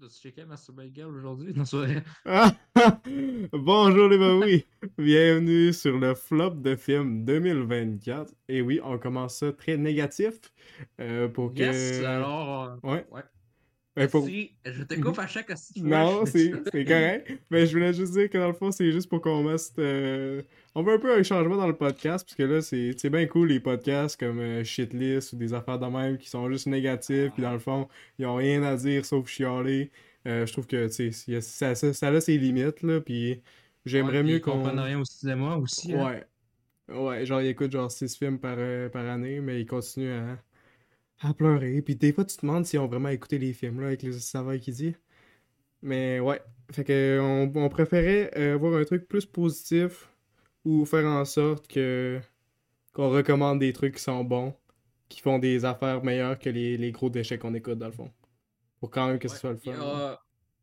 T'as-tu checké Girl aujourd'hui? Bonjour les oui. Bienvenue sur le flop de film 2024. Et oui, on commence ça très négatif. euh, pour que... Yes, alors. euh, Ouais. Ouais. Ben, pour- Si, je te coupe à chaque fois. Non, c'est c'est correct. Mais je voulais juste dire que dans le fond, c'est juste pour qu'on mette. euh, On veut un peu un changement dans le podcast, parce que là, c'est bien cool les podcasts comme euh, Shitlist ou des affaires de même qui sont juste négatifs, puis dans le fond, ils ont rien à dire sauf chialer. Euh, je trouve que, ça, ça, ça a ses limites, là, puis j'aimerais Ouais, mieux ils qu'on. comprennent rien au cinéma aussi. hein. Ouais. Ouais, genre, ils écoutent genre 6 films par, par année, mais ils continuent à, à pleurer. Puis des fois, tu te demandes s'ils ont vraiment écouté les films, là, avec les savants qui dit. Mais ouais. Fait que on, on préférait euh, avoir un truc plus positif ou faire en sorte que qu'on recommande des trucs qui sont bons, qui font des affaires meilleures que les, les gros déchets qu'on écoute, dans le fond. Pour quand même que ce soit le fun. euh,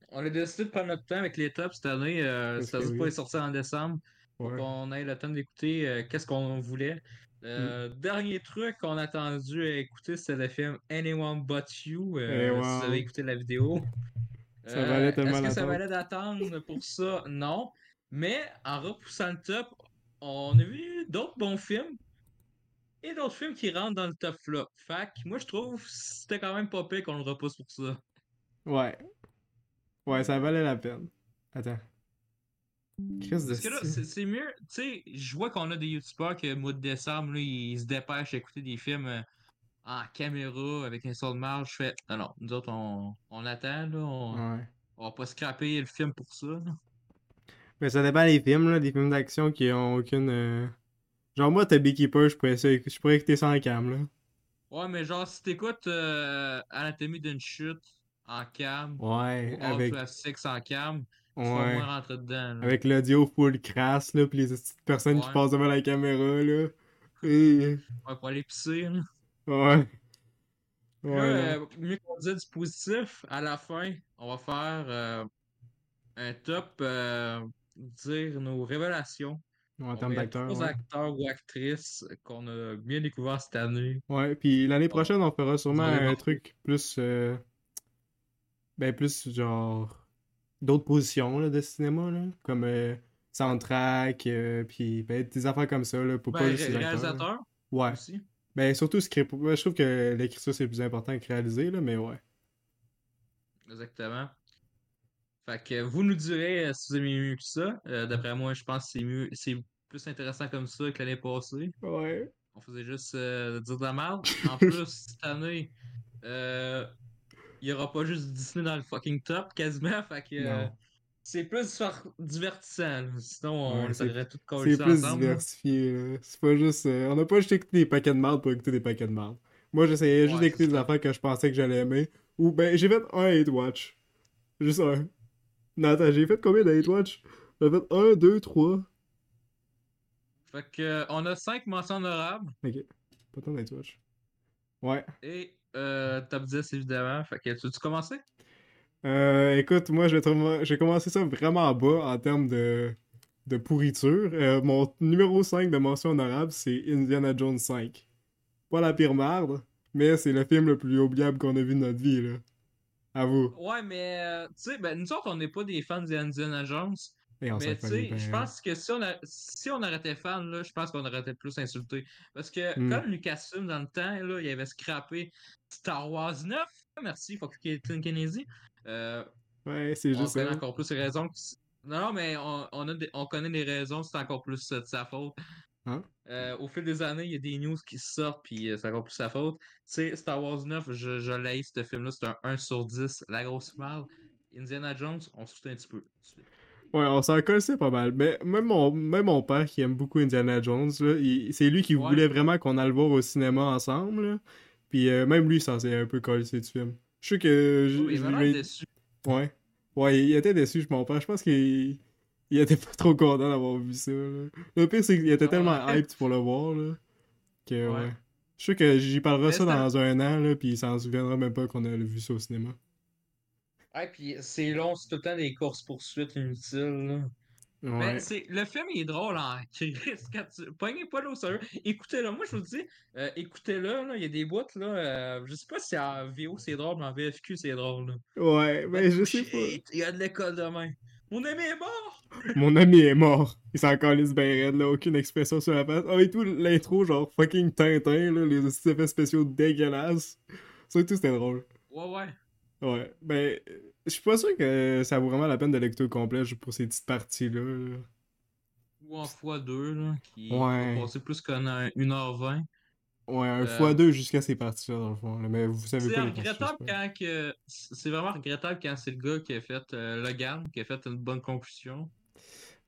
on a décidé de prendre notre temps avec les tops cette année. Euh, ça se pas sortir en décembre. Pour Ouais. qu'on ait le temps d'écouter euh, qu'est-ce qu'on voulait. Euh, Mm. Dernier truc qu'on a attendu à écouter, c'est le film Anyone But You. euh, Si vous avez écouté la vidéo. Ça valait tellement Est-ce que ça valait d'attendre pour ça? Non. Mais en repoussant le top, on a vu d'autres bons films et d'autres films qui rentrent dans le top flop. Fait que moi, je trouve que c'était quand même pas pire qu'on le repousse pour ça. Ouais. Ouais, ça valait la peine. Attends. Parce que là, c'est mieux. Tu sais, je vois qu'on a des youtubeurs qui, au mois de décembre, là, ils se dépêchent à écouter des films euh, en caméra avec un son de marge. Je fais, non, non, nous autres, on, on attend, là. On, Ouais. on va pas scraper le film pour ça. là. Mais ça dépend des films, là, des films d'action qui ont aucune. euh, Genre, moi, t'as Beekeeper, je pourrais, ça- je pourrais écouter ça en cam, là. Ouais, mais genre, si t'écoutes euh, Anatomie d'une chute en cam, Ouais, ou avec. en cam, Ouais. moins dedans. là. Avec l'audio full crasse, là, pis les petites personnes qui passent devant la caméra, là. Et... Ouais, pour aller pisser. là. Ouais. Ouais, euh, mieux qu'on dise du positif, à la fin, on va faire euh, un top, euh, dire nos révélations. En termes d'acteurs, ouais. acteurs ou actrices qu'on a bien découvert cette année. Ouais, puis l'année prochaine, on fera sûrement un truc plus. euh, Ben, plus genre. D'autres positions là, de cinéma, là. Comme euh, soundtrack, euh, puis ben, des affaires comme ça, là, pour Ben, pas juste réalisateur Ouais. aussi. Ben, surtout script. Je trouve que l'écriture, c'est plus important que réaliser, là, mais ouais. Exactement. Fait que vous nous direz euh, si vous aimez mieux que ça. Euh, D'après moi, je pense que c'est mieux, c'est plus intéressant comme ça que l'année passée. Ouais. On faisait juste dire de la merde. En plus, cette année, il y aura pas juste Disney dans le fucking top quasiment. Fait que euh, c'est plus faire- divertissant. là. Sinon, on Ouais, c'est- aurait tout C'est collés plus ensemble. là. diversifié. C'est pas juste. euh, On n'a pas juste écouté des paquets de marde pour écouter des paquets de marde. Moi, j'essayais juste Ouais, d'écouter c'est des affaires que je pensais que j'allais aimer. Ou, ben, j'ai fait un hate watch. Juste un. Non, attends, j'ai fait combien de hate watch? J'ai fait 1, 2, 3. Fait que euh, on a 5 mentions honorables Ok. Pas tant d'hate watch. Ouais. et euh, top 10 évidemment. Fait que tu veux-tu commencer? Euh, écoute, moi, j'ai commencé ça vraiment bas en termes de, de pourriture. Euh, mon numéro 5 de mention honorable, c'est Indiana Jones 5. Pas la pire marde, mais c'est le film le plus oubliable qu'on a vu de notre vie, là. À vous. Ouais, mais euh, tu sais, ben, nous autres, on n'est pas des fans d'Indiana Jones. Et on Mais tu sais, je pense que si on, a, si on aurait été fan, là, je pense qu'on aurait été plus insulté. Parce que Hmm. comme Lucasfilm, dans le temps, là, il avait scrappé Star Wars 9, merci, fuck Caitlin Kennedy. Euh, Ouais, c'est on juste connaît ça. encore plus les raisons. que Non, non, mais on, on, a des- on connaît les raisons, c'est encore plus euh, de sa faute. Hein? Euh, au fil des années, il y a des news qui sortent, puis euh, c'est encore plus sa faute. Tu sais, Star Wars 9, je, je l'ai, ce film-là, c'est un 1 sur 10, la grosse merde. Indiana Jones, on se fout un petit peu. Ouais, on s'en connaissait pas mal. Mais même mon, même mon père qui aime beaucoup Indiana Jones, c'est lui qui Ouais. voulait vraiment qu'on aille le voir au cinéma ensemble. là. Puis euh, même lui, ça s'est un peu collé du film. Je sais que. je- Oh, il je déçu. Ouais. Ouais, il était déçu, mon père. Je pense qu'il il était pas trop content d'avoir vu ça. là. Le pire, c'est qu'il était Ouais. tellement hyped pour le voir. Là, que ouais. Ouais. Je sais que j'y parlerai ça dans un an, là, puis il s'en souviendra même pas qu'on a vu ça au cinéma. Ouais, puis c'est long, c'est tout le temps des courses-poursuites inutiles. là. Mais Ouais. c'est, le film il est drôle en crise. Quand tu... Pognez pas là au sérieux. Écoutez-le. Moi, je vous dis, euh, écoutez-le. là, Il y a des bouts, là. euh, je sais pas si en VO c'est drôle, mais en VFQ c'est drôle. Là. Ouais, ben je sais pas. Il y a de l'école demain. Mon ami est mort! Mon ami est mort. Il s'en calisse ben raide, là. Aucune expression sur la face. Ah, et tout, l'intro, genre fucking Tintin, là. Les effets spéciaux dégueulasses. Ça et tout, c'était drôle. Ouais, ouais. Ouais. Ben, je suis pas sûr que ça vaut vraiment la peine de complet juste pour ces petites parties-là. là. Ou en x2, là, qui Ouais. va passer plus qu'en un- 1h20. Ouais, un Euh, fois deux jusqu'à ces parties-là, dans le fond. Mais vous savez C'est pas regrettable quand que. C'est vraiment regrettable quand c'est le gars qui a fait euh, Logan, qui a fait une bonne conclusion.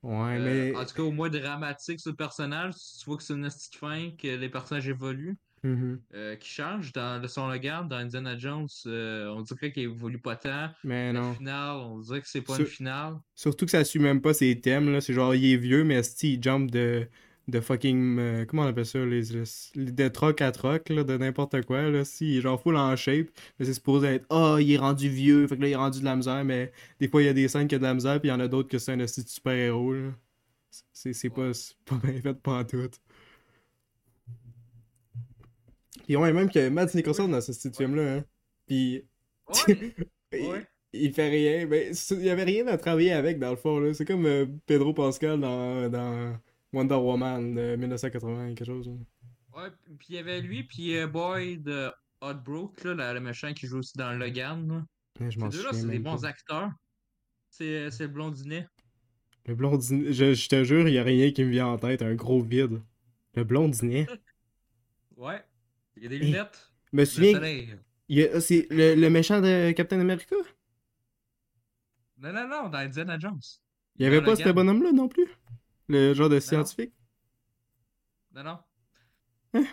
Ouais, Euh, mais. En tout cas, au moins dramatique sur le personnage. Tu vois que c'est une petite fin, que les personnages évoluent, Mhm. euh, qui changent. Dans le son Logan, dans Indiana Jones, euh, on dirait qu'il évolue pas tant. Mais La non. finale, on dirait que c'est pas Sur- une finale. Surtout que ça suit même pas ses thèmes, là. C'est genre, il est vieux, mais esti, il jump de, de fucking. euh, comment on appelle ça les, les- De troc à troc, là, de n'importe quoi, là. Si, il est genre full en shape, mais c'est supposé être. Ah, il est rendu vieux, fait que là, il est rendu de la misère, mais des fois, il y a des scènes qui a de la misère, puis il y en a d'autres que c'est un super-héros. C'est c'est pas, c'est pas bien fait pas en tout. Puis ouais, même que Mads Nicholson dans ce petit film-là, hein. Puis. Ouais, il- ouais. il fait rien. Ben, c'est- il y avait rien à travailler avec, dans le fond. là. C'est comme euh, Pedro Pascal dans, dans Wonder Woman de 1980, quelque chose. là. Ouais, puis il y avait lui, puis euh, Boyd Hotbrook, là, le, méchant qui joue aussi dans Logan. Là. Je Ces deux-là, c'est des bons pas. acteurs. C'est c'est le blondinet. Le blondinet, je, je te jure, il y a rien qui me vient en tête. Un gros vide. Le blondinet. Ouais. Il y a des lunettes. Je me souviens, c'est le, le méchant de Captain America? Non, non, non, dans Indiana Jones. Il y avait pas ce bonhomme-là non plus? Le genre de scientifique? Non, non. Hein?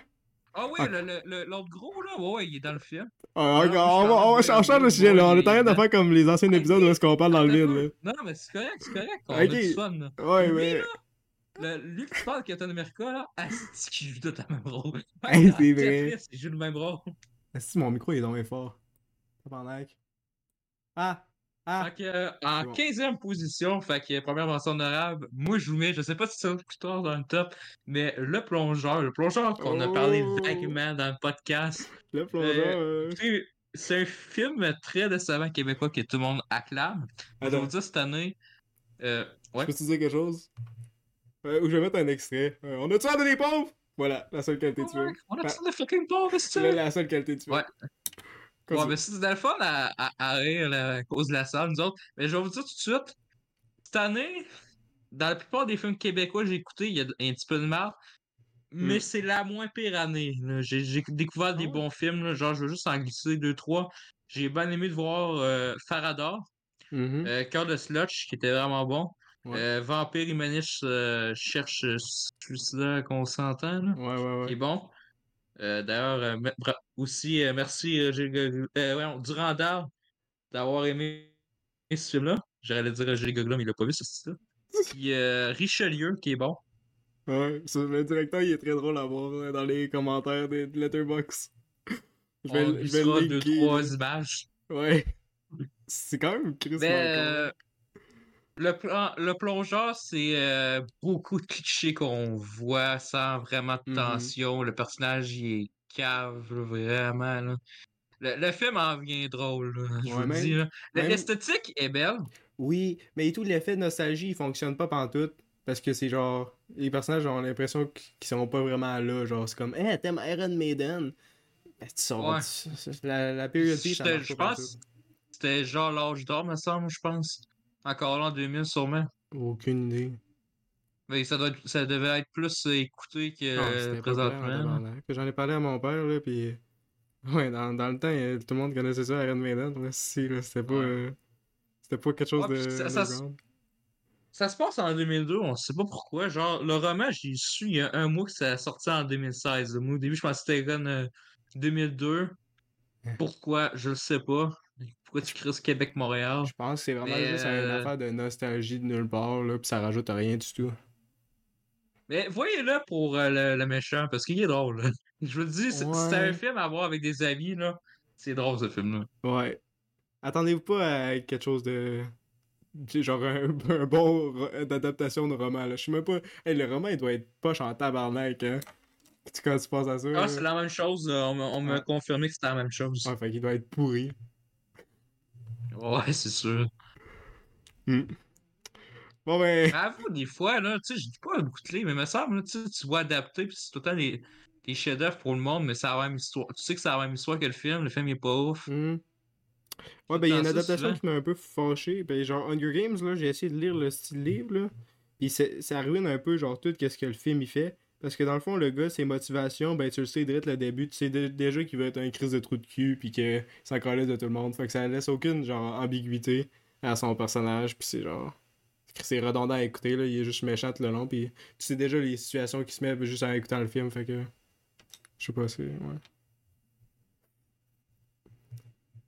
Ah oui, Ah. le- le- le- l'autre gros, là, ouais, il est dans le film. Ah, on, change le sujet là. On est en train de faire comme les anciens épisodes où est-ce qu'on parle dans le vide. Là. Non, non, mais c'est correct, c'est correct. On a Ok. du fun, là. Ouais, Lui, mais. là, le- lui qui parle de Captain America, là, asti qui joue tout le même rôle. Hey, c'est vrai. Il joue le même rôle. Si mon micro il est bien fort. Ah! Ah! Fait que, euh, en C'est bon. 15e position, fait que première mention honorable, moi je vous mets, je sais pas si c'est plus tard dans le top, mais le plongeur, le plongeur qu'on a parlé Oh! vaguement dans le podcast. Le plongeur. euh, C'est un film très décevant québécois que tout le monde acclame. Je vous dire cette année. euh, je ouais. peux te dire quelque chose? Euh, ou je vais mettre un extrait. Euh, on a tué des pauvres? Voilà, la seule qualité du film. On a Ah. ça de fucking pauvre, c'est C'est la seule qualité du film. Ouais. Ouais, Continue. mais c'est dans le fun à, à, à rire là, à cause de la salle, nous autres. Mais je vais vous dire tout de suite, cette année, dans la plupart des films québécois que j'ai écoutés, il y a un petit peu de mal. Mais Mm. c'est la moins pire année. J'ai découvert des Ah ouais? bons films, là, genre je veux juste en glisser deux, trois. J'ai bien aimé de voir euh, Farador, Mhm. euh, Cœur de Slotch, qui était vraiment bon. Ouais. Euh, Vampire Humaniste euh, cherche celui-là qu'on s'entend, là, Ouais, ouais, qui est ouais. bon. Euh, D'ailleurs, euh, aussi, merci Gilles voyons, Durandal d'avoir aimé ce film-là. J'allais dire à Gilles Gogol, mais il l'a pas vu, ce style Puis euh, Richelieu, qui est bon. Ouais, le directeur, il est très drôle à voir dans les commentaires de, de Letterboxd. Je vais, On je vais deux, trois images. Ouais. C'est quand même Chris euh, le, plan- le plongeur, c'est euh, beaucoup de clichés qu'on voit sans vraiment de Mhm. tension. Le personnage, il est cave, vraiment. là. Le, le film en vient drôle, là, je Ouais, vous dis. même- L'esthétique est belle. Oui, mais tout l'effet de nostalgie, il fonctionne pas pantoute. Parce que c'est genre. Les personnages ont l'impression qu- qu'ils sont pas vraiment là. Genre, c'est comme, hey, t'aimes Iron Maiden? Ben, tu sors. Ouais. tu- La, la période ça Je pense c'était genre l'âge d'or, me semble, je pense. Encore là en 2000, sûrement. Aucune idée. Mais ça, doit être- ça devait être plus écouté que Ah, c'était populaire en présentement. J'en ai parlé à mon père, là, pis. Ouais, dans, dans le temps, euh, tout le monde connaissait ça, Iron Maiden. Là, si, là, c'était pas. Ouais. euh, C'était pas quelque chose Ouais, de. puis ça- ça se- underground. Ça se passe en 2002, on sait pas pourquoi. Genre, le roman, j'ai su il y a un mois que ça sorti en 2016. Moi, au début, je pensais que c'était comme, euh, 2002. Hein? Pourquoi? Je le sais pas. Pourquoi tu ce Québec-Montréal? Je pense que c'est vraiment Mais, juste une euh, affaire de nostalgie de nulle part, là, pis ça rajoute rien du tout. Mais voyez-le pour euh, le, le méchant, parce qu'il est drôle. là. Je vous le dis, c'est c'est un film à voir avec des amis, là. C'est drôle, ce film-là. Ouais. Attendez-vous pas à quelque chose de genre un, un bon d'adaptation de roman, là. Je sais même pas. Hey, le roman, il doit être poche en tabarnak, hein. Tu- Quand tu penses à ça. Ah, c'est la même chose. euh, On m'a on m'a confirmé que c'était la même chose. Ouais, fait qu'il doit être pourri. Ouais, c'est sûr. Hmm. Bon, ben. Avoue, des fois, là, tu sais, je dis pas beaucoup de livres, mais il me semble, là, tu sais, tu vois adapter, puis c'est tout le temps des, des chefs-d'œuvre pour le monde, mais c'est la même histoire. Tu sais que c'est la même histoire que le film, le film il est pas ouf. hmm. Ouais, ben, il y a une adaptation souvent. qui m'a un peu fâché. Ben, genre, Hunger Games, là, j'ai essayé de lire le style livre, là. Pis ça ruine un peu, genre, tout qu'est-ce que le film il fait. Parce que dans le fond, le gars, ses motivations, ben, tu le sais direct le début. Tu sais dé- déjà qu'il va être un crise de trou de cul, puis que ça calisse de tout le monde. Fait que ça laisse aucune, genre, ambiguïté à son personnage, puis c'est genre. C'est redondant à écouter, là. Il est juste méchant tout le long, puis tu sais déjà les situations qui se mettent juste en écoutant le film, fait que. Je sais pas, c'est. Ouais.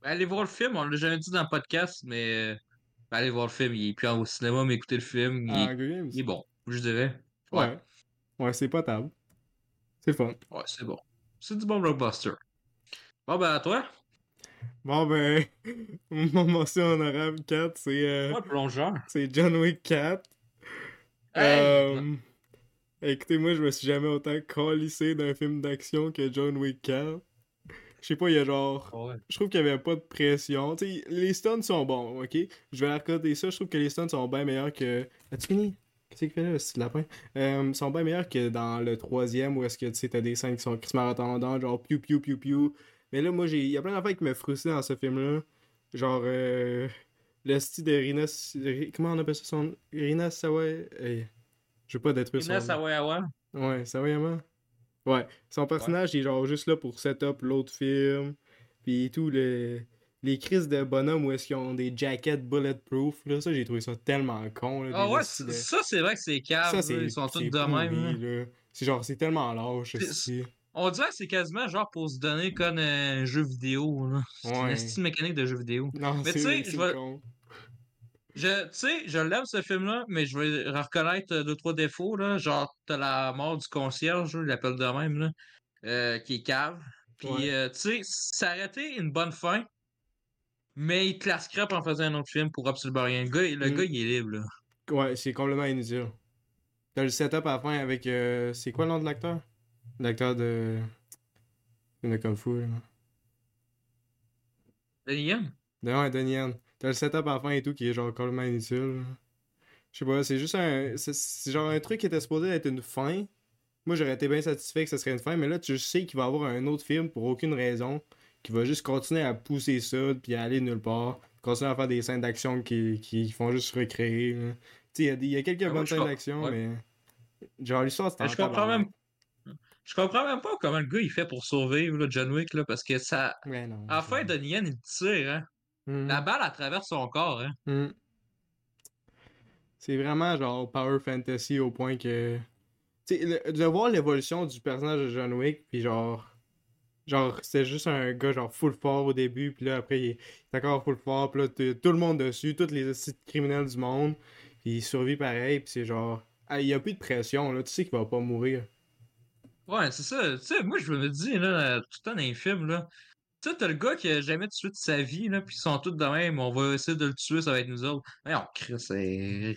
Allez voir le film, on l'a jamais dit dans le podcast, mais euh, allez voir le film. Il est plus au cinéma, mais écoutez le film. Il, Ah, est, il est bon, je dirais. Ouais, Ouais. Ouais, c'est potable. C'est fun. ouais, c'est bon. C'est du bon blockbuster. Bon, ben, à toi. Bon, ben. Mon mention honorable 4, c'est. euh, plongeur. C'est John Wick 4. Hey! Euh, Écoutez, moi, je me suis jamais autant calissé d'un film d'action que John Wick 4. Je sais pas, il y a genre. Ouais. Je trouve qu'il y avait pas de pression. Les stunts sont bons, ok? Je vais accorder ça. Je trouve que les stunts sont bien meilleurs que. As-tu fini? Qu'est-ce qu'il fait là, ce lapin? Euh, sont bien meilleurs que dans le troisième où est-ce que tu sais, t'as des scènes qui sont crissement retardant, genre piou piou piou piou. Mais là, moi, j'ai. Il y a plein d'affaires qui me frustraient dans ce film-là. Genre, euh, le style de Rina. Ri- Comment on appelle ça son. Rina Sawai. eh, Je veux pas détruire son. Inès Awayawa. Ouais, Sawayama. Ouais, son personnage il est genre juste là pour setup l'autre film. Puis tout, le... les crises de bonhomme où est-ce qu'ils ont des jackets bulletproof, là, ça j'ai trouvé ça tellement con. Là, Ah ouais, de- ça, c'est vrai que c'est cave. Ils sont tous de même. là. C'est genre, c'est tellement lâche. On dirait que c'est quasiment genre pour se donner comme un jeu vidéo. là. C'est une Ouais. mécanique de jeu vidéo. Non, Mais tu sais, je vais-. Je, tu sais, je l'aime ce film-là, mais je vais reconnaître euh, deux, trois défauts, là. Genre, t'as la mort du concierge, il l'appelle de même, là, euh, qui est cave. Puis, Ouais. euh, tu sais, été une bonne fin, mais il te la scrape en faisant un autre film pour absolument rien. Le gars, le Mm. gars il est libre, là. Ouais, c'est complètement inutile. T'as le setup à la fin avec. euh, C'est quoi le nom de l'acteur? L'acteur de. De Kung Fu, là. Donnie Yen? De ouais, Donnie Yen. T'as le setup à la fin et tout qui est genre complètement inutile. Je sais pas, c'est juste un. C'est c'est genre un truc qui était supposé être une fin. Moi j'aurais été bien satisfait que ce serait une fin, mais là tu sais qu'il va y avoir un autre film pour aucune raison. Qui va juste continuer à pousser ça puis à aller nulle part. Continuer à faire des scènes d'action qui, qui font juste recréer. il y a y, quelques Ah, bonnes scènes d'action, ouais. mais. Genre l'histoire c'est je comprends même. Je comprends même pas comment le gars il fait pour survivre, là, John Wick, là, parce que ça. Ouais, non. À la fin, c'est- Donnie Yen, il tire, hein. Mhm. La balle, elle traverse son corps, hein. Mm. C'est vraiment genre power fantasy au point que. Tu sais, le- de voir l'évolution du personnage de John Wick, puis genre. Genre, c'était juste un gars genre full fort au début, puis là après il est encore full fort, puis là t'as tout le monde dessus, tous les sites criminels du monde, puis il survit pareil, puis c'est genre. ah, Il y a plus de pression, là, tu sais qu'il va pas mourir. Ouais, c'est ça. Tu sais, moi, je me dis, là, tout le temps dans les films, là. Tu sais, t'as le gars qui a jamais tué de sa vie, là, pis ils sont tous de même, on va essayer de le tuer, ça va être nous autres. Mais on.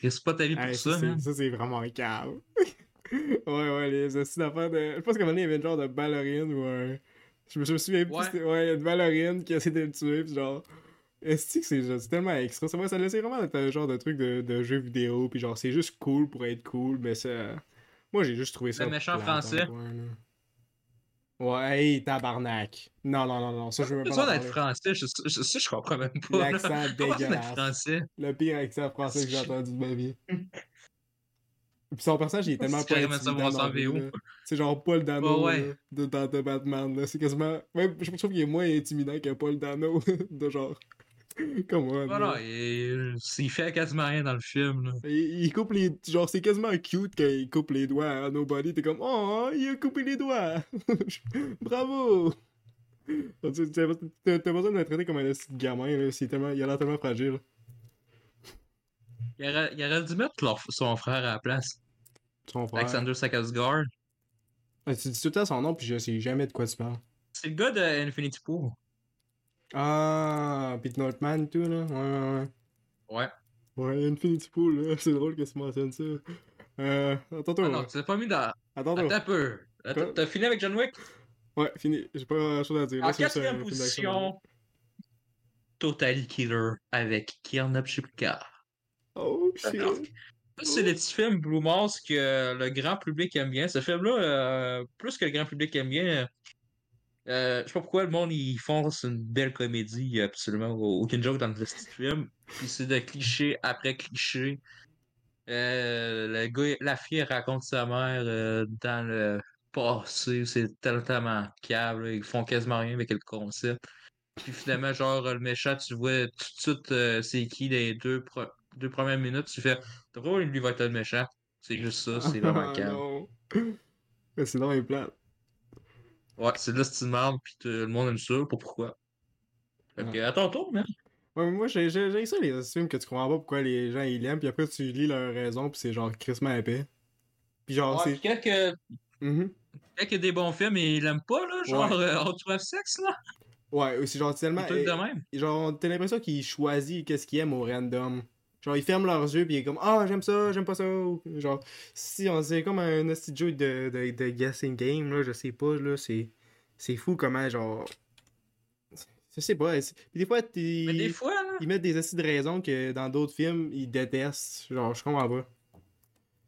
Risque pas ta vie pour Hey, ça, ça, c'est- ça, c'est vraiment calme. ouais, ouais, les astuces d'affaires de. Je pense qu'à un moment donné, il y avait une genre de ballerine ou un. Je me, souviens plus. Ouais. c'était- Ouais, une ballerine qui a essayé de le tuer, pis genre. Est-ce que c'est tellement extra? Ça, ça laissait vraiment être un genre de truc de, de jeu vidéo, puis genre, c'est juste cool pour être cool, mais ça. Moi, j'ai juste trouvé ça. Le méchant français. là. Ouais, hey, tabarnak. Non, non, non, non, ça, je veux Pas même pas besoin d'être français, je, je, ça, je comprends même pas. L'accent dégueulasse. français. Le pire accent français que j'ai entendu de ma vie. Puis son personnage, il est tellement pas intimidant dans. C'est genre Paul Dano Ouais, ouais. de, Batman. là. C'est quasiment... Même, je trouve qu'il est moins intimidant que Paul Dano. de genre... Come on. Voilà, là. et, il fait quasiment rien dans le film, là. Il, il coupe les... Genre, c'est quasiment cute quand il coupe les doigts à Nobody. T'es comme, oh, il a coupé les doigts. Bravo. T'as besoin de le traiter comme un gamin. Là. C'est tellement... Il a l'air tellement fragile. Il aurait, il aurait dû mettre leur- son frère à la place. Son frère. Alexander Skarsgård. Ah, tu dis tout le temps son nom, puis je sais jamais de quoi tu parles. C'est le gars de Infinity Pool. Ah, Pete Northman et tout, là. Ouais, ouais, ouais. Ouais. Ouais, Infinity Pool, là. C'est drôle que tu mentionnes ça. Euh, attends, Ah non, tu l'as pas mis dans. Attends, Attends un peu. T'as fini avec John Wick? Ouais, fini. J'ai pas grand chose à dire. En quatrième position, Totally Killer avec Shipka. Oh shit. C'est des petits films Blue Mars que le grand public aime bien. Ce film-là, euh, plus que le grand public aime bien, euh, je sais pas pourquoi le monde ils font une belle comédie, il y a absolument aucune joke dans le petit film. Puis c'est de cliché après cliché. Euh, le gars, la fille raconte sa mère euh, dans le passé, c'est totalement câble, ils font quasiment rien avec le concept. Puis finalement, genre, le méchant, tu vois tout de suite euh, c'est qui les deux, deux premières minutes, tu fais drôle, lui va être le méchant. C'est juste ça, c'est vraiment Ah, calme. non. Mais sinon, il est plate. Ouais, c'est une merde, puis tout le monde aime ça, pas pourquoi. Fait que, à ton tour, man. Ouais, mais moi, j'ai j'ai- j'ai ça, les films que tu comprends pas pourquoi les gens ils l'aiment, puis après tu lis leurs raisons, puis c'est genre crissement épais. Puis genre, Ouais, c'est. que- quand il y a des bons films et il l'aime pas, là, genre, Ouais. euh, Hot of Sex, là. Ouais, c'est genre tellement. De même. Genre, t'as l'impression qu'il choisit qu'est-ce qu'il aime au random. Genre, ils ferment leurs yeux, puis il est comme Ah, j'aime ça, j'aime pas ça. ou- Genre, si on c'est comme un hostie de jeu de, de, de guessing game, là, je sais pas, là, c'est. C'est fou comment, genre. Je sais pas. Puis des fois, Mais des fois, là, ils mettent des acides de raison que dans d'autres films, ils détestent. Genre, je comprends pas.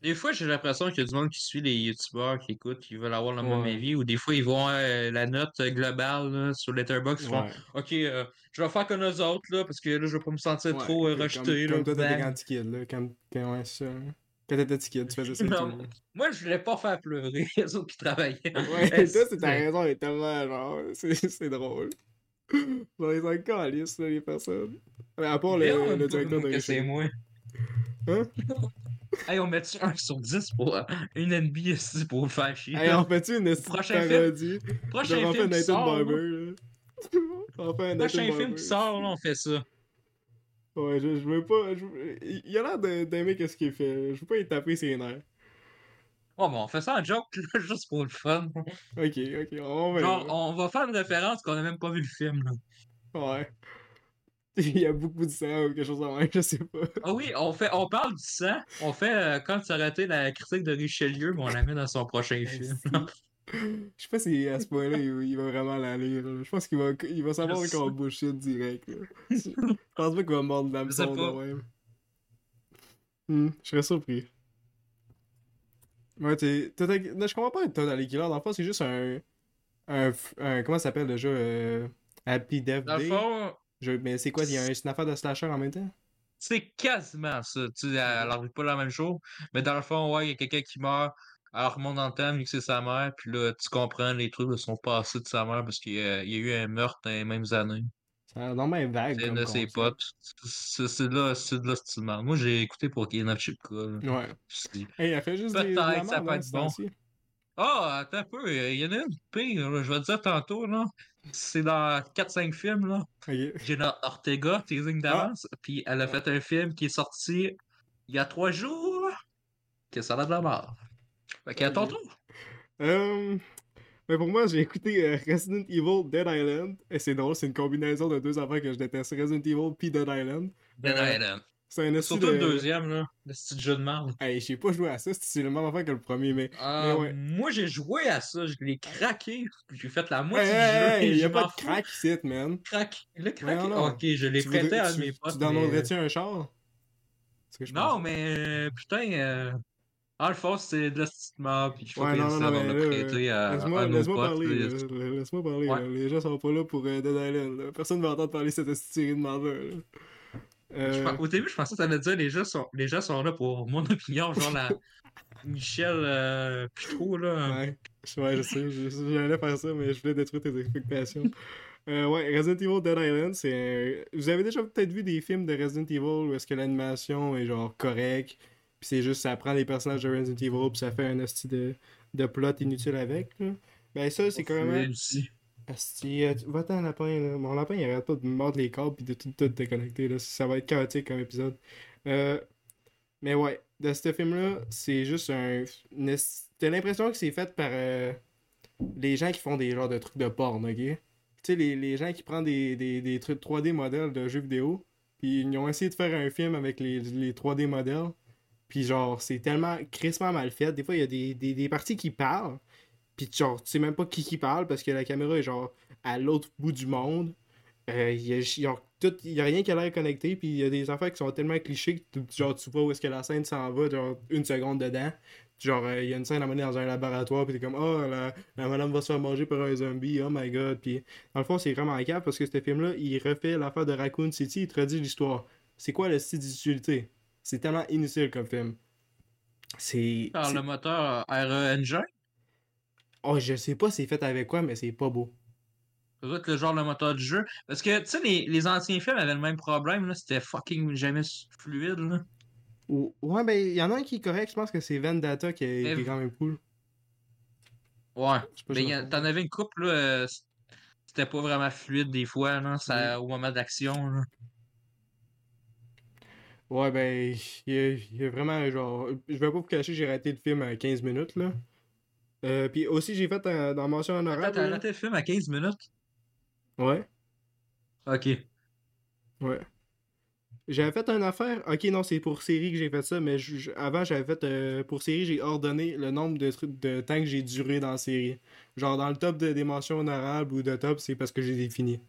Des fois, j'ai l'impression qu'il y a du monde qui suit les youtubeurs qui écoutent, qui veulent avoir le même Ouais. avis, ou des fois, ils vont euh, la note euh, globale là, sur Letterboxd, ils font Ouais. Ok, euh, je vais faire comme eux autres, là, parce que là, je vais pas me sentir Ouais, trop euh, comme- rejeté, Comme, là. toi, t'étais bang. quand kid, là. Quand, quand, ouais, ça. hein. Quand t'étais kid, tu faisais ça. Non, moi, je voulais pas faire pleurer les autres qui travaillaient. Ouais, Eh, toi, c'est ta raison, elle est tellement, genre, c'est c'est drôle. Genre, ils sont calistes, là, les personnes. Mais à part le, le directeur de que c'est moi. Hein? Hey, on met-tu 1 sur 10 pour euh, une NB ici pour le faire chier? Hey, on fait-tu une Prochain film. Prochain film qui Nathan sort. Barber, Nathan Prochain film qui sort, là, on fait ça. Ouais, je, je veux pas. je- il a l'air d'aimer qu'est-ce qu'il fait. Je veux pas y taper ses nerfs. Oh, bon, on fait ça en joke, là, juste pour le fun. Ok, ok, on va. Genre, on va faire une référence qu'on a même pas vu le film, là. Ouais. Il y a beaucoup de sang ou quelque chose en même, je sais pas. Ah oui, on fait, on parle du sang. On fait euh, quand tu as raté la critique de Richelieu, mais on la met dans son prochain film. Je sais pas si à ce point-là, il, il va vraiment la lire. Je pense qu'il va, il va savoir qu'on bullshit direct. là. Je pense pas qu'il va mordre l'hameçon pas. de même. Hmm, je serais surpris. Ouais, t'es. Je comprends pas Total Killer. Dans le fond, c'est juste un. Un, Comment ça s'appelle déjà euh, Happy Death Dans le fond, Je- Mais c'est quoi Il y a un- c'est une affaire de slasher en même temps? C'est quasiment ça. Tu sais, elle arrive pas la même chose. Mais dans le fond, ouais, il y a quelqu'un qui meurt. Elle remonte dans le temps, vu que c'est sa mère. Puis là, tu comprends les trucs de son passé de sa mère parce qu'il y, a y eu un meurtre dans les mêmes années. Ça a l'air normalement vague. C'est de ses potes. C'est c'est là, c'est de là, c'est. Moi, j'ai écouté pour Kena Chipka. là. Ouais. C'est- Hey, elle fait juste des. de Peut-être, ça merde, peut hein, être bon. Ah, attends un peu. Il y en a une pire, je vais te dire tantôt, là. C'est dans 4-5 films, là. Ok. Jenna Ortega, teasing Ah. d'avance. Puis elle a fait un film qui est sorti il y a 3 jours. Que ça a de la mort. Fait qu'à ton tour. Euh, mais pour moi, j'ai écouté euh, Resident Evil Dead Island. Et c'est drôle, c'est une combinaison de deux affaires que je déteste. Resident Evil puis Dead Island. Dead Euh, Island. C'est un Surtout de... le deuxième, là. Le petit jeu de merde. Hey, j'ai pas joué à ça, c'est le même affaire que le premier, mais... Euh, ouais. Moi, j'ai joué à ça. Je l'ai craqué. J'ai fait la moitié hey, du jeu. hey, et y a pas de crack ici, man. Crack. Le crack. Non, non. Ok, je l'ai prêté voudrais- à tu- mes potes. Tu mais- downloaderais-tu un char? Que je Non, pense. mais euh, putain, euh, fond, c'est de la petite mort, puis je Ouais, non, ça non, mais le là, prêter à, Laisse-moi à nos laisse-moi potes. parler. Laisse-moi parler, Ouais. Les gens sont pas là pour euh, Dead Island, là. Personne va entendre parler de cette série de merde Euh... Au début, je pensais que t'allais dire les gens sont les gens sont là pour mon opinion, genre la Michel euh, là. Ouais, je- ouais, je sais, j'allais faire ça, mais je voulais détruire tes expectations. Euh, ouais, Resident Evil Dead Island, c'est. un- Vous avez déjà peut-être vu des films de Resident Evil où est-ce que l'animation est genre correcte, puis c'est juste ça prend les personnages de Resident Evil, puis ça fait un asti de, de plot inutile avec. Là. Ben ça, c'est quand même. aussi. Asti, euh, va-t'en lapin là. Mon lapin il arrête pas de me mordre les câbles puis de tout, tout déconnecter là. Ça va être chaotique comme épisode. Euh, mais ouais, de ce film-là, c'est juste un. T'as l'impression que c'est fait par euh, les gens qui font des genres de trucs de porn, ok? Tu sais, les, les gens qui prennent des, des, des trucs 3D modèles de jeux vidéo, Puis ils ont essayé de faire un film avec les, les 3D modèles. Puis genre, c'est tellement crissement mal fait. Des fois, il y a des, des, des parties qui parlent. Puis genre, tu sais même pas qui qui parle parce que la caméra est genre à l'autre bout du monde. Euh, Il y, a, y y a rien qui a l'air connecté. Puis il y a des affaires qui sont tellement clichés que tu- genre, tu vois où est-ce que la scène s'en va, genre une seconde dedans. Genre, il y a une scène à mener dans un laboratoire, puis t'es comme, oh, la, la madame va se faire manger par un zombie, oh my god. Puis, dans le fond, c'est vraiment cap parce que ce film-là, il refait l'affaire de Raccoon City, il te redit l'histoire. C'est quoi le style d'utilité? C'est tellement inutile comme film. C'est. Par le moteur RE Engine. Oh, je sais pas c'est fait avec quoi, mais c'est pas beau. Ça doit être le genre de moteur du jeu. Parce que, tu sais, les, les anciens films avaient le même problème, là. C'était fucking jamais fluide, là. Ou- Ouais, ben, il y en a un qui est correct, je pense que c'est Vendetta qui est, qui est quand même cool. Ouais. Me t'en avais une couple, là. euh, C'était pas vraiment fluide des fois, là. Ça, Au moment d'action, là. Ouais, ben, il y y a vraiment, genre, je vais pas vous cacher, j'ai raté le film à 15 minutes, là. Euh, puis aussi, j'ai fait un- dans mention honorable. t'as là. arrêté le film à 15 minutes? Ouais, Ok. ouais. J'avais fait une affaire. Ok, non, c'est pour série que j'ai fait ça, mais je- avant, j'avais fait. euh, pour série, j'ai ordonné le nombre de, de temps que j'ai duré dans la série. Genre, dans le top de, des mentions honorables ou de top, c'est parce que j'ai défini.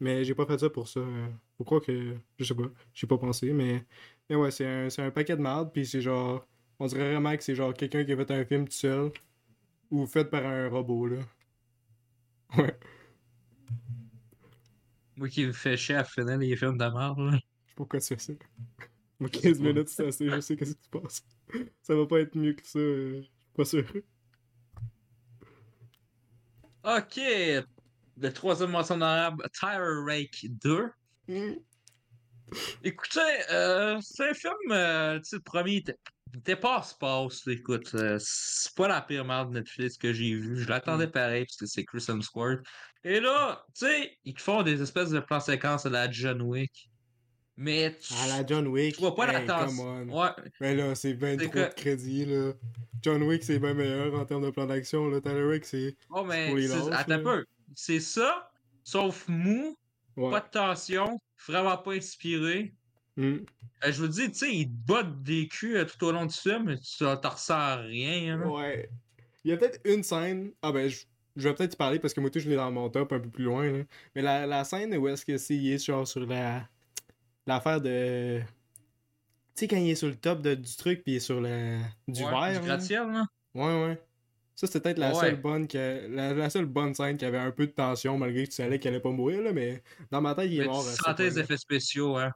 Mais j'ai pas fait ça pour ça. euh, croire que. Je sais pas. J'ai pas pensé, mais. Mais ouais, c'est un, c'est un paquet de merde, puis c'est genre. On dirait vraiment que c'est genre quelqu'un qui a fait un film tout seul. Ou fait par un robot, là. Ouais. Moi qui me fais chier à finir les films de merde, là. Je sais pas pourquoi tu fais ça. Moi, 15 pas. minutes, c'est assez, je sais qu'est-ce qui se passe. Ça va pas être mieux que ça, euh, je suis pas sûr. Ok. Le troisième mention honorable, Tire Rake 2. Mm. Écoutez, euh, c'est un film, euh, tu sais, le premier était, était passe-passe, écoute, euh, c'est pas la pire merde de Netflix que j'ai vue, je l'attendais pareil parce que c'est Chris Hemsworth. Et là, tu sais, ils te font des espèces de plans séquences à la John Wick, mais tu, À la John Wick? tu vois pas hey, la. Ouais, Mais là, c'est C'est trop que- de crédit, là. John Wick, c'est bien meilleur en termes de plan d'action, là. Tyler Wick, c'est. oh, mais pour c'est- lâches, attends un là. peu, c'est ça, sauf mou, Ouais. pas de tension, vraiment pas inspiré. Mm. Euh, je vous dis, tu sais, ils te bottent des culs euh, tout au long du film, mais tu t'en ressens à rien. là. Ouais. Il y a peut-être une scène. Ah ben, je, je vais peut-être y parler parce que moi, tout, je l'ai dans mon top un peu plus loin, là. Mais la, la scène où est-ce que c'est, il est genre sur la. L'affaire de. Tu sais, quand il est sur le top de- du truc, puis il est sur le. Du Ouais, verre. Du gratte-ciel, là. Ouais, ouais. Ça, c'était peut-être la, Ouais. seule bonne que... la, la seule bonne scène qui avait un peu de tension, malgré que tu savais qu'elle allait pas mourir, là, mais dans ma tête, il est Mais mort. tu sentais les effets spéciaux, hein.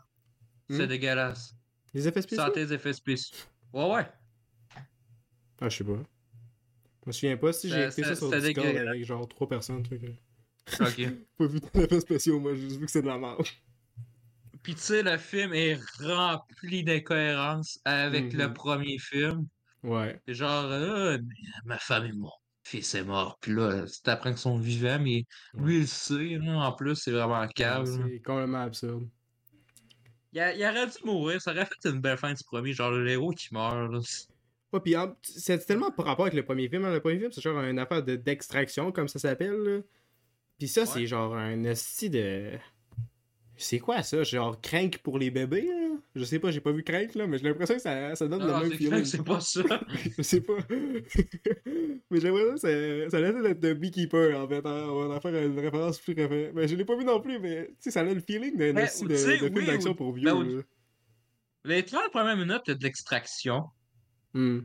C'est Hmm? dégueulasse. Les effets spéciaux? sentais les effets spéciaux. Ouais, ouais. Ah, je sais pas. Je me souviens pas si j'ai écouté ça sur Discord avec genre trois personnes, truc. Ok. Pas vu d'effets spéciaux, moi, j'ai juste vu que c'est de la merde. Puis tu sais, le film est rempli d'incohérences avec le Mhm. premier film. Ouais. C'est genre, euh, ma femme est morte. Fils est mort. Puis là, tu t'apprends qu'ils sont vivants, mais lui, il le sait. là. En plus, c'est vraiment câble. c'est complètement absurde. Il, a- il aurait dû mourir. Ça aurait fait une belle fin du premier. Genre, le héros qui meurt. là. Ouais, en- c'est tellement par rapport avec le premier film. hein. Le premier film, c'est genre une affaire de- d'extraction, comme ça s'appelle. Pis ça, c'est genre un esti de. C'est quoi ça? Genre Crank pour les bébés, là? Je sais pas, j'ai pas vu Crank, là, mais j'ai l'impression que ça, ça donne Non, le même feeling. c'est pas ça. Je sais pas. mais j'ai l'impression que ça, ça laisse d'être de Beekeeper, en fait. hein. On va en faire une référence plus référente. Mais je l'ai pas vu non plus, mais tu sais, ça a le feeling d'un esti de, film oui, d'action pour vieux, Ben. Les 30 premières minutes, t'as de l'extraction. Hmm.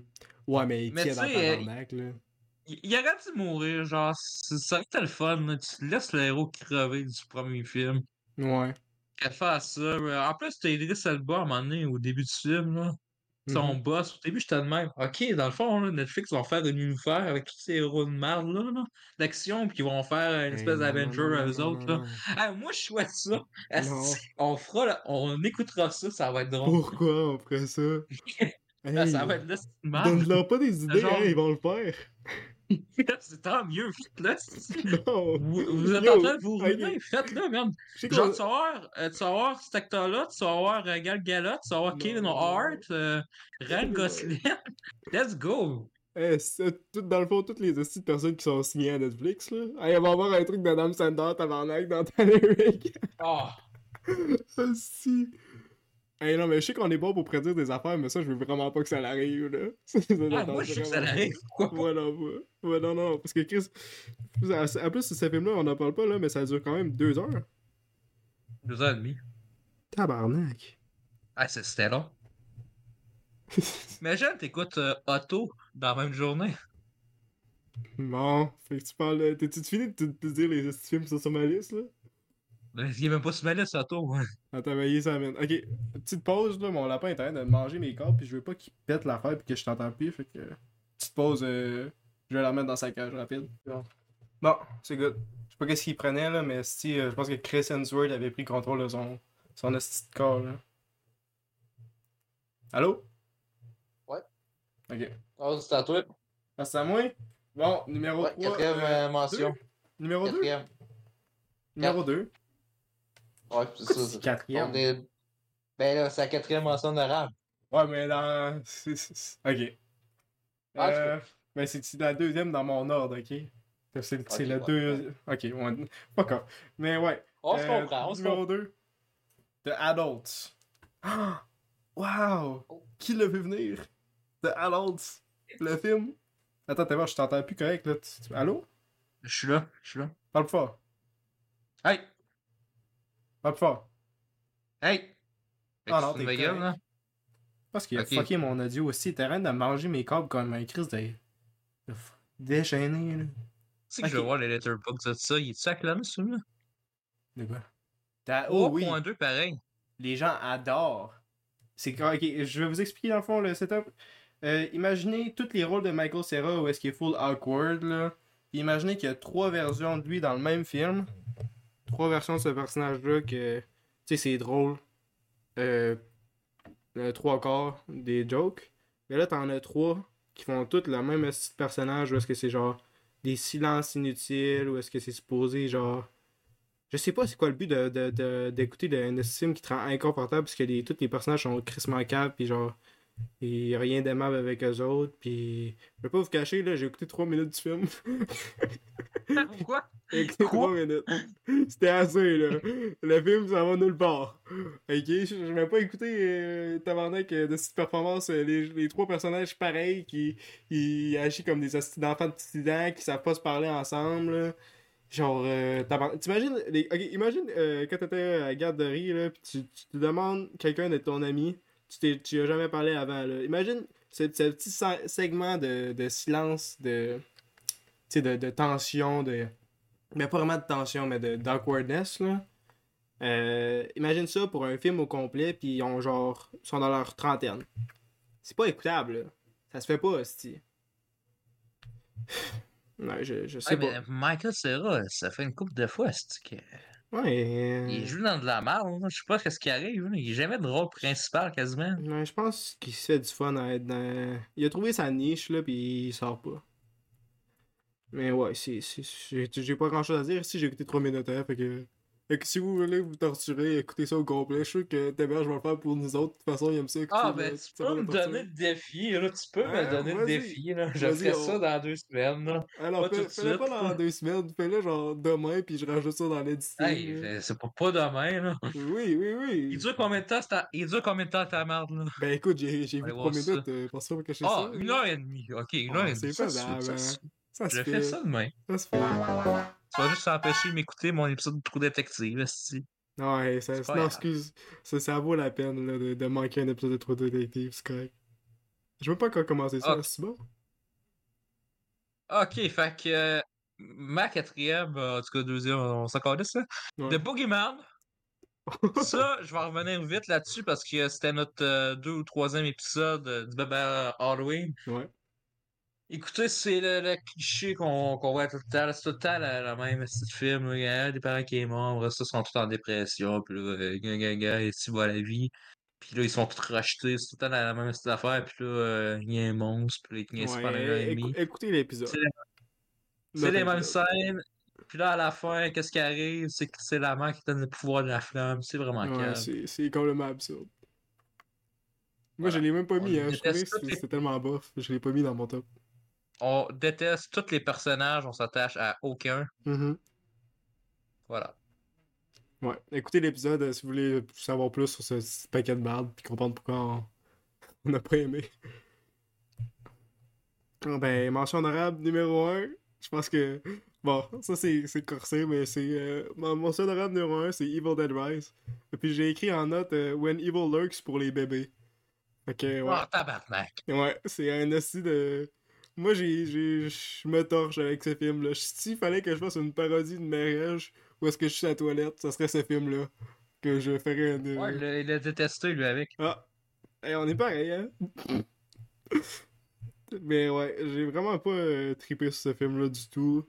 Ouais, mais il tient dans le euh, tabarnak, là. Il, aurait dû mourir, genre, c'est- ça aurait été le fun, là. Tu laisses le héros crever du premier film. Ouais. Qu'elle fasse ça. En plus, t'as Idris Elba à un moment donné, au début du film, là. Son Mhm. boss, au début, j'étais de même. Ok, dans le fond, là, Netflix vont faire un univers avec tous ces héros de merde, là, là, d'action, puis ils vont faire une espèce d'Avenger à eux autres, là. Ah, moi, je souhaite ça. On fera, là, on écoutera ça, ça va être drôle. Pourquoi on ferait ça? Hey, ça va être là, une. Donne-leur pas des idées, genre- hein, ils vont le faire. C'est tant mieux, faites-le. Vous, vous êtes en train de vous ruiner, faites-le, merde. Genre, tu vas voir, euh, tu vas voir cet acteur-là, tu vas voir euh, Gal Gadot, tu vas voir Non, Kevin. Hart, euh, Ryan. Gosling. Let's go! Eh, c'est tout, dans le fond, toutes les de personnes qui sont signées à Netflix, là. Hey, on va avoir un truc d'Adam Sandler, tabarnak, dans Tyler Rick. Ah! Hostie. Hey, non, mais je sais qu'on est bon pour prédire des affaires, mais ça, je veux vraiment pas que ça l'arrive, là. Ça, ça Ah, moi, je sais que ça l'arrive. Pourquoi pas. pas? Ouais, non, ouais. Ouais, non, non, parce que Chris... En plus, ce film-là, on en parle pas, là, mais ça dure quand même deux heures. Deux heures et demie. Tabarnak. Ah, c'est- c'était long. Imagine, t'écoutes euh, Otto dans la même journée. Bon, fait que tu parles... T'es-tu fini de te dire les films sur ma liste, là? Ben, Il est même pas sur ma liste, Otto. hein. Attends, mais ça amène. Ok, petite pause, là, mon lapin est en train de manger mes cordes, puis je veux pas qu'il pète l'affaire puis que je t'entends plus, fait que... Petite pause, euh, je vais la mettre dans sa cage rapide. Bon, c'est good. Je sais pas qu'est-ce qu'il prenait, là, mais si, euh, je pense que Chris Hemsworth avait pris contrôle de son, son de corps, là. Allô? Ouais. Ok. Oh, c'est à toi. Ah, c'est à moi? Bon, numéro Ouais, 3. quatrième euh, mention. Numéro 2? Quatrième. Numéro 2. Ouais, c'est ça. c'est- Quatrième. On est... Ben là, c'est la quatrième mention honorable. Ouais, mais dans. Ok. Ah, Euh, ben, c'est c'est la deuxième dans mon ordre, ok? C'est c'est Ok, le ouais, deux. Ok, ouais. Pas encore. Mais ouais. On se euh, comprend, on se Numéro comprend. 2. The Adults. Ah! Wow! Oh. Qui l'a vu venir? The Adults. Le film? Attends, t'es voir, je t'entends plus correct là. Allô? Je suis là, je suis là. Parle plus fort. Hey! Plus fort. Hey! Ah non, t'es ma gueule, là? Parce qu'il a fucké mon audio aussi. T'es en train de manger mes câbles comme un Chris de. de déchaîné, là. Tu sais que je vais voir les letterboxds de ça. Il est-tu acclamé, celui-là? De quoi? T'as- Oh oui! 3.2 pareil. les gens adorent. C'est que- ok, je vais vous expliquer dans le fond le setup. Euh, imaginez tous les rôles de Michael Cera où est-ce qu'il est full awkward là. Imaginez qu'il y a trois versions de lui dans le même film. Trois versions de ce personnage-là que. Tu sais, c'est drôle. Euh, le trois quarts des jokes. Mais là, t'en as trois qui font tous le même style de personnage où est-ce que c'est genre des silences inutiles ou est-ce que c'est supposé genre je sais pas c'est quoi le but de, de, de- d'écouter de, film qui te rend inconfortable parce que les, tous les personnages sont crissement caves puis genre a rien d'aimable avec eux autres puis je vais pas vous cacher là j'ai écouté 3 minutes du film Pourquoi? j'ai écouté Quoi? 3 minutes c'était assez là le film ça va nulle part ok je, vais pas écouter euh, tabarnak euh, de cette performance euh, les, les trois personnages pareils qui ils agissent comme des d'enfants de petits dents qui savent pas se parler ensemble là. Genre, euh, t'imagines, les... ok, imagine euh, quand t'étais à la garderie, là, pis tu, tu te demandes quelqu'un d'être ton ami, tu t'es, tu as jamais parlé avant, là. Imagine ce, ce petit se- segment de, de silence, de, tu sais, de, de tension, de, mais pas vraiment de tension, mais de, d'awkwardness, là. Euh, imagine ça pour un film au complet, puis ils ont genre, sont dans leur trentaine. C'est pas écoutable, là. Ça se fait pas, hostie. Ouais, je, je sais Ouais, pas. mais Michael Cera, ça fait une couple de fois, c'est que. Ouais, Il euh, joue dans de la merde, là. je sais pas ce qui arrive. là. Il est jamais de rôle principal quasiment. Ouais, je pense qu'il se fait du fun à être dans... Il a trouvé sa niche, là, puis il sort pas. Mais ouais, c'est... c'est- J'ai j'ai pas grand chose à dire. Si j'ai écouté 3 minutes, hein, fait que... Fait que si vous voulez vous torturer, écoutez ça au complet. Je suis sûr que Téberge va le faire pour nous autres. De toute façon, il aime ça. Ah, ben, tu ça peux me donner le défi, là. Tu peux me donner le défi, là. Je ferai ça dans deux semaines, là. Alors, pas de fais-le pas dans deux semaines. Fais-le genre demain, puis je rajoute ça dans l'édition. C'est- c'est pas, pas demain, là. Oui, oui, oui. Il dure combien de temps, ta... Il dure combien de temps ta merde, là? Ben écoute, j'ai vu va 3 aller voir minutes. Euh, pense pas cacher Ah, ça. une là. heure et demie. Ok, une Ah, heure et c'est demie. Ça, faisable, se- ça, hein. Ça Je fais ça demain. Ça se fait. Tu vas juste s'empêcher de m'écouter mon épisode de Trou Détective, esti. Ouais, ça, non, excuse. Ça, ça vaut la peine là, de, de manquer un épisode de Trop Détective, c'est correct. Je veux pas encore commencer ça, Ok. c'est bon? Ok, fait que euh, ma quatrième, euh, en tout cas deuxième, on s'en ça. Ouais. The Boogeyman. Ça, je vais revenir vite là-dessus parce que c'était notre euh, deux ou troisième épisode du bébé Halloween. Ouais. Écoutez, c'est le, le cliché qu'on voit tout le temps. C'est tout le temps la, la même petit film. là. Il y a des parents qui est mort, ça, ils sont tous en dépression. Puis là, gars, gars, gars, ici la vie. Puis là, ils sont tous rachetés. C'est tout le temps la, la même petite affaire. Puis là, euh, il y a un monstre. Puis là, il Ouais, écou- écoutez l'épisode. C'est les mêmes scènes. Puis là, à la fin, qu'est-ce qui arrive? C'est que c'est la mère qui donne le pouvoir de la flamme. C'est vraiment Ouais, calme. c'est complètement absurde. Moi, je Voilà. l'ai même pas mis, hein. Je trouvais que c'était tellement bof. Je l'ai pas mis dans mon top. On déteste tous les personnages, on s'attache à aucun. Mhm. Voilà. Ouais. Écoutez l'épisode euh, si vous voulez savoir plus sur ce, ce paquet de bardes puis comprendre pourquoi on n'a pas aimé. Ah, Ben, mention honorable numéro 1. Je pense que. Bon, ça c'est corsé, mais c'est. Euh, mention honorable numéro 1, c'est Evil Dead Rise. Et puis j'ai écrit en note euh, When Evil Lurks pour les bébés. Que, ouais. Oh, tabarnak. Ouais, c'est un aussi de. Moi, j'ai, j'ai, je me torche avec ce film-là. S'il fallait que je fasse une parodie de mariage où est-ce que je suis à la toilette, ça serait ce film-là. Que je ferais un. Ouais, il a- il a détesté, lui, avec. Ah! Hey, on est pareil, hein? Mais ouais, j'ai vraiment pas euh, trippé sur ce film-là du tout.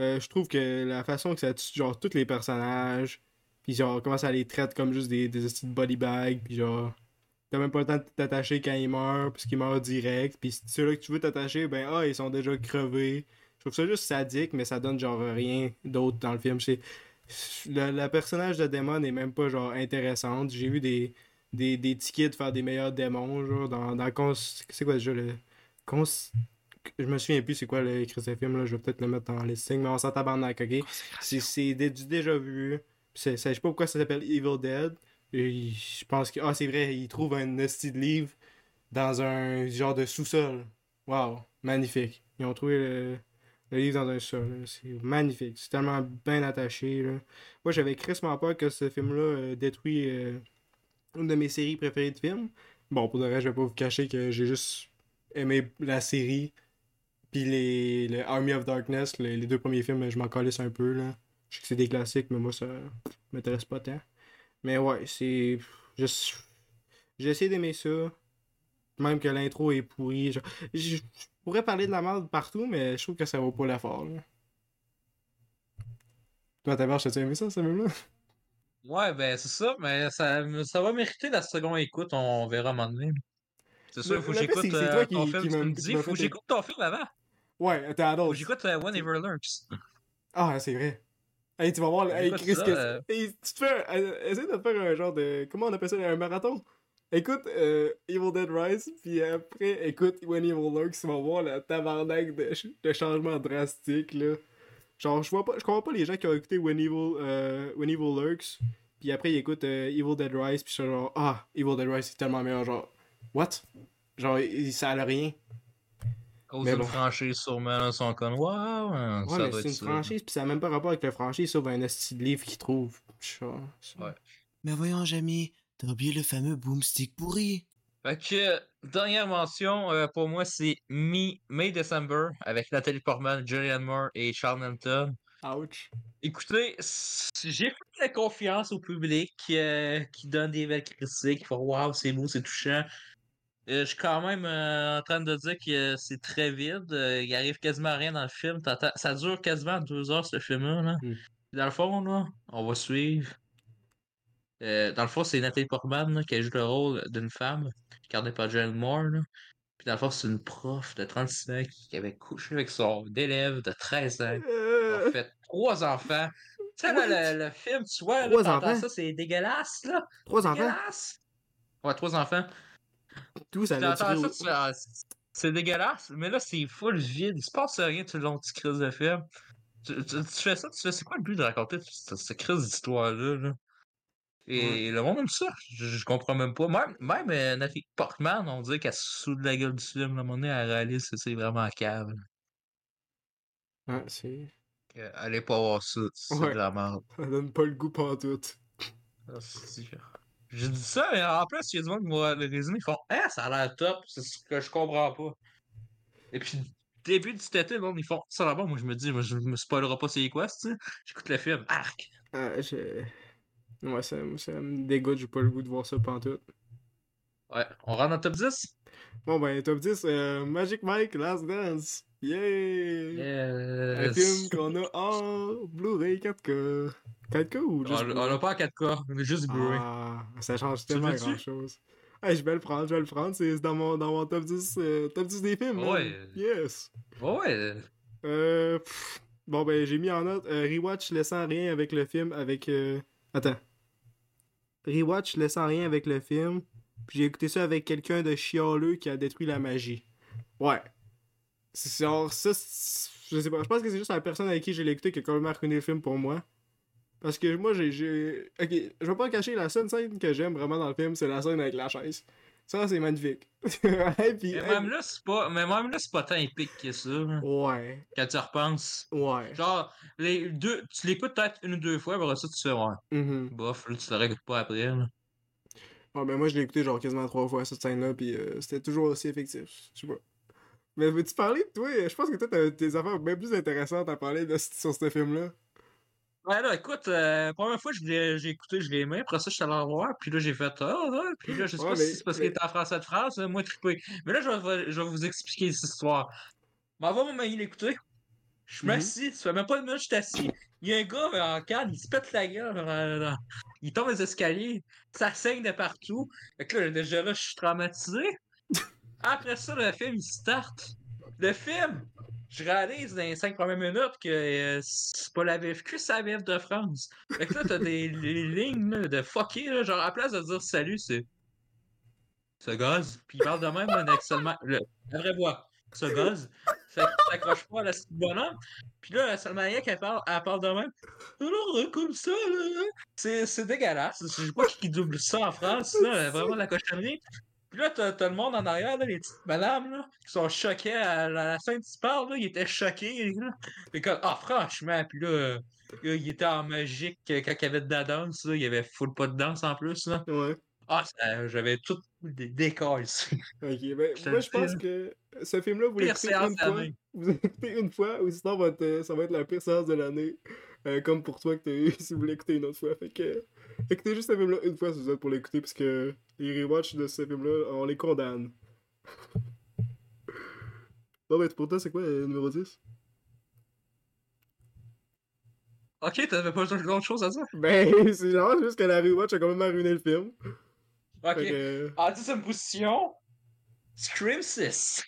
Euh, je trouve que la façon que ça tue, genre, tous les personnages, puis genre, comment ça les traite comme juste des, des de body bags, puis genre, t'as même pas le temps de t'attacher quand ils meurent, parce qu'ils meurent direct, puis ceux-là que tu veux t'attacher, ben ah, ils sont déjà crevés. Je trouve ça juste sadique, mais ça donne genre rien d'autre dans le film. C'est... Le, le personnage de démon est même pas genre intéressante. J'ai vu des, des, des tickets faire des meilleurs démons, genre, dans, dans Cons... C'est quoi déjà le... Cons... Je me souviens plus c'est quoi le ce film là, je vais peut-être le mettre dans les signes, mais on s'en tabarnak, ok? C'est du déjà vu. Je sais pas pourquoi ça s'appelle Evil Dead. Et je pense que. Ah, c'est vrai, il trouve un esti de livre dans un genre de sous-sol. Wow, magnifique. Ils ont trouvé le, le livre dans un sol. là. C'est magnifique. C'est tellement bien attaché. Là. Moi, j'avais crissement peur que ce film-là euh, détruit euh, une de mes séries préférées de films. Bon, pour de vrai, je vais pas vous cacher que j'ai juste aimé la série. Puis les, le Army of Darkness, les, les deux premiers films, je m'en calisse un peu. Là. Je sais que c'est des classiques, mais moi, ça m'intéresse pas tant. Mais ouais, c'est. essayé d'aimer ça. Même que l'intro est pourrie. Je, je pourrais parler de la merde partout, mais je trouve que ça vaut pas l'effort. Toi, ta t'as-tu aimé ça, ce film-là? Ouais, ben c'est ça, mais ça, ça va mériter la seconde écoute, on verra à un moment donné. C'est sûr, faut que j'écoute euh, ton qui- film, qui tu me dis, faut que j'écoute ton film avant. Ouais, t'es Faut adult. que j'écoute euh, Whenever Lurks. Ah, c'est vrai. Hey, tu vas voir. Hey, Chris, ça, que- euh. hey, tu te fais. un- euh, essaie de faire un genre de. Comment on appelle ça Un marathon? Écoute euh, Evil Dead Rise, puis après, écoute When Evil Lurks, tu vas voir le tabarnak de, de changements drastiques, là. Genre, je vois pas, je comprends pas les gens qui ont écouté When Evil, euh, When Evil Lurks, puis après ils écoutent euh, Evil Dead Rise, puis genre, ah, Evil Dead Rise c'est tellement meilleur, genre, what? Genre, il- ça a rien. Cause Mais d'une bon. franchise, sûrement, là, sont comme, waouh, hein, Ouais, ça mais doit c'est être une ça. franchise, puis ça a même pas rapport avec la franchise, sauf un esti de livre qu'ils trouvent. Ouais. Mais voyons, Jamie, t'as oublié le fameux boomstick pourri. Fait que, dernière mention, euh, pour moi, c'est Mi- May December avec Nathalie Portman, Julianne Moore et Charles Hampton. Ouch. Écoutez, j'ai fait la confiance au public euh, qui donne des belles critiques, qui font Waouh, c'est beau, c'est touchant. Euh, je suis quand même euh, en train de dire que c'est très vide. euh, il arrive quasiment rien dans le film. Ça dure quasiment deux heures, ce film-là. là. Mm. Dans le fond, là, on va suivre. Euh, dans le fond, c'est Nathalie Portman là, qui joue le rôle d'une femme, incarnée par Julianne Moore. là. Puis dans le fond, c'est une prof de 36 ans qui avait couché avec son élève de 13 ans. Euh, ont fait trois enfants. Tu sais, le, le film, tu vois, là, Trois enfants? ça, c'est dégueulasse, là. Trois enfants? Ouais, trois enfants. Tout ça au- ah, c'est- dégueulasse, mais là, c'est full vide. Il se passe rien tout le long de cette crise de film. Tu, tu- tu fais ça, tu fais, c'est quoi le but de raconter cette, cette crise d'histoire-là, là? Et le monde aime ça. Je, je comprends même pas. Même, même euh, Nathalie Portman, on dirait qu'elle se soude de la gueule du film. À un moment donné, elle réalise que c'est vraiment cave. Ouais, c'est. Que Allez pas voir ça, c'est Ouais. de la merde. Ça donne pas le goût pantoute. Ah, c'est- J'ai dit ça, mais en plus, il y a du monde qui m'a le résumé, ils font Ah, ça a l'air top, c'est ce que je comprends pas. Et puis, début du tété, le monde, ils font ça là-bas. Moi, je me dis, moi, je me spoilerai pas c'est quoi, tu. J'écoute le film, arc. Ah, je. Ouais, ça, ça me dégoûte, j'ai pas le goût de voir ça pantoute. Ouais, on rentre dans le top 10 Bon, ben, top 10, euh, Magic Mike, Last Dance. Yay! Un Yes. film qu'on a en Blu-ray 4K. 4K ou juste On l'a pas en 4K, on est juste Blu-ray. Ah, ça change tellement grand chose. Hey, je vais le prendre, je vais le prendre. C'est dans mon, dans mon top 10, euh, top 10 des films. man. Ouais. Yes. Ouais. Euh, pff, bon, ben, j'ai mis en note euh, Rewatch laissant rien avec le film. Avec. euh, Attends. Rewatch laissant rien avec le film. Puis j'ai écouté ça avec quelqu'un de chialeux qui a détruit la magie. Ouais. C'est genre, ça, je sais pas. Je pense que c'est juste la personne avec qui je l'ai écouté qui a complètement ruiné le film pour moi. Parce que moi, j'ai. Ok, je vais pas cacher, la seule scène que j'aime vraiment dans le film, c'est la scène avec la chaise. Ça, c'est magnifique. Puis, Mais hey, même là, c'est pas, mais même là, c'est pas tant épique que ça, là, Ouais, quand tu repenses. ouais. Genre, les deux, tu l'écoutes peut-être une ou deux fois, après ça, tu fais, ouais, Mhm. bof, là, tu le réécoutes pas après, là. Ouais, ben moi, je l'ai écouté genre quasiment trois fois, cette scène-là, puis euh, c'était toujours aussi effectif. Je sais pas. Mais veux-tu parler de toi? Je pense que toi, t'as des affaires bien plus intéressantes à parler de, sur ce film-là. Ouais, là, écoute, euh, première fois, j'ai écouté, je l'ai aimé. Après ça, je suis allé en voir. Puis là, j'ai fait, ah, ouais. Puis là, je sais Ouais, pas mais- si c'est parce mais- qu'il est en français de France, là, moi, trippé. Mais là, je vais, je vais vous expliquer cette histoire. M'en va, mon mari l'écouter. Je m'assis, ça fait même pas une minute je suis assis. Il y a un gars mais en canne, il se pète la gueule. euh, Il tombe les escaliers, ça saigne de partout. Fait que là, déjà là, je suis traumatisé. Après ça, le film, il start. Le film, je réalise dans les cinq premières minutes que euh, c'est pas la VFQ, c'est la VF de France. Fait que là, t'as des, lignes là, de fucker, là, genre à la place de dire salut, c'est. Ce gaz. Puis il parle de même, un excellent. Le... La vraie voix. Ce gaz. Ça t'accroche pas à la bonhomme. Puis là, Salma Hayek, elle parle, elle parle de même. Alors, euh, comme ça, là. là. C'est, dégueulasse. Je sais pas qui double ça en France, là. Vraiment de la cochonnerie. Puis là, t'as, t'as le monde en arrière, là, les petites madames, là, qui sont choquées à la, à la scène tu parles, là. Ils étaient choqués, là. Fait comme, ah, franchement, puis là, euh, là, il était en magique euh, quand il y avait de la danse, là. Il y avait full pas de danse en plus, là. Ouais. Ah, ça- j'avais tout des décors ici. Ok, ben moi, je pense que ce film-là, vous l'écoutez une fois. Vous l'écoutez une fois, ou sinon, euh, ça va être la pire séance de l'année. Euh, comme pour toi que t'as eu si vous l'écoutez une autre fois. Fait que. Écoutez juste ce film-là une fois si vous êtes pour l'écouter, parce que les rewatch de ce film-là, on les condamne. Bon, ben, pour toi, c'est quoi le numéro 10 Ok, t'avais pas d'autre chose à dire? Ben, c'est genre juste que la rewatch a complètement ruiné le film. Ok. Que. En dixième position, Scream 6.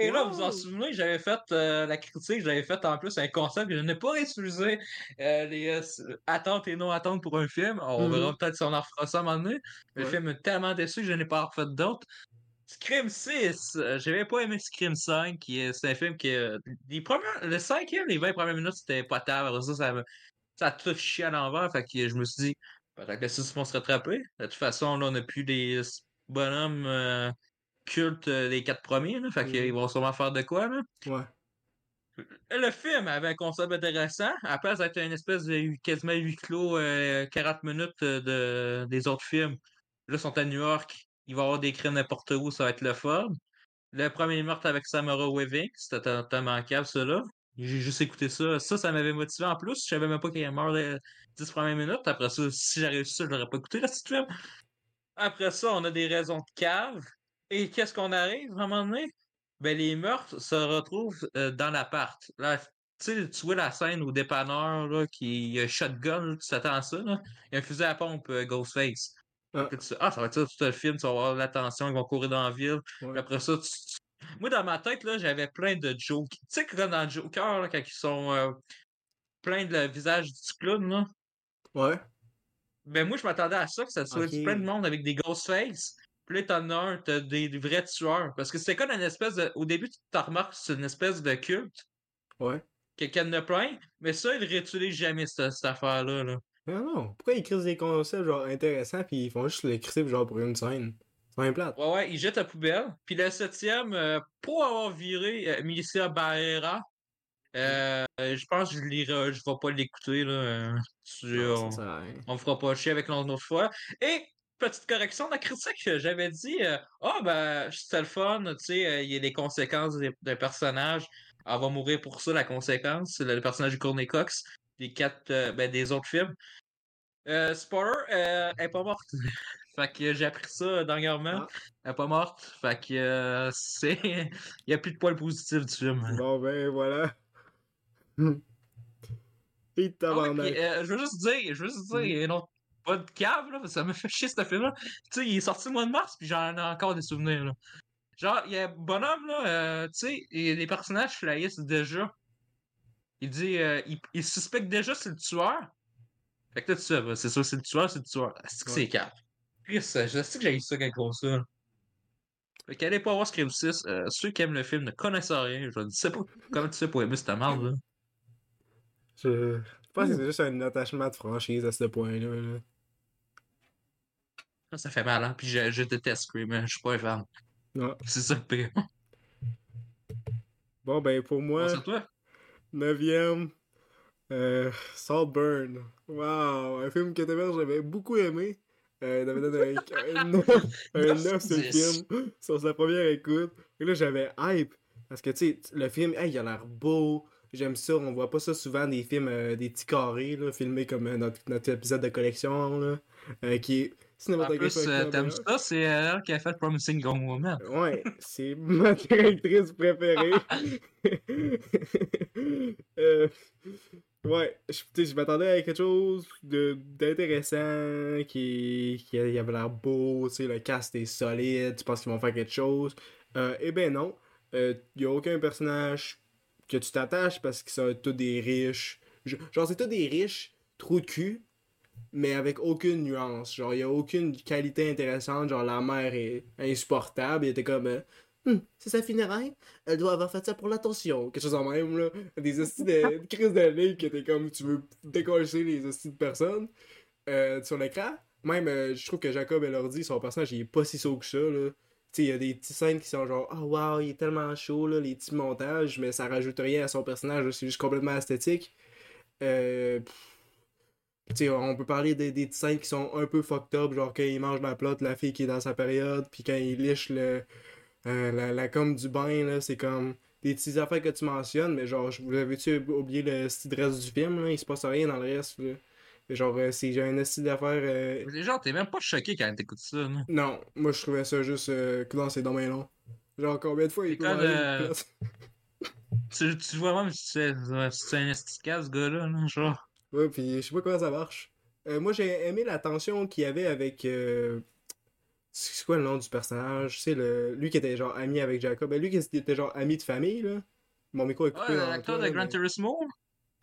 Et là, vous vous en souvenez, j'avais fait euh, la critique, j'avais fait en plus un concept, je n'ai pas réutilisé euh, les euh, attentes et non attentes pour un film. On Mhm. verra peut-être si on en refera ça à un moment donné. Le Ouais. film est tellement déçu que je n'ai pas refait d'autres. Scream 6, euh, j'avais pas aimé Scream 5, qui est, c'est un film qui. Les premières, le cinquième, les 20 premières minutes, c'était potable. Ça, ça, ça a tout chié à l'envers. Fait que je me suis dit, peut-être que le 6 vont se rattraper. De toute façon, là, on n'a plus des bonhommes euh, cultes euh, des quatre premiers. Là, fait qu'ils vont sûrement faire de quoi. Là. Ouais. Le film avait un concept intéressant. À la place d'être une espèce de quasiment huis clos, euh, 40 minutes euh, de, des autres films. Là, ils sont à New York. Il va y avoir des crimes n'importe où. Ça va être le fun. Le premier meurtre avec Samara Weaving, c'était ça là. J'ai juste écouté ça. Ça, ça m'avait motivé en plus. Je savais même pas qu'il est mort les 10 premières minutes. Après ça, si j'avais réussi ça, je l'aurais pas écouté, la petite film. Après ça, on a des raisons de cave. Et qu'est-ce qu'on arrive à un moment donné? Ben, les meurtres se retrouvent euh, dans l'appart. Là, tu vois la scène au dépanneur, là, qui y a un shotgun, là, tu t'attends à ça, là. Il y a un fusil à pompe, euh, Ghostface. Ah. Tu- ah, ça va être ça tout le film, tu vas avoir l'attention, ils vont courir dans la ville. Ouais. Après ça, tu- tu- moi, dans ma tête, là, j'avais plein de jokes. Tu sais, comme dans Joker, là, quand ils sont euh, plein de le visage du clown, là. Ouais. Ben, moi, je m'attendais à ça, que ça soit Ok. plein de monde avec des Ghostface. Puis là, t'en as un, t'as des, vrais tueurs. Parce que c'était comme une espèce de. Au début, tu remarques, c'est une espèce de culte. Ouais. Quelqu'un de plein. Mais ça, ils réutilisent jamais cette, cette affaire-là. Là. Non, non. Pourquoi ils créent des concepts genre intéressants puis ils font juste les créer genre pour une scène? C'est un plate. Ouais, ouais, ils jettent la poubelle. Puis le septième, euh, pour avoir viré euh, Milicia Barrera, euh, je pense que je ne vais pas l'écouter. là. euh, tu- Non, on, ça on fera pas chier avec l'autre fois. Et petite correction de la critique, j'avais dit euh, Ah ben c'était le fun, tu sais, euh, il y a des conséquences d'un personnage. Elle va mourir pour ça, la conséquence. C'est le, personnage de Courtney Cox, des quatre euh, ben, des autres films. Spoiler, euh, elle est pas morte. fait que j'ai appris ça dernièrement. Ah. Elle est pas morte. Fait que c'est. Il y a plus de points positifs du film. Bon, ben voilà. Et Ah puis, euh, je veux juste dire, je veux juste dire, il y a une autre- pas de cave, là, ça me fait chier ce film-là. Tu sais, il est sorti le mois de mars, puis j'en ai encore des souvenirs, là. Genre, il y a Bonhomme, là, euh, tu sais, et les personnages flyissent déjà. Il dit, euh, il, il suspecte déjà c'est le tueur. Fait que là, tu sais, bah, c'est sûr, c'est le tueur, c'est le tueur. C'est que Ouais. c'est cave? Puis, ça, je sais que j'ai eu ça quand ils font ça. Fait qu'allez pas voir Scream 6. euh, ceux qui aiment le film ne connaissent rien. Je ne sais pas comment tu sais pas aimer cette merde, là. Je... Je pense que c'est juste un attachement de franchise à ce point-là. là. Ça, ça fait mal, hein. Puis je, je déteste Scream, hein. je suis pas un fan. Non. C'est ça le pire. Bon, ben pour moi, toi? neuvième, euh, Saltburn. Wow, un film que j'avais beaucoup aimé. Euh, t'avais donné un, un 9, un 9 sur le 10. film, sur sa première écoute. Et là, j'avais hype. Parce que, tu sais, le film, hey, il a l'air beau. J'aime ça, on voit pas ça souvent, des films, euh, des petits carrés, là, filmés comme euh, notre, notre épisode de collection, là, qui est En plus, euh, t'aimes ça? C'est elle qui a fait Promising Young Woman. Ouais, c'est ma directrice préférée. Euh, ouais, je, m'attendais à quelque chose d'intéressant, qui, qui avait l'air beau, le cast est solide, tu penses qu'ils vont faire quelque chose. Euh, eh ben non, il y a aucun personnage que tu t'attaches parce qu'ils sont tous des riches. Genre, c'est tous des riches, trous de cul, mais avec aucune nuance. Genre, il y a aucune qualité intéressante. Genre, la mère est insupportable. Il était comme. euh, c'est sa funéraille. Elle doit avoir fait ça pour l'attention. Quelque chose en même, là. Des hosties de, de crise de que t'es comme. Tu veux décoller les hosties de personnes euh, sur l'écran. Même, euh, je trouve que Jacob Elordi, son personnage, il est pas si saut que ça, là. Tu sais, il y a des petites scènes qui sont genre, oh wow, il est tellement chaud, là, les petits montages, mais ça rajoute rien à son personnage, là, c'est juste complètement esthétique. Euh, on peut parler des, des scènes qui sont un peu fucked up, genre quand il mange la plotte, la fille qui est dans sa période, puis quand il liche le, euh, la, la com du bain, là, c'est comme des petites affaires que tu mentionnes, mais genre, vous avez-tu oublié le style reste du film, là? Il se passe rien dans le reste, là. Genre, euh, c'est un style d'affaires. euh, Mais Genre, t'es même pas choqué quand t'écoutes ça, là. Non, moi je trouvais ça juste. Euh, que non, c'est dommage long. Genre, combien de fois il peut euh? Tu, tu vois même si c'est un esticaz, ce gars-là, là, genre. Ouais, puis je sais pas comment ça marche. Euh, moi, j'ai aimé la tension qu'il y avait avec. euh, C'est quoi le nom du personnage? C'est le... lui qui était genre ami avec Jacob. Ben, lui qui était genre ami de famille, là. Mon micro est coupé Ouais, l'acteur de là, Gran mais- Turismo?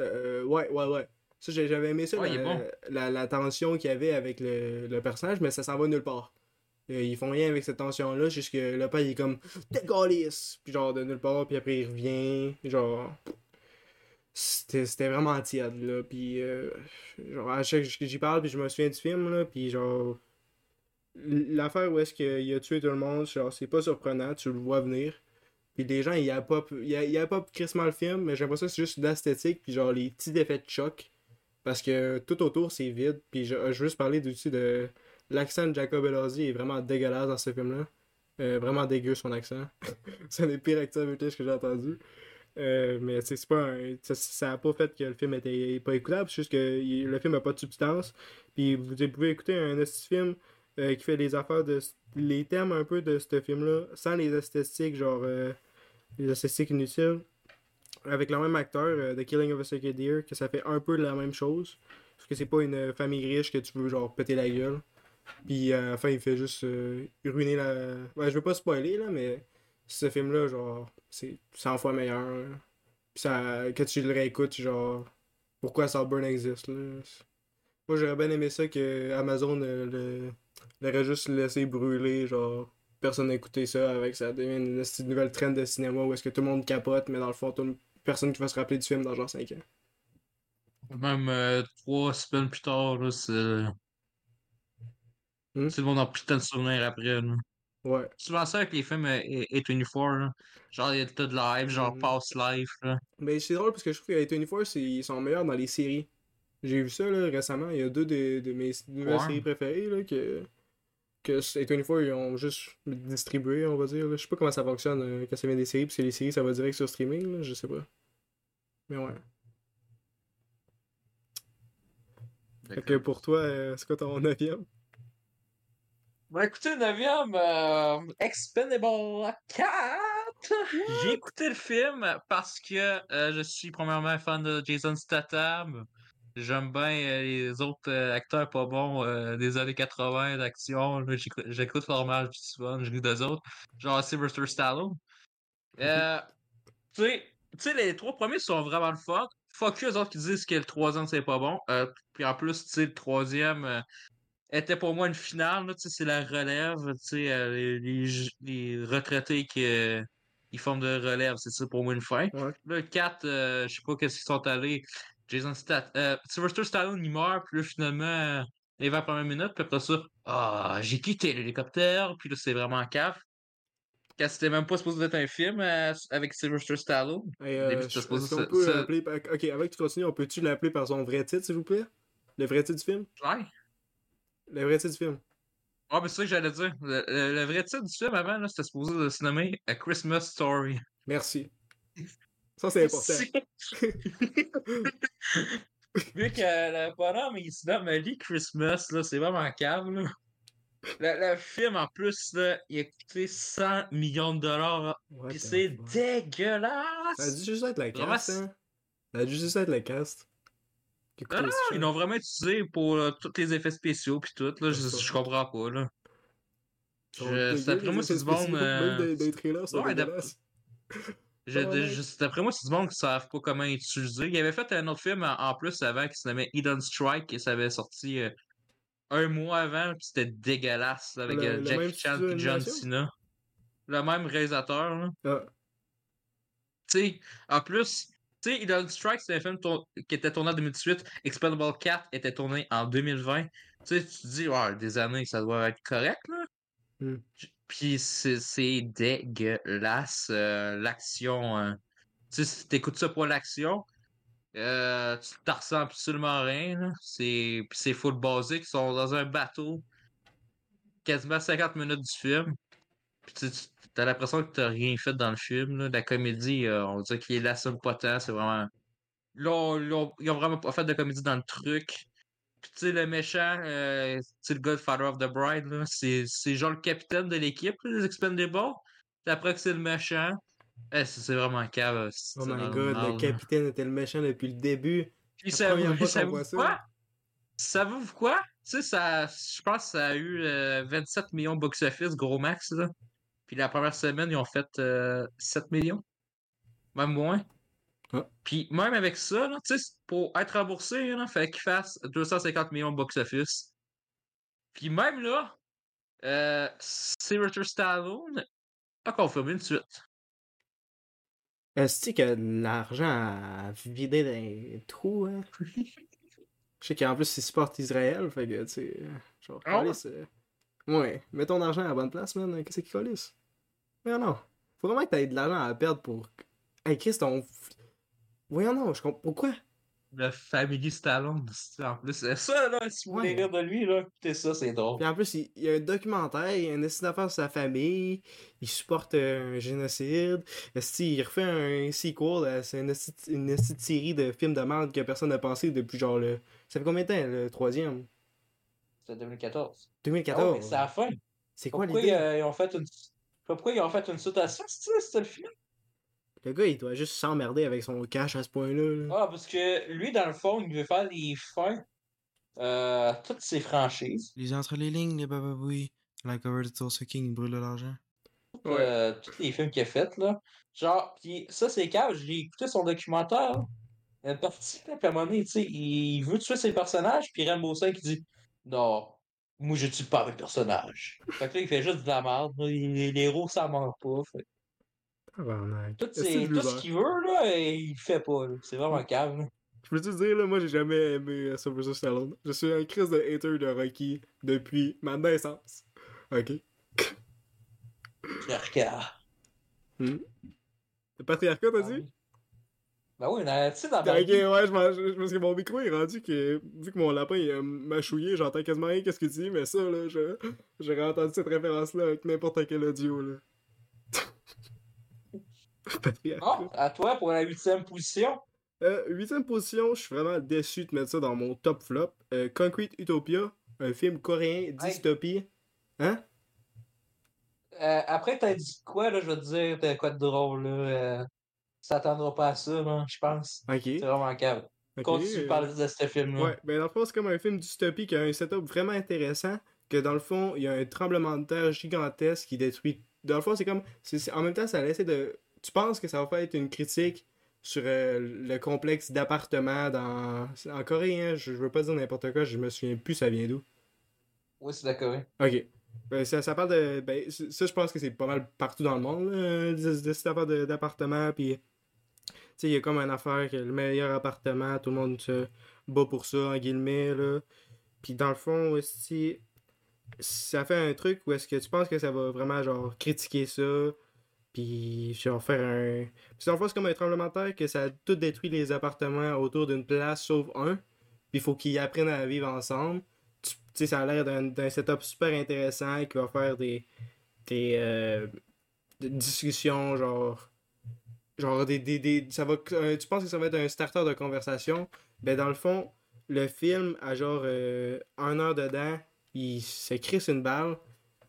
Euh, ouais, ouais, ouais. Ça, j'ai- j'avais aimé ça, Ouais, la, bon. la, la tension qu'il y avait avec le, le personnage, mais ça s'en va nulle part. Euh, ils font rien avec cette tension-là, juste que le père, il est comme « Dégalisse! » Puis genre, de nulle part, puis après, il revient. Genre... C'était vraiment tiède, là. Puis, euh, genre, à chaque que j'y parle, puis je me souviens du film, là, puis genre... L'affaire où est-ce qu'il a tué tout le monde, genre, c'est pas surprenant, tu le vois venir. Puis les gens, ils apopent, ils, ils apopent crissement le film, mais j'ai l'impression que c'est juste l'esthétique, puis genre les petits effets de choc. Parce que tout autour, c'est vide. Puis je, je veux juste parler aussi de l'accent de Jacob Elordi est vraiment dégueulasse dans ce film-là. Euh, vraiment dégueu son accent. c'est un des pires accents british que j'ai entendu. Euh, mais c'est pas ça, ça a pas fait que le film était pas écoutable, c'est juste que le film a pas de substance. Puis vous pouvez écouter un petit film euh, qui fait les affaires de les thèmes un peu de ce film-là, sans les esthétiques, genre euh, les esthétiques inutiles, avec le même acteur, The Killing of a Sacred Deer, que ça fait un peu la même chose. Parce que c'est pas une famille riche que tu veux genre péter la gueule. Puis à la il fait juste ruiner la. Ouais, je veux pas spoiler là, mais ce film-là, genre, c'est 100 fois meilleur. là. Puis ça, que tu le réécoutes, genre, pourquoi Saltburn existe là? Moi, j'aurais bien aimé ça que Amazon euh, l'aurait juste laissé brûler, genre, personne n'écoutait ça avec ça devient une, nouvelle trend de cinéma où est-ce que tout le monde capote, mais dans le fond, tout personne qui va se rappeler du film dans genre 5 ans. Même euh, trois semaines plus tard, là, c'est. Hmm? C'est le monde de temps de souvenir après, là. Ouais. C'est souvent ça avec les films euh, A24, là. Genre, il y a tout de live, genre Mhm. Past Life, là. Mais c'est drôle parce que je trouve qu'à 24, c'est- ils sont meilleurs dans les séries. J'ai vu ça là, récemment. Il y a deux de, de mes nouvelles Ouais. séries préférées là, que, que A24 ils ont juste distribué, on va dire. là. Je sais pas comment ça fonctionne euh, quand ça vient des séries, parce que les séries ça va direct sur streaming, là, je sais pas. Mais ouais. Fait que pour toi, euh, c'est quoi ton 9ème Bon, écoutez, 9ème, euh, Expendable 4. J'ai écouté le film parce que euh, je suis premièrement fan de Jason Statham. J'aime bien euh, les autres euh, acteurs pas bons des années 80 d'action. J'écoute- Fromage du souvent, je d'eux autres. Genre Sylvester Stallone. Tu sais, les trois premiers sont vraiment le fun. Fuck eux autres qui disent que le troisième c'est pas bon. Puis en plus, tu sais, le troisième était pour moi une finale. là, Tu sais, c'est la relève. Tu sais, euh, les, les, les retraités qui euh, ils forment de relève, c'est ça pour moi une fin. Ouais. Là, le 4, euh, je sais pas qu'est-ce qu'ils sont allés. Jason Stat. Euh, Sylvester Stallone, il meurt, puis là, finalement, les 20 premières minutes, puis après ça, ah, j'ai quitté l'hélicoptère, puis là, c'est vraiment caf. Quand c'était même pas supposé être un film euh, avec Sylvester Stallone. Hey, euh, début, je- ça- peut ça- l'appeler par- Ok, avant que tu continues, on peut-tu l'appeler par son vrai titre, s'il vous plaît? Le vrai titre du film? Ouais. Le vrai titre du film. Ah, mais c'est ça que j'allais dire. Le, le- le vrai titre du film avant, là, c'était supposé de se nommer A Christmas Story. Merci. Ça, c'est important. Vu que le bonhomme, il se nomme Lee Christmas, là, c'est vraiment là. Le, le film, en plus, là, il a coûté 100 millions de dollars, pis c'est dégueulasse! Ça a dû juste être la Vraiment, cast, hein Ça a dû juste être la cast. Non, cher. ils l'ont vraiment utilisé pour euh, tous les effets spéciaux pis tout, là, je, comprends pas, là. Ils sont Je- dégueux, c'est après les moi, c'est du bon, euh, Même des, des trailers ouais, d'après- Ah d'après moi, c'est du monde qui savent pas comment utiliser. Il avait fait un autre film en, en plus avant qui se nommait Eden Strike et ça avait sorti euh, un mois avant, puis c'était dégueulasse avec Le- euh, le même Jackie Chan et John? Cena. Le même réalisateur, là. Ah, Tu sais, en plus, tu sais, Eden Strike, c'est un film tour- qui était tourné en 2018. Expendable 4 était tourné en 2020. Tu sais, tu te dis, ouais, des années, ça doit être correct, là. Hmm. Puis c'est dégueulasse, euh, l'action. euh. Tu sais, si t'écoutes ça pour l'action, euh, tu t'en ressens absolument rien, c'est full basique. Ils sont dans un bateau, quasiment 50 minutes du film. Puis tu t'as l'impression que t'as rien fait dans le film. Là. La comédie, euh, on dirait qu'il l'assume pas tant. C'est vraiment. Là, on- là, ils ont vraiment pas fait de comédie dans le truc. Puis tu sais, le méchant, euh, tu sais, le Godfather of the Bride, là, c'est c'est genre le capitaine de l'équipe, là, les Expendables. Puis après que c'est le méchant, eh, c'est c'est vraiment cave. c'est Oh my god, le là. capitaine était le méchant depuis le début. Puis ça vous, voit ça. quoi? Savez-vous quoi? Tu sais, ça, je pense que ça a eu euh, 27 millions box-office, gros max, là. Puis la première semaine, ils ont fait euh, 7 millions. Même moins. Ah. Puis même avec ça, là, pour être remboursé, il fait qu'ils fassent 250 millions box-office. Puis même là, euh, Sylvester Stallone a confirmé une suite. Est-ce que l'argent a vidé dans les trous, hein? Je sais qu'en plus, il supporte Israël, fait que, tu sais, genre, Ah ouais? mets ton argent à la bonne place, man, qu'est-ce qu'il colisse? Mais non, faut vraiment que t'aies de l'argent à perdre pour... Hey, Chris, ton... Voyons non, je comprends... Pourquoi? Le Family Stallone, en plus. Ça, là, si vous voulez rire de lui, là, écoutez ça, c'est drôle. Puis en plus, il, il y a un documentaire, il y a une essai d'affaires sur sa famille, il supporte euh, un génocide. Qu'il refait un sequel, c'est une, une série de films de merde que personne n'a pensé depuis genre le... Ça fait combien de temps, le troisième? C'était 2014. 2014. Ah ouais, c'est à la fin. c'est quoi Pourquoi l'idée? euh, ils ont fait une. Pourquoi ils ont fait une ça, c'est le film? Le gars, il doit juste s'emmerder avec son cash à ce point-là. là. Ah, parce que lui, dans le fond, il veut faire des fins euh, à toutes ses franchises. Les entre les lignes, les bababouilles. La cover de Tulsa King brûle de l'argent. Ouais. euh, tous les films qu'il a fait, là. Genre, pis ça, c'est calme, j'ai écouté son documentaire. Il une partie, à un moment donné, tu sais, il veut tuer ses personnages, puis Rainbow Cinq, il dit Non, moi, je tue pas mes personnages. Fait que là, il fait juste de la merde. là. Les, les héros, ça ment pas. Fait. Tout, tout ce qu'il veut, là, il le fait pas. C'est vraiment calme. là. Je peux te dire, là, moi, j'ai jamais aimé euh, Sylvester Stallone. Je suis un crise de hater de Rocky depuis ma naissance. Ok. Regarde. Hmm. Le patriarcat, t'as dit? Ben oui, dans- tu sais, dans Ok, ma vie, ouais, je je- parce que mon micro est rendu que, vu que mon lapin il, euh, m'a chouillé, j'entends quasiment rien qu'est-ce qu'il dit, mais ça, là, je- j'aurais entendu cette référence-là avec n'importe quel audio, là. Bon, à toi pour la huitième position. Euh, huitième position, je suis vraiment déçu de mettre ça dans mon top flop. Euh, Concrete Utopia, un film coréen dystopie. Hein? Euh, après, t'as dit quoi, là, je te dire, t'as quoi de drôle, là. Euh, tu t'attendras pas à ça, là, je pense. Ok. C'est vraiment calme. ok, Continue euh, de parler de ce film-là. Ouais, ben dans le fond, c'est comme un film dystopie qui a un setup vraiment intéressant. Que dans le fond, il y a un tremblement de terre gigantesque qui détruit. Dans le fond, c'est comme. c'est- En même temps, ça laisse de. Tu penses que ça va faire être une critique sur euh, le complexe d'appartements dans. En Corée, hein, je, je veux pas dire n'importe quoi, je me souviens plus ça vient d'où. Oui, c'est d'accord. Ok. Ben, ça, ça parle de. Ben, ça, je pense que c'est pas mal partout dans le monde, là, cette affaire de- d'appartement. Puis sais, il y a comme une affaire que le meilleur appartement, tout le monde se bat pour ça, en guillemets, là. Puis dans le fond, aussi, ça fait un truc où est-ce que tu penses que ça va vraiment, genre, critiquer ça, puis genre faire un... Puis fond, c'est comme un tremblement de terre que ça a tout détruit les appartements autour d'une place, sauf un. Puis il faut qu'ils apprennent à vivre ensemble. Tu sais, ça a l'air d'un setup super intéressant qui va faire des... des, euh, des discussions, genre... Genre, des, des, ça va, euh, tu penses que ça va être un starter de conversation? Ben, dans le fond, le film, à genre euh, un heure dedans, il se crisse une balle,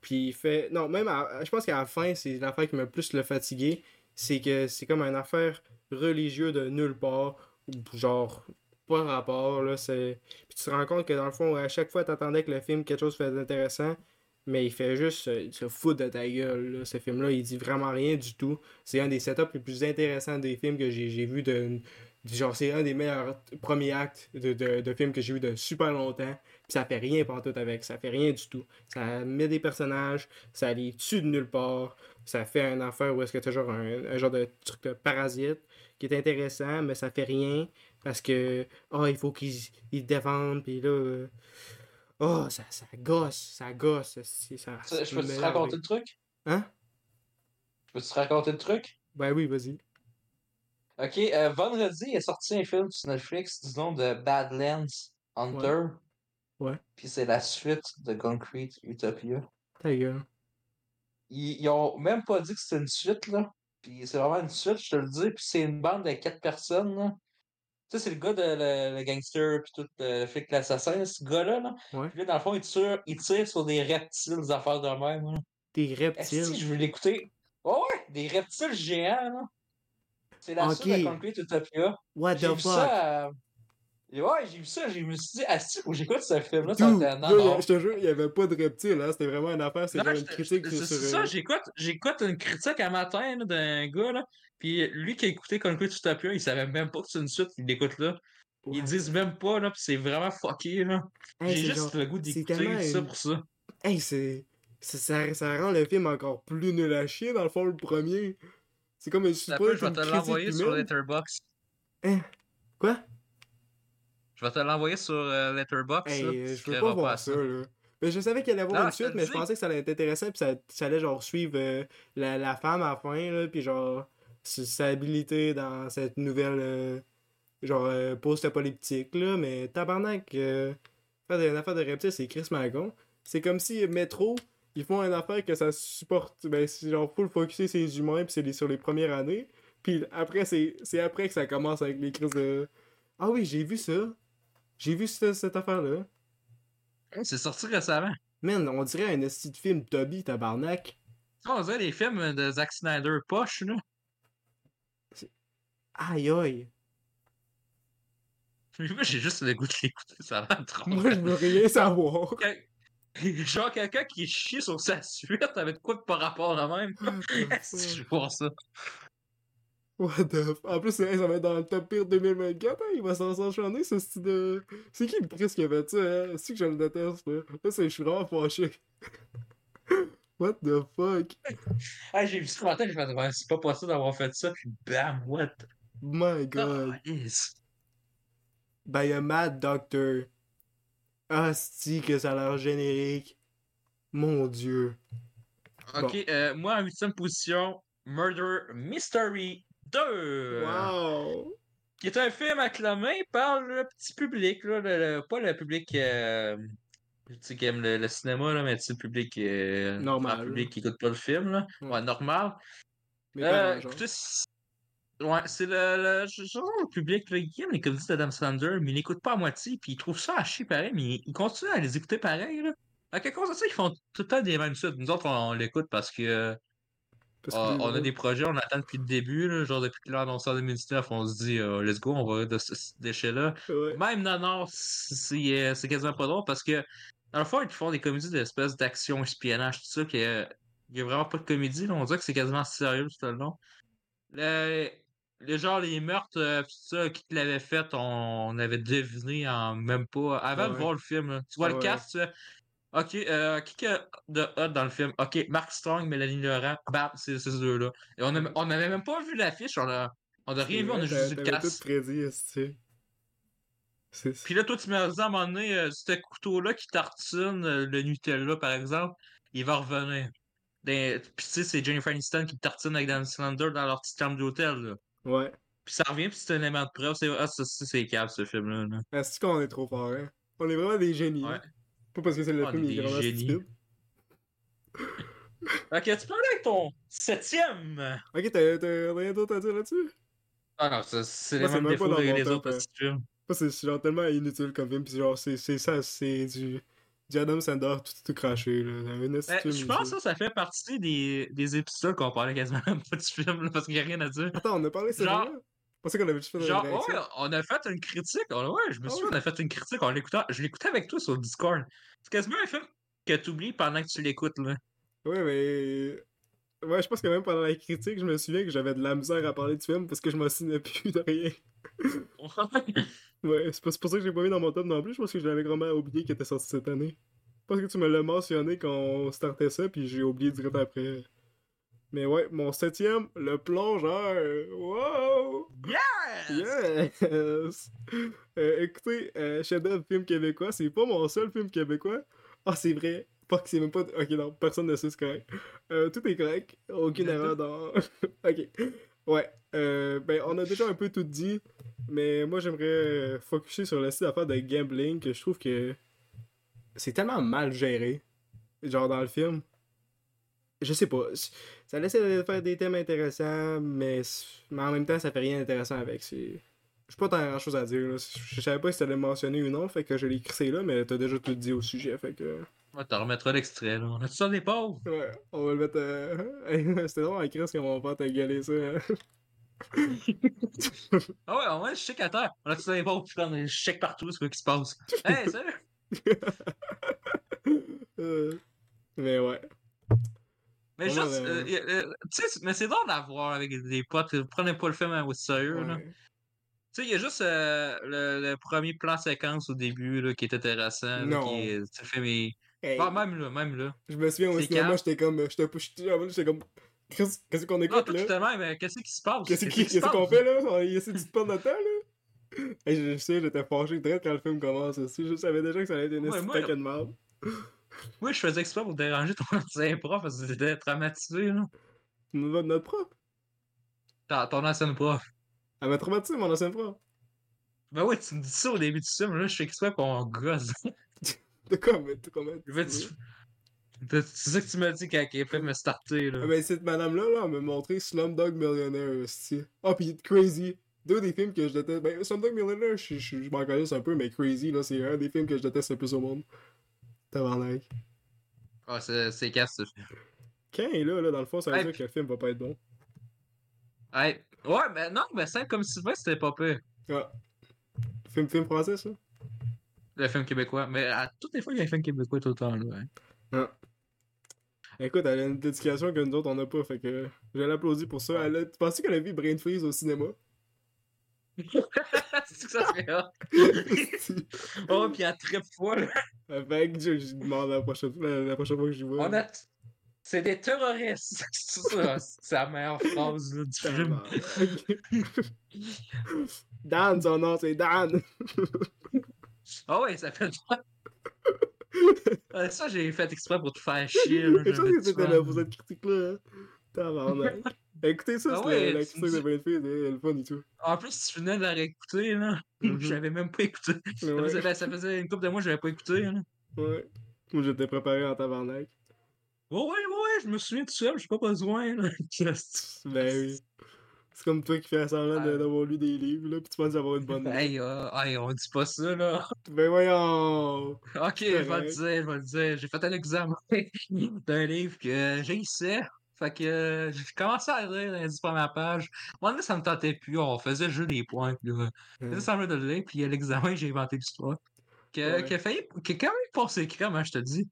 puis il fait... Non, même, à- je pense qu'à la fin, c'est l'affaire qui m'a plus le fatigué, c'est que c'est comme une affaire religieuse de nulle part, ou genre, pas rapport, là, c'est... Puis tu te rends compte que, dans le fond, à chaque fois, t'attendais que le film, quelque chose fait d'intéressant, mais il fait juste se, foutre de ta gueule, là. Ce film-là, il dit vraiment rien du tout. C'est un des setups les plus intéressants des films que j'ai vu de... Genre, c'est un des meilleurs premiers actes de, de, de films que j'ai vu de super longtemps. Puis ça fait rien tout avec, ça fait rien du tout. Ça met des personnages, ça les tue de nulle part. Ça fait une affaire où est-ce que t'as genre un, un genre de truc de parasite qui est intéressant, mais ça fait rien parce que, oh, il faut qu'ils ils défendent, puis là, oh, ça, ça gosse, ça gosse. c'est- Ça, Je peux te raconter le truc? Hein? Je peux te raconter le truc? Ben oui, vas-y. Ok, euh, vendredi est sorti un film sur Netflix du nom de Badlands Hunter. Ouais. Puis c'est la suite de Concrete Utopia. Ta gueule. Ils, ils ont même pas dit que c'était une suite, là. Puis c'est vraiment une suite, je te le dis. Puis c'est une bande de quatre personnes, là. Tu sais, c'est le gars de le, le gangster, puis tout, euh, le flic, l'assassin, ce gars-là, là. Ouais. Puis là, dans le fond, il tire, il tire sur des reptiles, des affaires de même, là. Des reptiles. que je veux l'écouter? Ouais, ouais, des reptiles géants, là. C'est la suite Ok. de Concrete Utopia. What the fuck? ça. Euh, et Ouais, j'ai vu ça, je me suis dit, ah, si, j'écoute ce film-là, ça Dude, fait non, non. je te jure, il n'y avait pas de reptiles, hein. C'était vraiment une affaire, c'est une critique c'est sur. c'est euh, ça, j'écoute, j'écoute une critique un matin d'un gars, là, puis lui qui a écouté Concrete Utopia, il savait même pas que c'est une suite, il l'écoute là. Ils ouais. disent même pas, là, pis c'est vraiment fucké, là. Hey, J'ai juste genre- le goût c'est d'écouter tellement ça une- pour ça. Hey, c'est. Ça, ça, ça rend le film encore plus nul à chier, dans le fond, le premier. C'est comme un super. je vais te l'envoyer sur. Letterboxd. Quoi? Je vais te l'envoyer sur euh, Letterboxd. Hey, là, euh, je veux pas voir ça, là. Mais je savais qu'il allait y avoir Non, une suite, mais je pensais que ça allait être intéressant, puis ça, ça allait genre suivre euh, la, la femme à la fin, là, puis genre sa habilité dans cette nouvelle euh, genre euh, post-apocalyptique, là, mais tabarnak, euh, faire des affaires de reptiles, c'est Chris Magon. C'est comme si Metro, ils font une affaire que ça supporte, ben c'est genre full focusé sur les humains, puis c'est sur les premières années, puis après, c'est c'est après que ça commence avec les crises de... Ah oui, j'ai vu ça. J'ai vu ce- cette affaire-là. Hey, C'est sorti récemment. Man, on dirait un esti de film Toby, tabarnak. On dirait les films de Zack Snyder poche, là. Aïe aïe. Moi, j'ai juste le goût de l'écouter, ça a l'air trop. Moi, je veux rien savoir. Genre quelqu'un qui chie sur sa suite avec quoi de par rapport à même. Est-ce que je voir ça? What the f... En plus, hey, ça va être dans le top pire 2024, hein, il va s'en s'enchaîner, ce style de... C'est qui le Chris qui a fait ça, hein? C'est que je le déteste, là? Là, c'est- je suis vraiment fâché. What the fuck? Ah, j'ai vu ça ce matin, je me suis dit, Ouais, c'est pas possible d'avoir fait ça, puis bam, what? My god. Yes. By a mad doctor. Asti que ça a l'air générique. Mon dieu. Ok, euh, moi en huitième position, Murder Mystery 2. Wow! Qui est un film acclamé par le petit public, là, le- le- pas le public euh, tu sais, qui aime le, le cinéma, là, mais tu sais, le public, euh, Normal, grand public qui écoute pas le film, là. Ouais. Ouais, normal. Mais Euh, écoutez, ouais, c'est le, le, genre le public là, qui aime les comédies d'Adam Sandler, mais il n'écoute pas à moitié, puis il trouve ça à chier pareil, mais il, continue à les écouter pareil, là. À quelque chose ça, ils font tout le temps des mêmes suites. Nous autres, on, on l'écoute parce que ah, on a des projets, on attend depuis le début, là, genre depuis que l'annonceur 2019, on se dit euh, let's go, on va de ce, déchet-là. Ouais. Même Nanar, c'est euh, c'est quasiment pas drôle parce que dans le fond, ils font des comédies d'espèce d'action, espionnage, tout ça, qu'il y a vraiment pas de comédie, là. on dirait que c'est quasiment sérieux tout le long. Le, le genre, les meurtres, euh, tout ça, qui te l'avait fait, on, on avait deviné en même pas. Avant de Ouais. voir le film, là. tu vois le Ouais. cast, tu Ok, euh, qui que de hot dans le film? Ok, Mark Strong, Mélanie Laurent, bam, c'est ces deux-là. Et on n'avait même pas vu l'affiche, on a. On a rien vu, on a juste vu le T'avais tout casse. prédit, esti. C'est Puis là, toi, tu m'as dit à un moment donné, euh, ce couteau-là qui tartine euh, le Nutella, par exemple, il va revenir. Dans- Puis tu sais, c'est Jennifer Aniston qui tartine avec Dan Slender dans leur petite chambre d'hôtel, là. Ouais. Puis ça revient, puis c'est un élément de preuve. C'est ah, ça, ça, c'est câble, ce film-là. là. Est-ce qu'on est trop fort, hein? On est vraiment des génies. Ouais. hein? Pas parce que c'est le film, il est vraiment stupide. Ok, tu peux aller avec ton septième. Ok, t'as t'as rien d'autre à dire là-dessus? Ah non, ça, c'est les mêmes même pas défauts mon les autres petits films. Moi, c'est genre tellement inutile comme film, pis genre, c'est c'est ça, c'est du. Du Adam Sandler tout, tout craché, là. Ben, je pense que ça, ça fait partie des, des épisodes qu'on parlait quasiment même pas du film, là, parce qu'il n'y a rien à dire. Attends, on a parlé de ce Genre- Je qu'on avait fait Genre, ouais, on a fait une critique. on- ouais, je me Ah souviens, on a fait une critique. On l'écoutait, je l'écoutais avec toi sur le Discord. C'est quasiment un film que tu oublies pendant que tu l'écoutes, là. Ouais, mais. Ouais, je pense que même pendant la critique, je me souviens que j'avais de la misère à parler du film parce que je m'en souvenais plus de rien. Ouais, c'est pour ça que j'ai pas mis dans mon top non plus. Je pense que je l'avais vraiment oublié qu'il était sorti cette année. Je pense que tu me l'as mentionné quand on startait ça, puis j'ai oublié direct après. Mais ouais, mon septième, le plongeur. Wow! Yes! Yes! Euh, écoutez, euh, chef-d'œuvre film québécois, c'est pas mon seul film québécois. Ah, c'est vrai. Pas que c'est même pas. Ok, non, personne ne sait, c'est correct. Euh, tout est correct. Aucune erreur dans. ok. Ouais. Euh, ben, on a déjà un peu tout dit. Mais moi, j'aimerais euh, focuser sur le site d'affaires de gambling que je trouve que c'est tellement mal géré. Genre dans le film. Je sais pas. Ça laisse de faire des thèmes intéressants, mais, mais en même temps, ça fait rien d'intéressant avec. C'est. J'ai pas tant grand chose à dire. là. Je savais pas si t'allais mentionner ou non, fait que je l'ai crissé là, mais t'as déjà tout dit au sujet, fait que. Ouais, t'en remettras l'extrait, là. On a tout ça des pauvres? Ouais, on va le mettre. Euh... C'était drôle à Chris qu'on va faire te gueuler ça. hein. Ah ouais, on va check à terre. On a tout ça des pauvres, on a check partout, quoi qui se passe. Hey, salut! Euh, Mais ouais. Mais juste, euh, euh, euh, tu sais, mais c'est drôle d'avoir avec des potes. Prenez pas le film au sérieux, là. Tu sais, il y a juste euh, le, le premier plan séquence au début là, qui est intéressant. là, Non. Qui est, tu sais, le film est- Hey, Ah, même là, même là. je me souviens au cinéma, j'étais comme. J'étais comme. Qu'est-ce qu'on écoute là? demandes, mais qu'est-ce qui se passe? Qu'est-ce qu'on fait là? On essaie de se perdre notre temps là? Hey, je sais, j'étais fâché direct quand le film commence aussi. Je savais déjà que ça allait être une Ouais, moi- de merde. Oui, je faisais exprès pour déranger ton ancien prof parce que j'étais traumatisé. Là. Notre prof? Ton, ton ancien prof. Elle m'a traumatisé, mon ancien prof. Ben oui, tu me dis ça au début du film, là, je fais exprès qu'on gosse. De quoi, mais de comment? C'est ça que tu m'as dit quand il a fait me starter. Là. Ah ben, cette madame-là, là, elle m'a montré Slumdog Millionaire, esti. Ah, pis Crazy. Deux des films que je déteste. Ben, Slumdog Millionaire, je, je, je m'en connais un peu, mais Crazy, là, c'est un des films que je déteste le plus au monde. Tabarnak. Ah, c'est c'est casse ce film. Quand est là, là, dans le fond, ça veut Hey, dire que le film va pas être bon. Hey, ouais, mais non, mais simple comme Sylvain, c'était pas pire. Ah. Film, film français, ça? Le film québécois. Mais à toutes les fois, il y a un film québécois tout le temps. Là, hein. Écoute, elle a une dédication que nous autres, on a pas, fait que je l'applaudis pour ça. Elle a... Tu pensais qu'elle a vu Brain Freeze au cinéma? C'est que ça serait hot. Oh, puis à très fois, là. fait que je, je demande la prochaine, la, la prochaine fois que j'y vois. On a. C'est des terroristes. C'est ça. C'est la meilleure phrase là, du film. Dan, son nom, c'est Dan! Ah ouais, ça fait Ça, j'ai fait exprès pour te faire chier. Là, Je j'avais que c'était là pour cette critique-là. Hein. Tabarnak. Écoutez ça, Ah c'est ouais, la, la critique de Freeze, elle est le fun et tout. En plus, tu venais de la réécouter, là. Mhm. J'avais même pas écouté. Ça, faisait, ben, ça faisait une couple de mois que j'avais pas écouté. Là. ouais. Moi, j'étais préparé en tabarnak. Ouais, ouais, ouais, je me souviens tout seul, j'ai pas besoin. Là. Ben oui. C'est comme toi qui fais semblant de- Ouais. d'avoir lu des livres, là, pis tu penses avoir une bonne. Hey, euh, hey, on dit pas ça, là. Ben voyons! Ok, je vais le dire, je vais le dire. J'ai fait un examen d'un livre que j'ai Fait que euh, j'ai commencé à lire les 10 premières pages. Moi, là, ça me tentait plus. On faisait juste des points. Puis là, faisais semblant de le lire. Puis à l'examen, j'ai inventé l'histoire. Qui a, Ouais. qui a failli. Qui a quand même passé crème, hein, je te dis.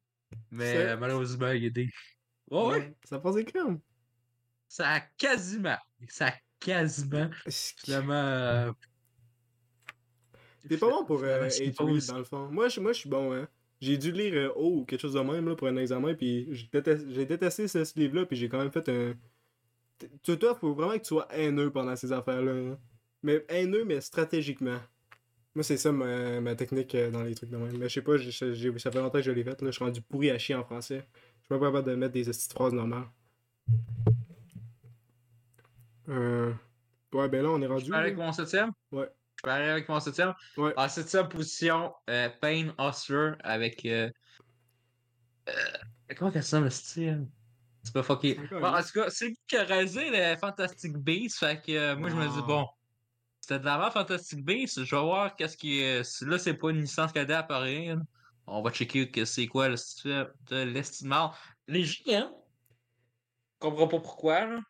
Mais euh, malheureusement, il a des. Oh, ouais, Ouais, Ça passe des crèmes. ça a quasiment. Ça a quasiment. Finalement. euh, T'es pas bon pour euh, read, dans le fond. Moi, je, moi, je suis bon, hein. J'ai dû lire euh, O ou quelque chose de même là, pour un examen, puis j'ai détesté, ce, ce livre-là, puis j'ai quand même fait un, Tu toi, faut vraiment que tu sois haineux pendant ces affaires-là. hein. Mais haineux, mais stratégiquement. Moi, c'est ça ma, ma technique euh, dans les trucs de même. Mais je sais pas, ça fait longtemps que je l'ai fait. Là. Je suis rendu pourri à chier en français. Je suis pas capable de mettre des petites phrases normales. Euh... Ouais, ben là, on est rendu. avec mon septième? Ouais. Je peux aller avec mon septième? Ouais. En septième position, euh, Payne Hustler avec. Euh... euh, Comment qu'elle s'appelle, le style? C'est pas fucké. Bon, en tout cas, c'est lui qui a réalisé les Fantastic Beasts. Fait que euh, moi, je me dis, bon, c'était de l'avant Fantastic Beasts. Je vais voir qu'est-ce qui est. Là, c'est pas une licence cadet à Paris. là. On va checker que c'est quoi le style de l'estimant. Les géants. Je comprends pas pourquoi, là.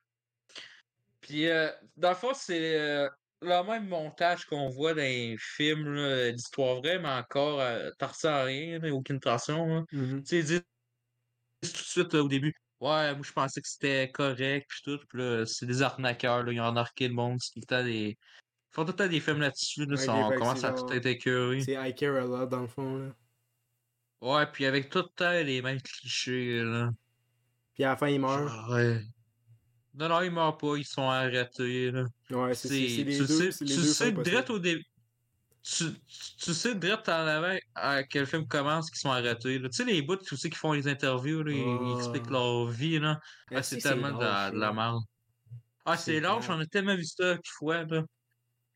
Puis, euh, dans le fond, c'est euh, le même montage qu'on voit dans les films d'histoire vraie, mais encore, euh, ressens rien, là, aucune tension. Mhm. Tu sais, ils disent tout de suite là, au début, ouais, moi je pensais que c'était correct, puis tout, puis là, c'est des arnaqueurs, là, ils ont arnaqué le monde, c'est tout le temps des. Ils font tout le temps des films là-dessus, là, on commence à tout être écœuré. C'est I care a lot dans le fond. Là. Ouais, puis avec tout le temps les mêmes clichés, là. Puis à la fin, il meurt. Ouais. Non, non, ils meurent pas, ils sont arrêtés, là. Ouais, c'est les tu deux. sais, les tu deux sais direct au début. Tu, tu- sais direct en avant à quel film commence qu'ils sont arrêtés. là. Tu sais, les bouts tu sais, qui font les interviews, là, ils, ils expliquent leur vie. Là. Ah, c'est tellement de la, de la merde. Ah, C'est plate. on a tellement vu ça qu'il faut. Là.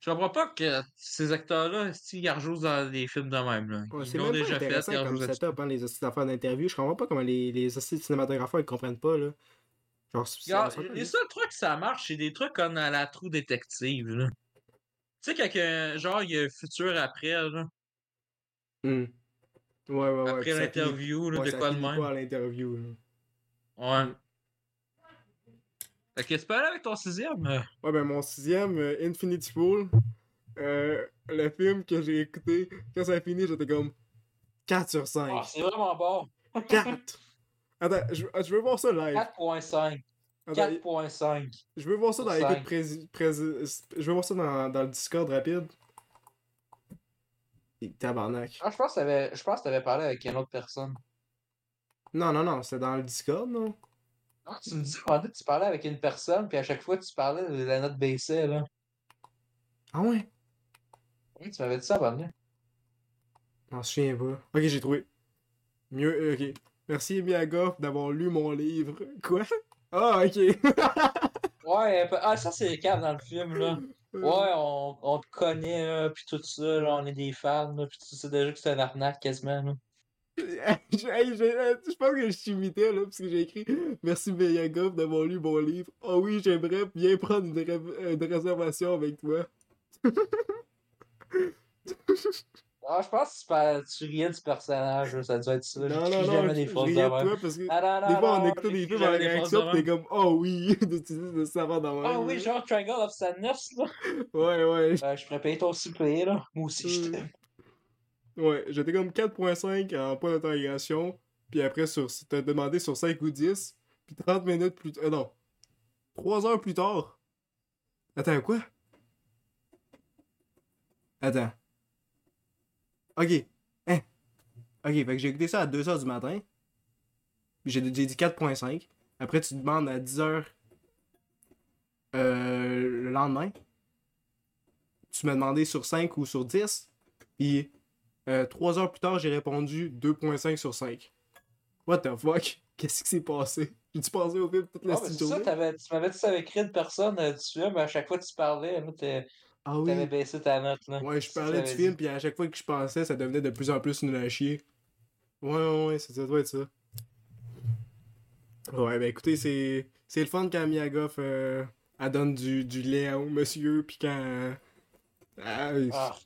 Je comprends pas que ces acteurs-là, s'ils rejouent dans des films de même. Là. Ouais, Ils l'ont déjà fait, ils comme setup, hein, les hosties d'affaires d'interview. Je comprends pas comment les, les cinématographes ils comprennent pas, là. Genre, ça- les seuls trucs que ça marche, c'est des trucs comme à la trou détective. Là. Tu sais, quand que, genre, il y a un futur après, là, Hmm. Ouais, ouais, ouais. après l'interview, là, ouais, de quoi de même. à l'interview, là. Ouais. Fait que tu peux aller avec ton sixième? Ouais, ben mon sixième, euh, Infinity Pool, euh, le film que j'ai écouté, quand ça a fini, j'étais comme 4 sur 5. Ah, c'est vraiment bon. 4! Attends, je, je veux voir ça live. 4.5. Attends, 4.5. je veux voir ça dans l'écoute Je veux voir ça dans, dans le Discord rapide. Et Tabarnak. Ah, je pense que t'avais- je pense que t'avais parlé avec une autre personne. Non, non, non, c'est dans le Discord, non? Non, tu me dis, en fait, tu parlais avec une personne, puis à chaque fois, tu parlais de la note baissée, là. Ah ouais? Oui, tu m'avais dit ça avant de Je m'en souviens pas. Ok, j'ai trouvé. Mieux, euh, ok. Merci Emilia Goff d'avoir lu mon livre. Quoi? Ah, ok. Ouais, ah, ça, c'est cas dans le film, là. Ouais, on, on te connaît, là, puis tout ça, là, on est des fans, là, puis tu sais déjà que c'est un arnaque quasiment, là. Je hey, je- je pense que je t'imitais là, parce que j'ai écrit Merci Goff d'avoir lu mon livre. Oh oui, j'aimerais bien prendre une, ré- une réservation avec toi. Ah, je pense que tu, riais du personnage, ça doit être ça. Non, non, non, jamais des riais de même. parce que Ah, non, non, des fois on non, des films des réaction t'es comme Oh oui, d'utiliser de savoir dans Ah oui, genre Triangle of Sadness, là. Ouais, ouais. Euh, je pourrais payer ton souper, là. Moi aussi, je Hmm. t'aime. Ouais, j'étais comme 4.5 en point d'interrogation. Puis après, sur, t'as demandé sur 5 ou 10. Puis 30 minutes plus tard. Euh, non. 3 heures plus tard. Attends, quoi? Attends. Ok. Hein? Ok, fait que j'ai écouté ça à 2h du matin. J'ai dit 4.5. Après, tu demandes à 10h euh, le lendemain. Tu m'as demandé sur 5 ou sur 10. Puis euh, 3 heures plus tard, j'ai répondu 2.5 sur 5. What the fuck? Qu'est-ce qui s'est passé? J'ai-tu passé au film toute la Ah, ça, tu m'avais dit tu avais écrit une personne euh, du film, mais à chaque fois que tu parlais, Ah t'avais oui. baissé ta note, là. Ouais, je parlais du t'avais film, puis à chaque fois que je pensais, ça devenait de plus en plus nul à chier. Ouais, ouais, ouais, ça doit être ça. Ouais, ben écoutez, c'est c'est le fun quand Mia Goff, euh, elle donne du, du lait au monsieur, puis quand... euh, ah, Ah,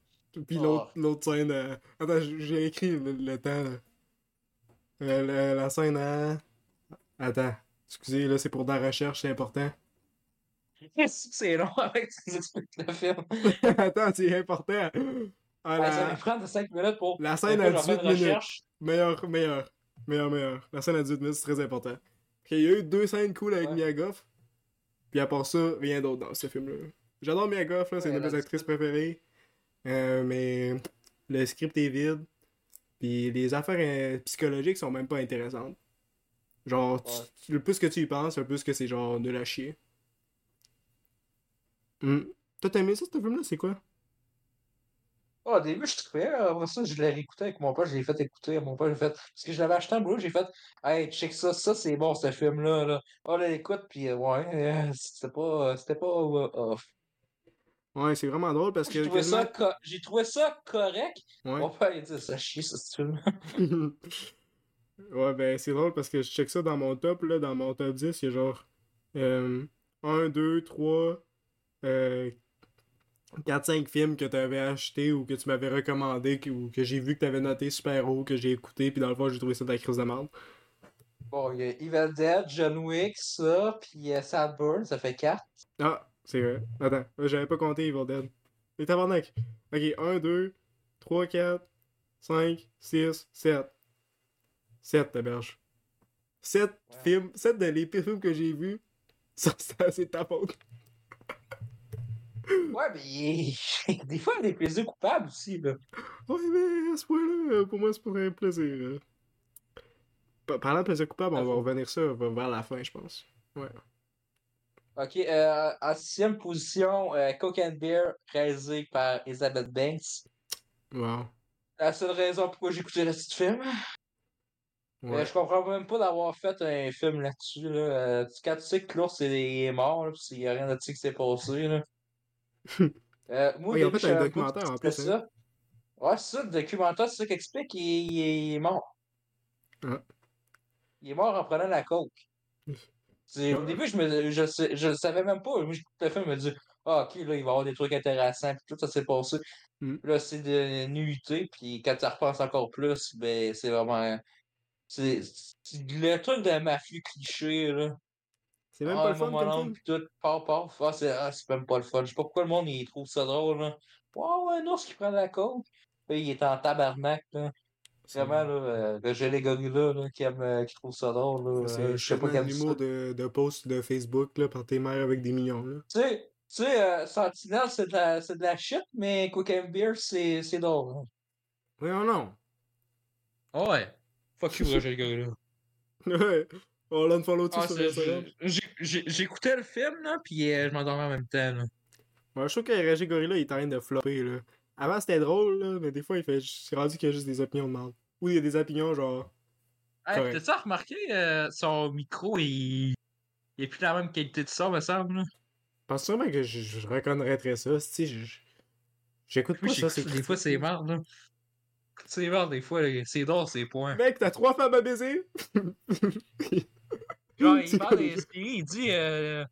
Puis l'autre l'autre scène. euh, Attends, j'ai écrit le, le temps. Là. Euh, la, la scène à. Attends. Excusez, là, c'est pour dans la recherche, c'est important. c'est long avec que tu expliques le film. Attends, c'est important. Ah, Ah, ça la, va prendre 5 minutes pour. la scène à je vais 18 faire une minutes. Meilleur, meilleur. Meilleur, meilleur. La scène à 18 minutes, c'est très important. Il y a eu deux scènes cool avec Ouais. Mia Goff. Puis à part ça, rien d'autre dans ce film-là. J'adore Mia Goff, là, c'est Ouais, une de mes actrices préférées. Euh, mais le script est vide. Puis les affaires euh, psychologiques sont même pas intéressantes. Genre, tu- Ouais. tu- le plus que tu y penses, le plus que c'est genre nul à chier. Toi, t'as aimé ça, ce film-là? C'est quoi? Oh, au début, je trouvais, après ça, je l'ai réécouté avec mon père, je l'ai fait écouter à mon père, j'ai fait, parce que je l'avais acheté en boulot, j'ai fait, hey, check ça, ça c'est bon, ce film-là, là. Oh, là, écoute, puis euh, ouais, euh, c'était pas, c'était pas euh, off. Ouais, c'est vraiment drôle parce que. J'ai trouvé, ça quasiment- co- j'ai trouvé ça correct. Ouais. Mon père, il dit, ça chie, ça, ce film. ouais, ben c'est drôle parce que je check ça dans mon top, là, dans mon top 10, il y a genre euh, 1, 2, 3, euh, 4, 5 films que tu avais acheté ou que tu m'avais recommandé que- ou que j'ai vu que tu avais noté super haut, que j'ai écouté, puis dans le fond, j'ai trouvé ça de la crise de merde. Bon, il y a Evil Dead, John Wick, ça, puis euh, Sadburn, ça fait 4. Ah, c'est vrai. Attends, euh, j'avais pas compté Evil Dead. Les tabarnak. Ok, 1, 2, 3, 4, 5, 6, 7. 7, taberge. 7 Ouais. films, 7 de les pires films que j'ai vus, ça, ça, c'est ta faute. Ouais, mais des fois, il y a des plaisirs coupables aussi, là. Ouais, mais à ce point-là, euh, pour moi, c'est pour un plaisir. euh. Pa- Parlant de plaisir coupable, on va revenir ça vers la fin, je pense. Ok, euh, en sixième position, euh, Coke and Beer, réalisé par Elizabeth Banks. Wow. La seule raison pourquoi j'ai écouté le petit film. Ouais. Euh, je comprends même pas d'avoir fait un film là-dessus. Là. Tu- quand tu sais que l'ours est mort, pis il y a rien de ça qui s'est passé. Là. Euh, moi, ont début, fait un documentaire, en plus, ça. Ouais, c'est ça, le documentaire, c'est ça qui explique, il, il est mort. Ah. Il est mort en prenant la coke. C'est- Au début, je me je, je savais même pas. Moi, j'écoute le film, je me dis, ah, ok, là, il va y avoir des trucs intéressants, puis tout ça s'est passé. Mm. Là, c'est de nuité, puis quand tu repenses encore plus, ben, c'est vraiment. C'est c'est le truc de mafieux cliché, là. C'est même ah, pas le fun comme tout, paf, paf. Ah, c'est ah, c'est même pas le fun. Je sais pas pourquoi le monde il trouve ça drôle, là. Ouais, ouais, non, ce qui prend la coke. Puis il est en tabarnak, là. Vraiment, là, euh, le gelé gorilla, là, qui, aime, euh, qui trouve ça drôle, là. C'est euh, je sais pas quel l'humour de, de post de Facebook là, par tes mères avec des millions. Là. Tu sais, tu sais, euh, Sentinelle, c'est de, la- c'est de la shit, mais Quick and Beer, c'est c'est drôle. hein. Oui, oh non. Ouais. Fuck you, Roger Gorilla. Ouais. On l'a follow dessus Ah, sur Instagram. J'écoutais le film, là, pis euh, je m'endormais en même temps, là. Ouais, je trouve que Roger Gorilla, il est en train de flopper. Là. Avant, c'était drôle, là, mais des fois, il fait. C'est rendu qu'il y a juste des opinions de merde. Ou il y a des opinions genre. Hey, t'as-tu remarqué, euh, son micro, il... il est plus la même qualité de son, me semble, là? Je pense sûrement que je, je reconnaîtrais ça. Si, je- J'écoute pas ça. c'est des fois, c'est marre, là. C'est marre, des fois, c'est drôle, c'est point. Mec, t'as trois femmes à baiser? Genre, il parle quoi, d'inspirer, il dit euh,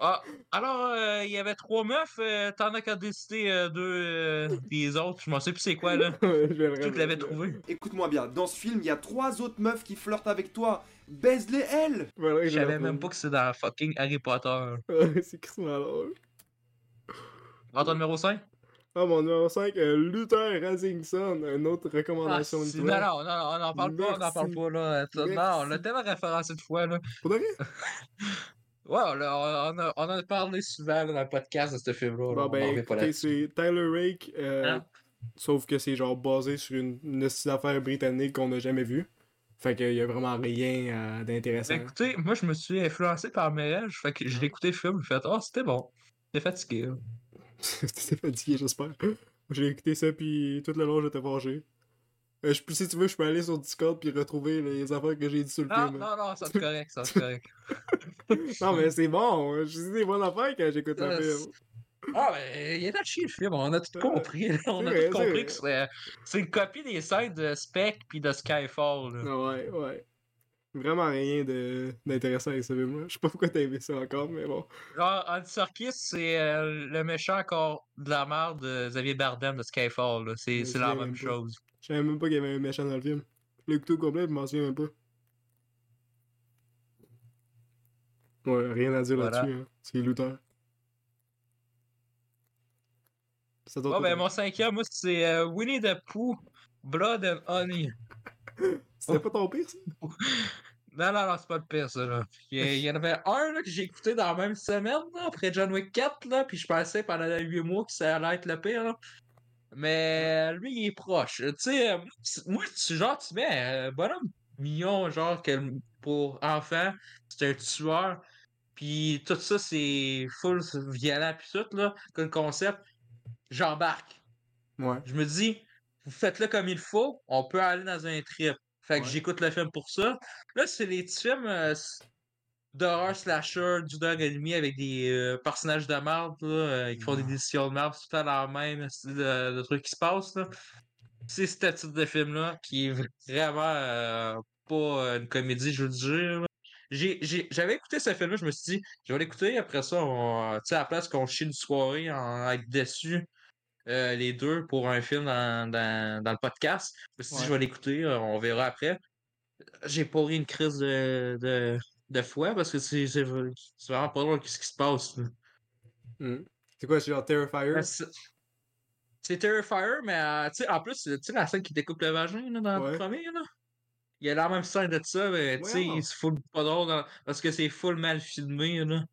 Ah, alors, euh, il y avait trois meufs, euh, t'en as qu'à décider euh, deux euh, des autres. Je m'en sais plus c'est quoi, là. je vais le Tu l'avais trouvé. Écoute-moi bien, dans ce film, il y a trois autres meufs qui flirtent avec toi. Baise-les elles Je savais même pas que c'est dans fucking Harry Potter. C'est crissement drôle. Numéro 5 Ah, mon numéro 5, euh, Luther Rasingson, une autre ah, recommandation de c'est- toi. Non, non, non, on n'en parle pas, on n'en parle pas, là. Non, on l'a tellement référencé de fois, là. Pour de vrai? Ouais, on a, on a, on a parlé souvent là, dans le podcast de ce film-là. là, Bon, on en ben, écoutez, c'est Tyler Rake, euh, Hein? sauf que c'est genre basé sur une, une affaire britannique qu'on n'a jamais vue. Fait qu'il y a vraiment rien euh, d'intéressant. Ben, écoutez, moi, je me suis influencé par Merel, fait que je l'ai écouté le film, j'ai fait « Oh, c'était bon. T'es fatigué, là. T'étais fatigué, j'espère. J'ai écouté ça, puis tout le long, j'étais fâché. Euh, je, si tu veux, je peux aller sur Discord puis retrouver les affaires que j'ai dit sur le Non, film. non, non, ça c'est correct, ça c'est correct. Non, mais c'est bon. Je dis des bonnes affaires quand j'écoute le Euh, film. Ah, ben, il est à chier le film, on a tout compris. On a vrai, tout compris que c'est c'est une copie des scènes de Spec puis de Skyfall. là. Ouais, ouais. Vraiment rien d'intéressant avec ce film-là. Je sais pas pourquoi t'as aimé ça encore, mais bon. Genre, Andy Serkis, c'est euh, le méchant encore de la merde de Xavier Bardem de Skyfall. là. C'est la même chose. Je savais même pas qu'il y avait un méchant dans le film. Le couteau complet, je m'en souviens même pas. Ouais, rien à dire Voilà. là-dessus. Hein. C'est. Ça Bon, ben, mon cinquième, moi, c'est euh, Winnie the Pooh, Blood and Honey. C'était pas ton pire, ça? Non, non, non, c'est pas le pire, ça, là. Il y, a- il y en avait un, là, que j'ai écouté dans la même semaine, là, après John Wick 4, là, puis je pensais pendant les 8 mois que ça allait être le pire, là. Mais lui, il est proche. Tu sais, euh, moi, tu, genre, tu mets euh, bonhomme mignon, genre, que pour enfant, c'est un tueur, puis tout ça, c'est full violent, puis tout, là, comme concept, j'embarque. Ouais. Je me dis, vous faites-le comme il faut, on peut aller dans un trip. Fait que Ouais. j'écoute le film pour ça. Là, c'est les petits films euh, d'horreur slasher, du dog ennemi avec des euh, personnages de merde là, euh, qui font des décisions de merde, c'est tout le temps la même de, de truc qui se passe. là. C'est ce type de film-là qui est vraiment euh, pas euh, une comédie, je veux dire. J'avais écouté ce film-là, je me suis dit, je vais l'écouter, après ça, on, tu sais, à la place qu'on chie une soirée en être déçu, euh, les deux, pour un film dans, dans, dans le podcast, Ouais. je vais l'écouter, euh, on verra après. J'ai pas ri une crise de, de, de foi parce que c'est vraiment pas drôle ce qui se passe. Hmm. C'est quoi, c'est genre Terrifier? Ben, c'est- Terrifier, mais euh, en plus, tu sais, la scène qui découpe le vagin là, dans Ouais. le premier, là? Il y a la même scène de ça, mais tu sais, Voyons. c'est full pas drôle dans- parce que c'est full mal filmé, là.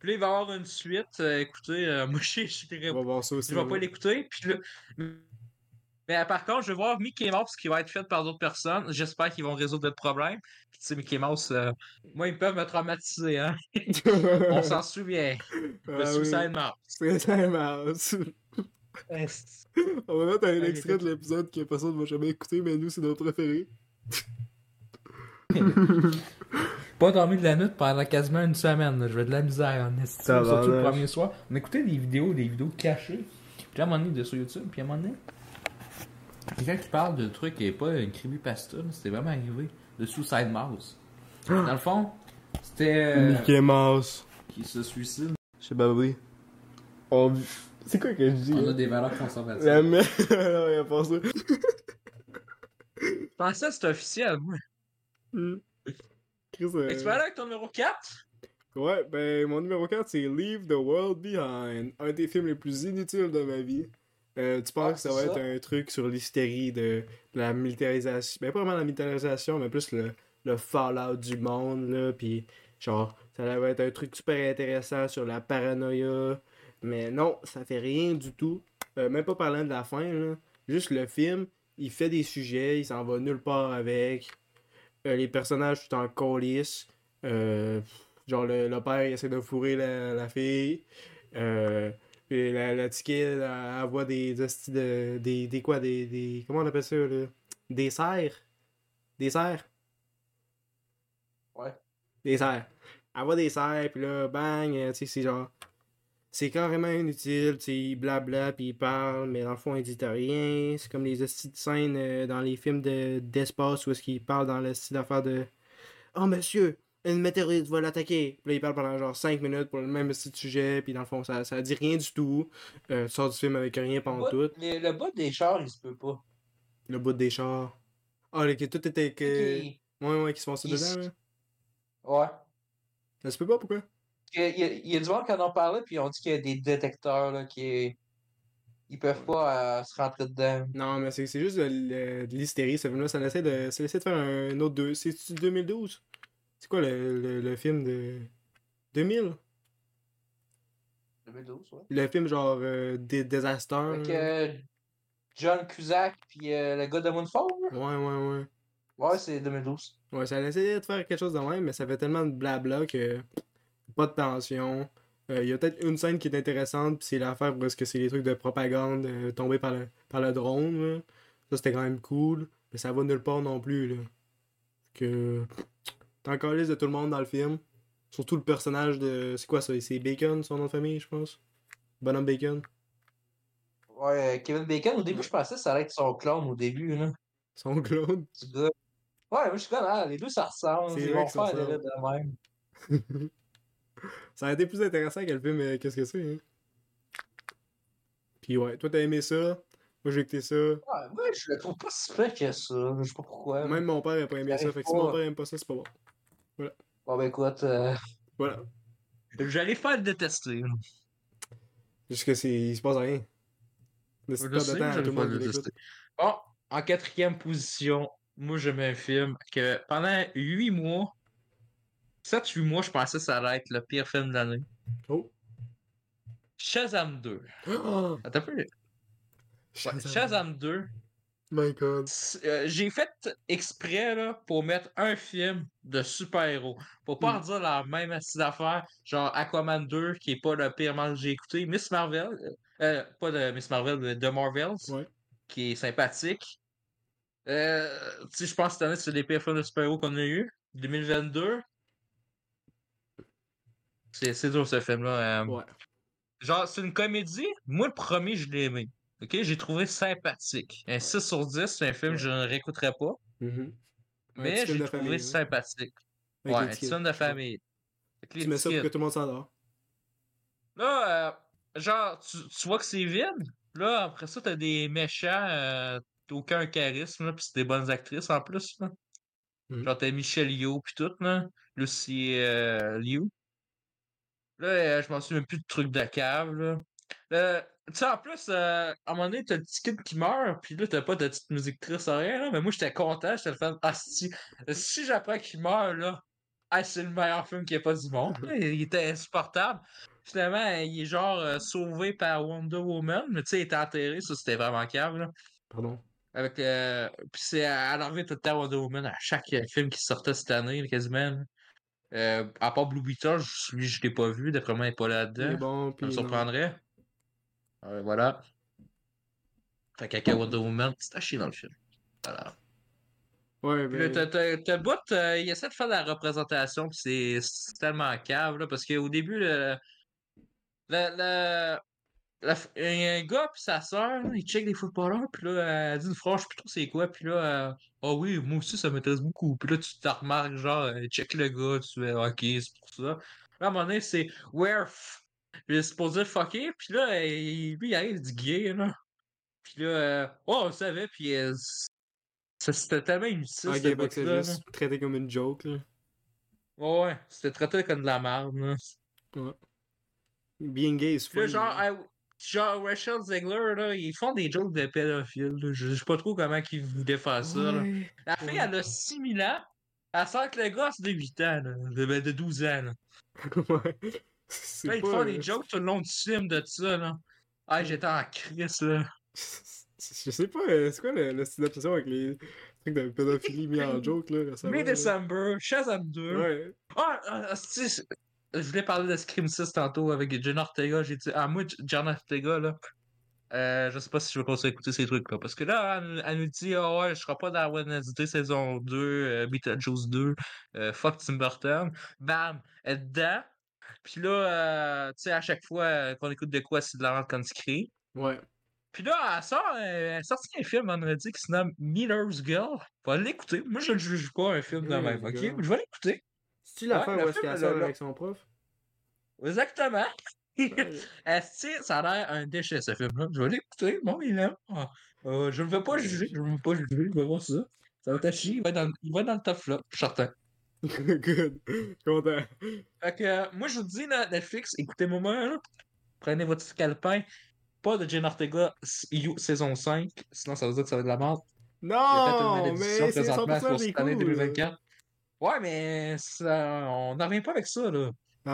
Puis là, il va y avoir une suite. euh, écoutez, euh, moi, je je On va voir ça aussi. je vais pas l'écouter. Puis là, mais par contre, je vais voir Mickey Mouse qui va être fait par d'autres personnes. J'espère qu'ils vont résoudre le problème. Puis tu sais, Mickey Mouse, euh, moi, ils peuvent me traumatiser, hein. On s'en souvient. Le Ah oui. Suicide Mouse. Suicide Mouse. On va mettre un Ah, extrait de l'épisode que personne ne va jamais écouter, mais nous, c'est notre préféré. Pas dormi de la nuit pendant quasiment une semaine. là. Je vais de la misère en estime, surtout le premier soir. On écoutait des vidéos, des vidéos cachées. Puis à un moment donné, de sur YouTube, puis à un moment donné, quelqu'un qui parle de trucs qui n'est pas une creepypasta, c'était vraiment arrivé, de Suicide Mouse. Dans le fond, c'était euh, Mickey Mouse. qui se suicide. Je sais pas, oui. On... C'est quoi que je dis? On a des valeurs conservatives. La merde. non, il a pas ça. Je pensais que c'était officiel, moi. Hmm. Chris, euh, tu vas aller avec ton numéro 4? Ouais, ben mon numéro 4 c'est Leave the World Behind, un des films les plus inutiles de ma vie. Euh, tu penses Ah, que ça va ça? être un truc sur l'hystérie de, de la militarisation, ben pas vraiment la militarisation, mais plus le, le fallout du monde, là, pis genre, ça va être un truc super intéressant sur la paranoïa, mais non, ça fait rien du tout. Euh, même pas parlant de la fin, là. Juste le film, il fait des sujets, il s'en va nulle part avec. Euh, les personnages tout en colis. Euh, genre le, le père il essaie de fourrer la, la fille. Euh, puis la, la kid, elle, elle voit des. Des, des quoi des, des. Comment on appelle ça là? Des cerfs. Des cerfs. Ouais. Des cerfs. Elle voit des cerfs, puis là, bang, tu sais, c'est genre. C'est carrément inutile, tu sais, il blabla, puis il parle, mais dans le fond, il dit rien. C'est comme les hosties de scènes euh, dans les films de- d'espace où est-ce qu'il parle dans le style d'affaire de Oh monsieur, une météorite va l'attaquer. Puis là, il parle pendant genre 5 minutes pour le même style de sujet, puis dans le fond, ça, ça dit rien du tout. Euh, tu sors du film avec rien pendant Le tout. bout- Le, le bas des chars, il se peut pas. Le bout des chars. Ah, là, que tout était. Que... Ok. Ouais, ouais, qui se font ça dedans, là. Ouais. Ça se peut pas, pourquoi? Il y, a, il y du monde qui en ont parlé, puis ils ont dit qu'il y a des détecteurs là, qui. Ils peuvent pas euh, se rentrer dedans. Non, mais c'est c'est juste de, l'hystérie, ce film-là. Ça essaie de, ça essaie de faire un autre. deux- C'est-tu 2012 C'est quoi le, le, le film de. 2000 2012, ouais. Le film genre euh, des Disaster. Avec euh, John Cusack, puis le gars de Moonfall. Ouais, ouais, ouais. Ouais, c'est 2012. Ouais, ça a essayé de faire quelque chose de même, mais ça fait tellement de blabla que pas de tension. Il y a peut-être une scène qui est intéressante, puis c'est l'affaire est-ce que c'est les trucs de propagande euh, tombés par le, par le drone. là. Ça, c'était quand même cool, mais ça va nulle part non plus. Là. Que t'es encore liste de tout le monde dans le film. Surtout le personnage de. C'est quoi ça? C'est Bacon, son nom de famille, je pense? Bonhomme Bacon. Ouais, euh, Kevin Bacon, au début, je pensais que ça allait être son clone au début, là. Son clone? Ouais, moi, je suis comme, ah, les deux, ça ressemble. Ils vont faire de même. Ça a été plus intéressant que le film euh, Qu'est-ce que c'est, hein? Puis ouais, toi t'as aimé ça? Moi j'ai écouté ça. Ouais, moi, je le trouve pas si près que ça. Je sais pas pourquoi. Même mon père a pas aimé ça. Fait que si pas. mon père aime pas ça, c'est pas bon. Bon, ben écoute, euh, Voilà. J'arrive pas à le détester. là. Juste que c'est. Il se passe rien. Je pas de temps tout le monde le. Bon, en quatrième position, moi je mets un film que pendant 8 mois, 7-8 mois, je pensais que ça allait être le pire film de l'année. Oh! Shazam 2. Oh! Attends un peu. Shazam 2. My god. Euh, J'ai fait exprès là, pour mettre un film de super-héros. Pour pas en dire la même astuce d'affaires, genre Aquaman 2, qui est pas le pire mal que j'ai écouté. Miss Marvel, euh, euh, pas de Miss Marvel, de The Marvels, Ouais. qui est sympathique. Euh, tu sais, je pense que cette année, c'est les pires films de super-héros qu'on a eu. 2022. C'est c'est dur ce film-là. euh. Ouais. Genre, c'est une comédie. Moi, le premier, je l'ai aimé. Ok, j'ai trouvé sympathique. Un 6 sur 10, c'est un film que je ne réécouterai pas. Mhm. Un Mais j'ai trouvé famille, sympathique. Ouais, un petit film de famille. Tu mets ça pour que tout le monde s'endort. Là, euh, genre, tu, tu vois que c'est vide. Là, après ça, t'as des méchants, euh, t'as aucun charisme, là, pis c'est des bonnes actrices en plus. Là. Mhm. Genre, t'as Michelle Yeoh pis tout, là. Lucy euh, Liu. Là, euh, je m'en souviens plus de trucs de cave, là. Euh, tu sais, en plus, euh, à un moment donné, t'as le petit kid qui meurt, pis là, t'as pas de petite musique triste, rien, là. Mais moi, j'étais content, j'étais le fan. Ah, si, si j'apprends qu'il meurt, là, ah, c'est le meilleur film qu'il n'y a pas du monde. là. Il était insupportable. Finalement, il est genre euh, sauvé par Wonder Woman, mais tu sais, il était enterré, ça, c'était vraiment cave, là. Pardon? Avec, euh, puis c'est à l'enlever tout le temps Wonder Woman à chaque film qui sortait cette année, quasiment. Euh, à part Blue Beetle, je- lui, je l'ai pas vu. D'après moi, il est pas là-dedans. bon, Ça me non. surprendrait. Euh, voilà. Fait qu'avec Wonder Woman, c'est à chier dans le film. Voilà. Ouais, ben... t'as- le bout, euh, il essaie de faire de la représentation, puis c'est c'est tellement cave, là, parce qu'au début, le, le, le- la un gars puis sa soeur, ils checkent les footballeurs, puis là, elle dit une plus trop c'est quoi, puis là, euh, ah oui, moi aussi, ça m'intéresse beaucoup. Puis là, tu te remarques, genre, euh, check le gars, tu fais, ok, c'est pour ça. Là, à un moment donné, c'est where f... Il est supposé fucker, puis là, il- lui, il arrive, dit gay, là. Puis là, euh, oh, on le savait, puis euh, ça, c'était tellement inutile, Ok, c'est bout-là, là. juste traité comme une joke, là. Ouais, ouais, c'était traité comme de la merde, là. Being gay Puis là, fun. genre. Genre Rachel Zegler, là, ils font des jokes de pédophiles. là. Je sais pas trop comment ils voulaient faire ça. Là. La fille, elle a 6000 ans. Elle sent que le gars, c'est de 8 ans, là, de, ben, de 12 ans. Là. ouais. Là, ils pas, font des jokes tout le long du film de ça. Là. Ah, j'étais en crise, là. Je sais pas, euh, c'est quoi le, le style d'obsession avec les trucs de pédophilie mis en joke, là, récemment? là? May-December, Shazam 2. Ouais. Ah, ah, ah, je voulais parler de Scream 6 tantôt avec John Ortega. J'ai dit, ah, moi, John Ortega, là, euh, je sais pas si je vais continuer à écouter ces trucs-là. Parce que là, elle, elle nous dit, ah ouais, je serai pas dans Wednesday saison 2, euh, Beetlejuice 2, euh, fuck Tim Burton. Bam, elle est dedans. Puis là, euh, tu sais, à chaque fois euh, qu'on écoute de quoi, c'est de la vente quand crie. Ouais. Puis là, elle sort, euh, elle a sorti un film vendredi qui se nomme Miller's Girl. Va l'écouter. Moi, je ne juge pas un film de même, ok? Je vais l'écouter. C'est-tu l'affaire le où est-ce qu'elle le- sort avec son prof? Exactement. Ouais. Esti, ça a l'air un déchet, ce film-là? Je vais l'écouter. Bon, il aime. Ah, euh, je ne vais pas juger. Je ne vais pas juger. Je vais voir ça. Ça va être chier. Il va être dans, il va être dans le top flop, je suis certain. Good. Content. Fait que, euh, moi, je vous dis, là, Netflix, écoutez-moi, là. Prenez votre scalpin. Pas de Jane Ortega You saison 5. Sinon, ça veut dire que ça va être de la merde. Il y a peut-être une Non, mais c'est présentement 100% pour des cette année coups. 2024. Ouais, mais ça, on n'en revient pas avec ça, là.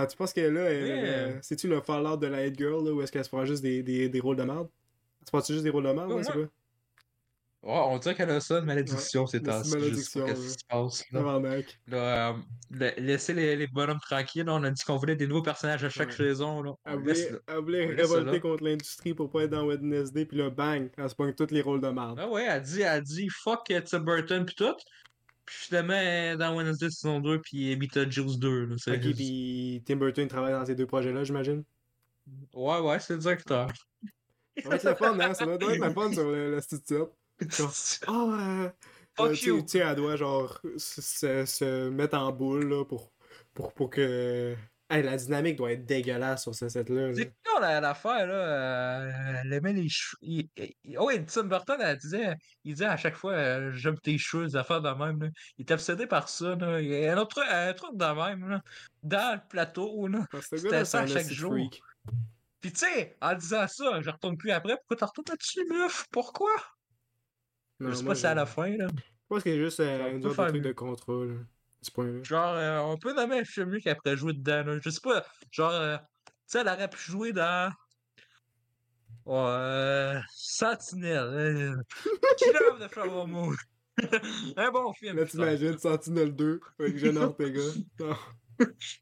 Tu penses que là, c'est-tu le Fallout de la Head Girl, là, où est-ce qu'elle se prend juste des, des, des rôles de merde? Se prend juste des rôles de merde, Ouais, là, c'est quoi? Ouais, on dirait qu'elle a ça, une malédiction, mais c'est sais pas malédiction, qu'est-ce qui se passe. là. Euh, la- laissez les, les bonhommes tranquilles. là. On a dit qu'on voulait des nouveaux personnages à chaque Ouais. saison. Là. Elle laisse, voulait, elle ça révolter contre l'industrie pour pas être dans Wednesday, puis là, bang, elle se pogne tous les rôles de merde. Ah ouais, elle dit, elle dit fuck Tim Burton pis tout. Puis finalement, est dans Wednesday saison 2 puis Beetlejuice 2. Là. Ok, puis Tim Burton travaille dans ces deux projets-là, j'imagine? Ouais, ouais, c'est le directeur. Ça va être le fun, hein? Ça doit être le fun sur le, le titre. Ah, euh, Fuck euh, tu you. tu sais, elle doit genre se mettre en boule là, pour, pour, pour que. Hey, la dynamique doit être dégueulasse sur ce set-là. là. C'est la- l'affaire, là? euh, elle aimait les cheveux. Il... Oh, oui, Tim Burton, elle disait, il disait à chaque fois, euh, j'aime tes cheveux, des affaires de même. Là. Il est obsédé par ça. Là. Il y a un autre, truc- un truc de même. Là. Dans le plateau. Là. Que c'était ça à c'est un chaque jour. freak. Puis tu sais, en disant ça, je retourne plus après. Pourquoi t'en retournes là-dessus, meuf? Pourquoi? Non, je sais moi, pas si c'est à la fin. Là. Je pense qu'il y a juste euh, faire truc de contrôle. Ce point-là. Genre, euh, on peut nommer un film mieux qu'après jouer dedans. Là. Je sais pas. Genre, euh, tu sais, elle aurait pu jouer dans. Ouais, euh, Sentinelle. Killer de Flower Moon. un bon film. Là, t'imagines Sentinelle 2 avec Jenna Ortega. Non.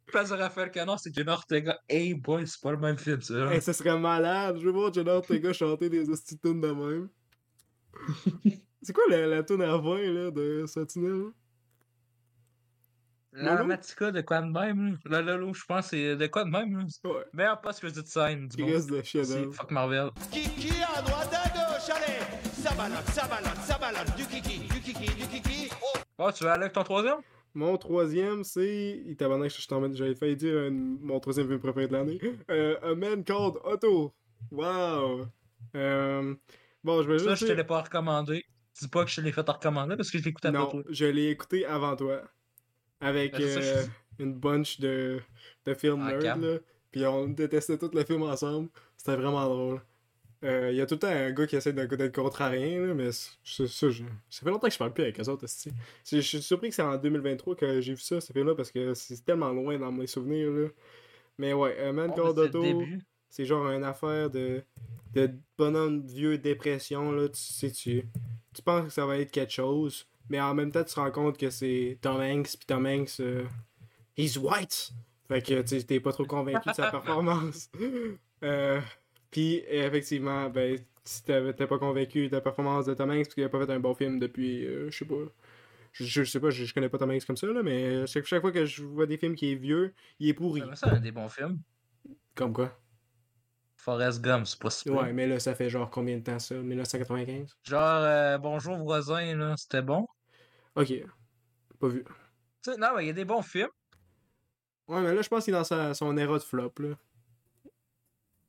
Place de Raphaël Canon, c'est Jenna Ortega. Hey boy, c'est pas le même film, ça. Hey, ça serait malade. Je veux voir Jenna Ortega chanter des hosties de même. C'est quoi la, la tune à 20 là, de Sentinelle? La? Matica de quoi de même, là. La Lolo, je pense, c'est de quoi de même, là? Ouais. Meilleur post-credit sign du Qui monde. reste de C'est fuck Marvel. Kiki à droite, à gauche, allez Ça balade, ça balade, ça balade, du kiki, du kiki, du kiki. Oh, Oh, tu veux aller avec ton troisième? Mon troisième, c'est. Il je J'avais failli dire un- mon troisième film préféré de l'année. Euh, A Man Called Otto. Wow. Euh, Bon, je vais Ça, juste. je te l'ai pas recommandé. Dis pas que je te l'ai fait recommander parce que je l'écoute après Non, toi. je l'ai écouté avant toi. Avec Ben, euh, une bunch de, de films Ah, là. Puis on détestait tout le film ensemble. C'était vraiment drôle. Euh, Il y a tout le temps un gars qui essaie de- d'être contrariant, là, mais c'est ça, ça fait longtemps que je parle plus avec eux autres. Je suis surpris que c'est en 2023 que j'ai vu ça, ce film-là, parce que c'est tellement loin dans mes souvenirs. Là. Mais ouais, euh, Man ben, c'est genre une affaire de, de bonhomme vieux dépression. Là. Tu sais, tu, tu penses que ça va être quelque chose, mais en même temps, tu te rends compte que c'est Tom Hanks, puis Tom Hanks, euh, he's white! Fait que tu t'es pas trop convaincu de sa performance. Euh, puis effectivement, ben, si t'es pas convaincu de la performance de Tom Hanks, parce qu'il a pas fait un bon film depuis, euh, je sais pas. Je, je sais pas, je, je connais pas Tom Hanks comme ça, là, mais chaque, chaque fois que je vois des films qui est vieux, il est pourri. Ça, un des bons films. Comme quoi? Forrest Gump, c'est pas si. Ouais, mais là, ça fait genre combien de temps ça? 1995 Genre, euh, Bonjour voisin, là, c'était bon? Ok. Pas vu. Tu sais, non, mais il y a des bons films. Ouais, mais là, je pense qu'il est dans sa, son era de flop, là.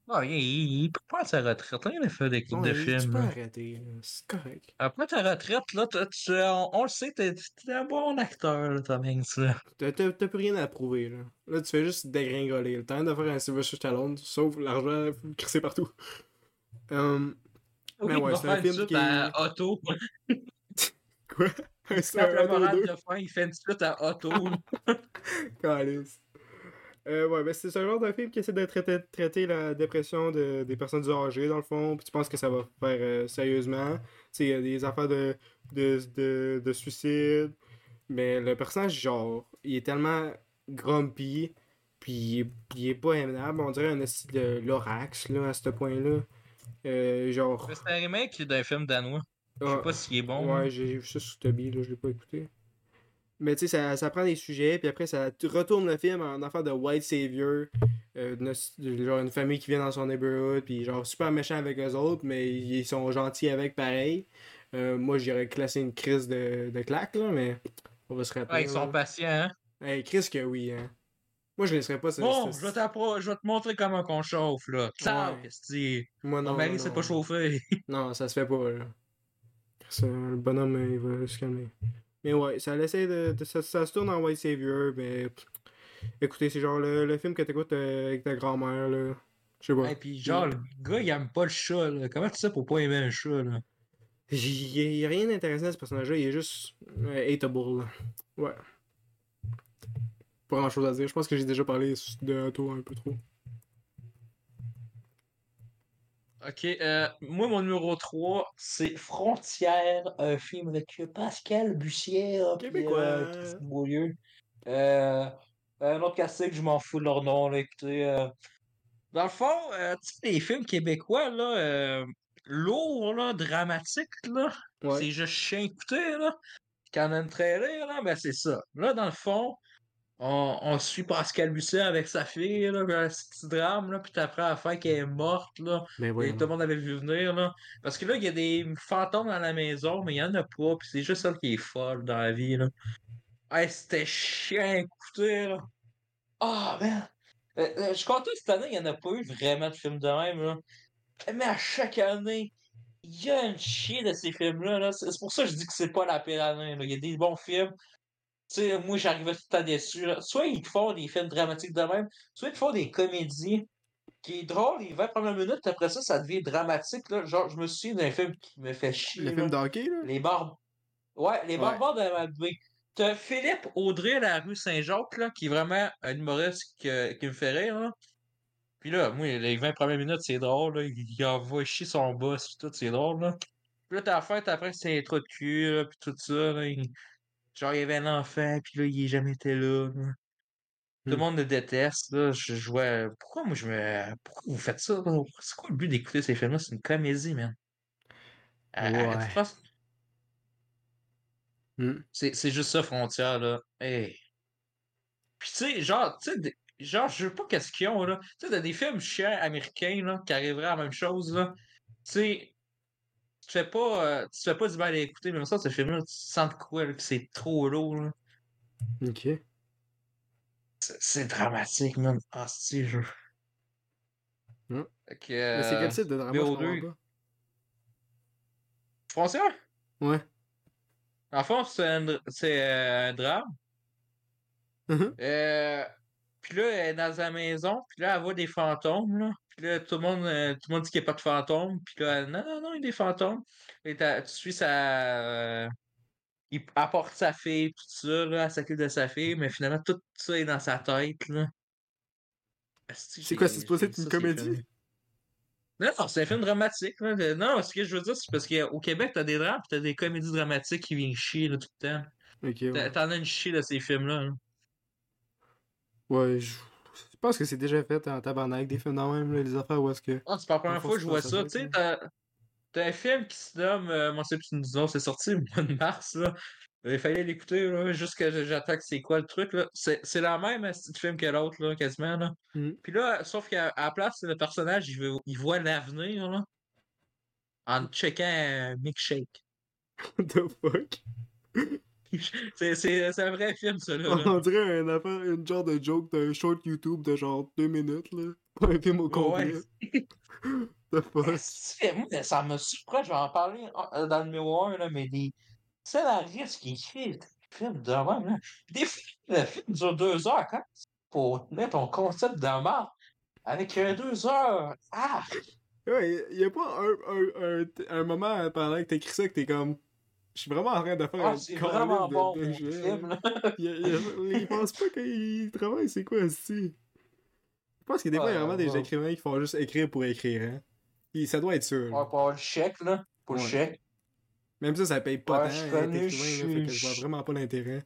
Ah, il, il, il peut pas à sa retraite, hein, il a fait des coupes de Ouais, Tu films. peux là. arrêter, c'est correct. Après ta retraite, là, t'as- tu- on, on le sait, t'es t'es un bon acteur, là, Tom Hanks, là. T'as t'as- t'as plus rien à prouver, là. Là, tu fais juste dégringoler. Le temps de faire un Sylvester Stallone, sauf l'argent crissé partout. Hum, Oui, ouais, il va c'est un film qui- Otto. quoi? Il tape de fin, il fait une suite à Otto. Calice. Euh, ouais, ben c'est ce genre de film qui essaie de traiter, traiter la dépression de, des personnes âgées, dans le fond, puis tu penses que ça va faire euh, sérieusement. Tu sais, il y a des affaires de, de, de, de suicide, mais le personnage, genre, il est tellement grumpy, puis il est, il est pas aimable, on dirait un style de Lorax, là, à ce point-là. Euh, genre... C'est un remake d'un film danois. Je sais pas s'il est bon. Ouais, j'ai vu ça sur Toby, là, je l'ai pas écouté. Mais tu sais, ça, ça prend des sujets, puis après, ça retourne le film en affaire de white savior, euh, de- de- genre une famille qui vient dans son neighborhood, puis genre super méchant avec eux autres, mais ils sont gentils avec pareil. Euh, moi, j'irais classer une crise de, de claque, là, mais on va se rappeler. Ouais, ils sont là. patients, hein. Hey, Chris, que oui, hein. Moi, je laisserais pas ça. Bon, je vais, je vais te montrer comment qu'on chauffe, là. Ouais. qu'est-ce que tu Moi, non. Mon mari non. pas chauffé. Non, ça se fait pas, là. Ça, le bonhomme, il va se calmer. Mais ouais, ça essaie de, de- ça, ça se tourne en White Savior, mais... Écoutez, c'est genre le, le film que t'écoutes euh, avec ta grand-mère, là. Je sais pas. Et puis, genre, le gars, il aime pas le chat, là. Comment tu sais pour pas aimer un chat, là? Il y, a- rien d'intéressant à ce personnage-là, il est juste euh, hateable, là. Ouais. Pas grand-chose à dire. Je pense que j'ai déjà parlé de toi un peu trop. Ok, euh, moi, mon numéro 3, c'est Frontières, un film avec Pascal Bussière. puis, Québécois. euh, Beaulieu. Euh, un autre classique, je m'en fous de leur nom, là, écoutez. euh. Dans le fond, euh, les films québécois, là, euh, lourds, là, dramatiques, là, Ouais. c'est juste chien écouté, là. Quand on a une trailer, là, ben c'est ça. Là, dans le fond, on, on suit Pascal Bussière avec sa fille, là, un petit drame, là, puis t'apprends à la fin qu'elle est morte, là. Mais Et tout le monde avait vu venir, là. Parce que là, il y a des fantômes dans la maison, mais il y en a pas, puis c'est juste celle qui est folle dans la vie, là. Hey, c'était chiant à écouter, là. Ah, man! Euh, euh, je suis content que cette année, il n'y en a pas eu vraiment de films de même, là. Mais à chaque année, il y a une chier de ces films-là, là. C'est c'est pour ça que je dis que c'est pas la pire année, là. Il y a des bons films. Tu sais, moi, j'arrivais tout le temps déçu, là. Soit ils font des films dramatiques de même, soit ils font des comédies qui est drôle, les 20 premières minutes, après ça, ça devient dramatique. Là. Genre, je me souviens d'un film qui me fait chier. Le là. film d'hockey, là? Les barbes. Ouais, les Ouais. barbares de Malbé. T'as Philippe Audrey à la rue Saint-Jacques, là, qui est vraiment un humoriste que- qui me fait rire. Là. Puis là, moi, les 20 premières minutes, c'est drôle, là. Il, envoie chier son boss, pis tout, c'est drôle, là. Puis là, t'as la fête, après, c'est un trou de cul, là, pis tout ça, là. il- Genre, il y avait un enfant, puis là, il est jamais été là. Tout le Hmm. monde le déteste, là. Je, je vois... Pourquoi, moi, je me... Pourquoi vous faites ça? C'est quoi le but d'écouter ces films-là? C'est une comédie, man. Arrêtez de Ouais. ça. Hmm. C'est juste ça, Frontière, là. Hey. Puis tu sais, genre, tu sais, genre, je sais pas qu'est-ce qu'ils ont, là. Tu sais, t'as des films chiants américains, là, qui arriveraient à la même chose, là. Tu sais, tu fais pas, euh, tu fais pas du mal à écouter, mais ça, ce film-là, tu sens de quoi, là, que c'est trop lourd, là? Ok. C'est- dramatique, man. Ah, si, je... Fait que, Mais c'est quel euh, type de drama, numéro je comprends deux. pas? Frontière? Ouais. En fond, c'est un, euh, un drame. Euh, puis là, elle est dans sa maison, puis là, elle voit des fantômes, là. Puis là, tout le monde, euh, tout le monde dit qu'il n'y a pas de fantômes. Puis là, non, non, non, il y a des fantômes. Et tu suis sa... euh, il apporte sa fille, tout ça, là, elle s'occupe de sa fille, mais finalement, tout ça est dans sa tête, là. C'est quoi, c'est supposé être une comédie? Non, non, c'est un film dramatique. Là. Euh, Non, ce que je veux dire, c'est parce qu'au Québec, t'as des drames, t'as des comédies dramatiques qui viennent chier là, tout le temps. Ouais. T'en as une chier de ces films-là. là. Ouais, je je pense que c'est déjà fait en tabarnak, des films dans même, là, les affaires où est-ce que. Ah, c'est pas la première fois que je vois ça. Tu sais, t'as un film qui se nomme euh, Mon c'est une disons, c'est sorti le mois de mars. Là. Il fallait l'écouter, là, juste que j- j'attends que c'est quoi le truc. là. C'est c'est la même de film que l'autre, là, quasiment. Là. Mhm. Puis là, sauf qu'à la place, le personnage, il, veut- il voit l'avenir là, en checkant un milkshake. What the fuck? C'est c'est- c'est un vrai film, ça. Là, là. On dirait une affaire, une genre de joke d'un short YouTube de genre 2 minutes, là. Pas un film au complet. the fuck? Esti, moi, ça me surprend, je vais en parler euh, dans le numéro 1, là, mais des scénaristes qui écrivent des films de même, là. Des films, le film dure deux heures, quand pour mettre ton concept de mort avec euh, deux heures. Ah! Ouais, y a pas un, un, un, un moment pendant que t'écris ça que t'es comme. Je suis vraiment en train de faire Ah, un vraiment de- bon, de mon jeu, film, là. Il, il, il pense pas qu'il travaille, c'est quoi, ici? Je pense que des fois, il y a Ouais, vraiment des ouais. écrivains qui font juste écrire pour écrire, hein. Et ça doit être sûr. On là. va pas avoir le chèque, là. Pour le Ouais. chèque. Même ça, ça paye pas Ouais, tant, je suis connu, écrivain, là, je fait que suis- je vois vraiment pas l'intérêt.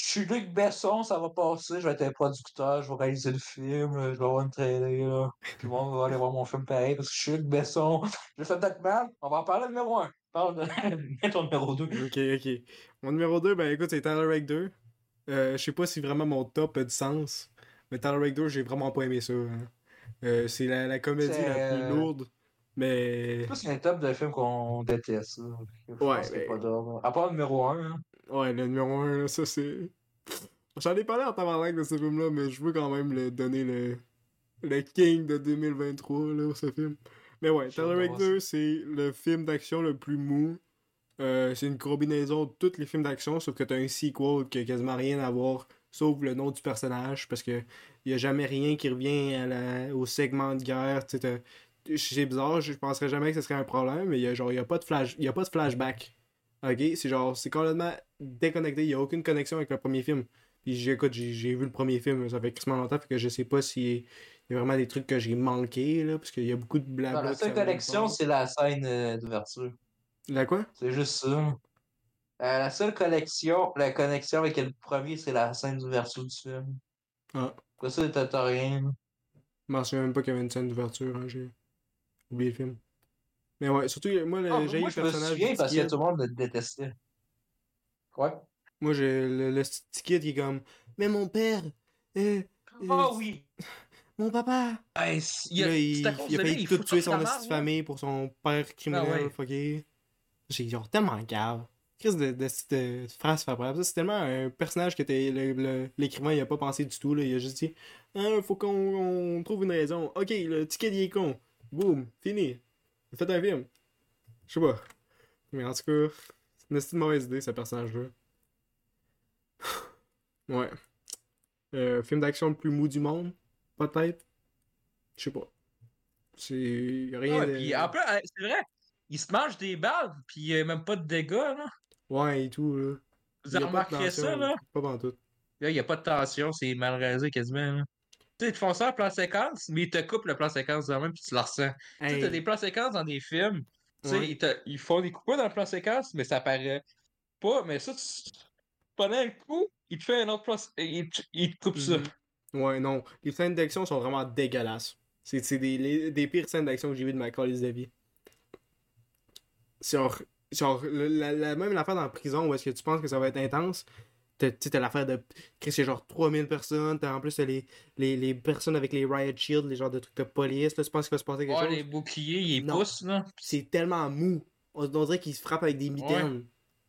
Je suis Luc Besson, ça va passer, je vais être un producteur, je vais réaliser le film, je vais avoir une télé, là. Tout le monde va aller voir mon film pareil parce que je suis Luc Besson. Je fais Batman, on va en parler numéro 1. Parle de ton numéro 2. Ok, ok. Mon numéro 2, ben écoute, c'est Tyler Rake 2. Euh, je sais pas si vraiment mon top a du sens, mais Tyler Rake 2, j'ai vraiment pas aimé ça. hein. Euh, c'est la, la comédie la plus euh, lourde, mais. C'est un top de films qu'on déteste. là. Je pense Ouais, mais- pas d'ordre. À part le numéro 1, hein. Ouais, le numéro 1, ça c'est. J'en ai parlé en tabarnak de ce film-là, mais je veux quand même le donner le, le King de 2023, là, ce film. Mais ouais, Tyler de Rake voir 2, c'est le film d'action le plus mou. Euh, c'est une combinaison de tous les films d'action, sauf que t'as un sequel qui a quasiment rien à voir, sauf le nom du personnage, parce que y a jamais rien qui revient à la- au segment de guerre. C'est bizarre, je penserais jamais que ce serait un problème, mais y a, genre, y a pas de flash, y a pas de flashback. Ok, c'est genre, c'est complètement déconnecté, il y a aucune connexion avec le premier film. Puis j'écoute, j'ai vu le premier film, ça fait extrêmement longtemps, fait que je sais pas s'il y a vraiment des trucs que j'ai manqués, là, parce qu'il y a beaucoup de blabla. Non, la seule pas. c'est la scène euh, d'ouverture. La quoi? C'est juste ça. Euh, la seule collection, la connexion avec le premier, c'est la scène d'ouverture du film. Ah, Après ça, t'as rien. je m'en souviens même pas qu'il y avait une scène d'ouverture, hein, j'ai oublié le film. Mais ouais, surtout, moi, le, Ah, j'ai le je me personnage souviens parce que tout le monde le détestait. Quoi? Moi, j'ai le, le petit kid qui est comme, mais mon père, euh, euh, oui! Mon papa. Hey, il a, là, il, a failli tout tuer son marde, famille pour son père criminel, Ah ouais. fucké. J'ai genre tellement cave. Chris de, de, de, phrase favorable. Ça, c'est tellement un personnage que l'écrivain il a pas pensé du tout. Là. Il a juste dit Ah, faut qu'on on trouve une raison. Ok, le ticket il est con. Boum, fini. Faites un film. Je sais pas. Mais en tout cas, c'est une mauvaise idée ce personnage-là. Ouais. Euh, film d'action le plus mou du monde, peut-être. Je sais pas. C'est rien Ouais, de. en plus, euh, c'est vrai, il se mange des balles, puis il a même pas de dégâts, là. Ouais, et tout, là. Vous avez remarqué ça, là? Pas tout. Là, il n'y a pas de tension, c'est mal réalisé quasiment, là. Tu sais, ils te font ça en plan séquence, mais ils te coupent le plan séquence de même, puis tu le ressens. Tu sais, t'as des plans séquences dans des films. Tu sais, Ouais. ils, te- ils font des coupures dans le plan séquence, mais ça paraît pas. Mais ça, tu pendant un coup, il te fait un autre plan. Il te, il te coupe ça. Ouais, non. Les scènes d'action sont vraiment dégueulasses. C'est des, les- des pires scènes d'action que j'ai vues de ma calice de vie. Genre, genre le- la, la- même l'affaire dans la prison où est-ce que tu penses que ça va être intense. T'as- Tu t'as l'affaire de. C'est genre 3000 personnes. T'as en plus t'as les, les, les personnes avec les riot shields, les genres de trucs de police. Là, tu penses qu'il va se passer quelque Ouais, chose? les boucliers, ils Non. poussent, là. C'est tellement mou. On, on dirait qu'ils se frappent avec des mitaines.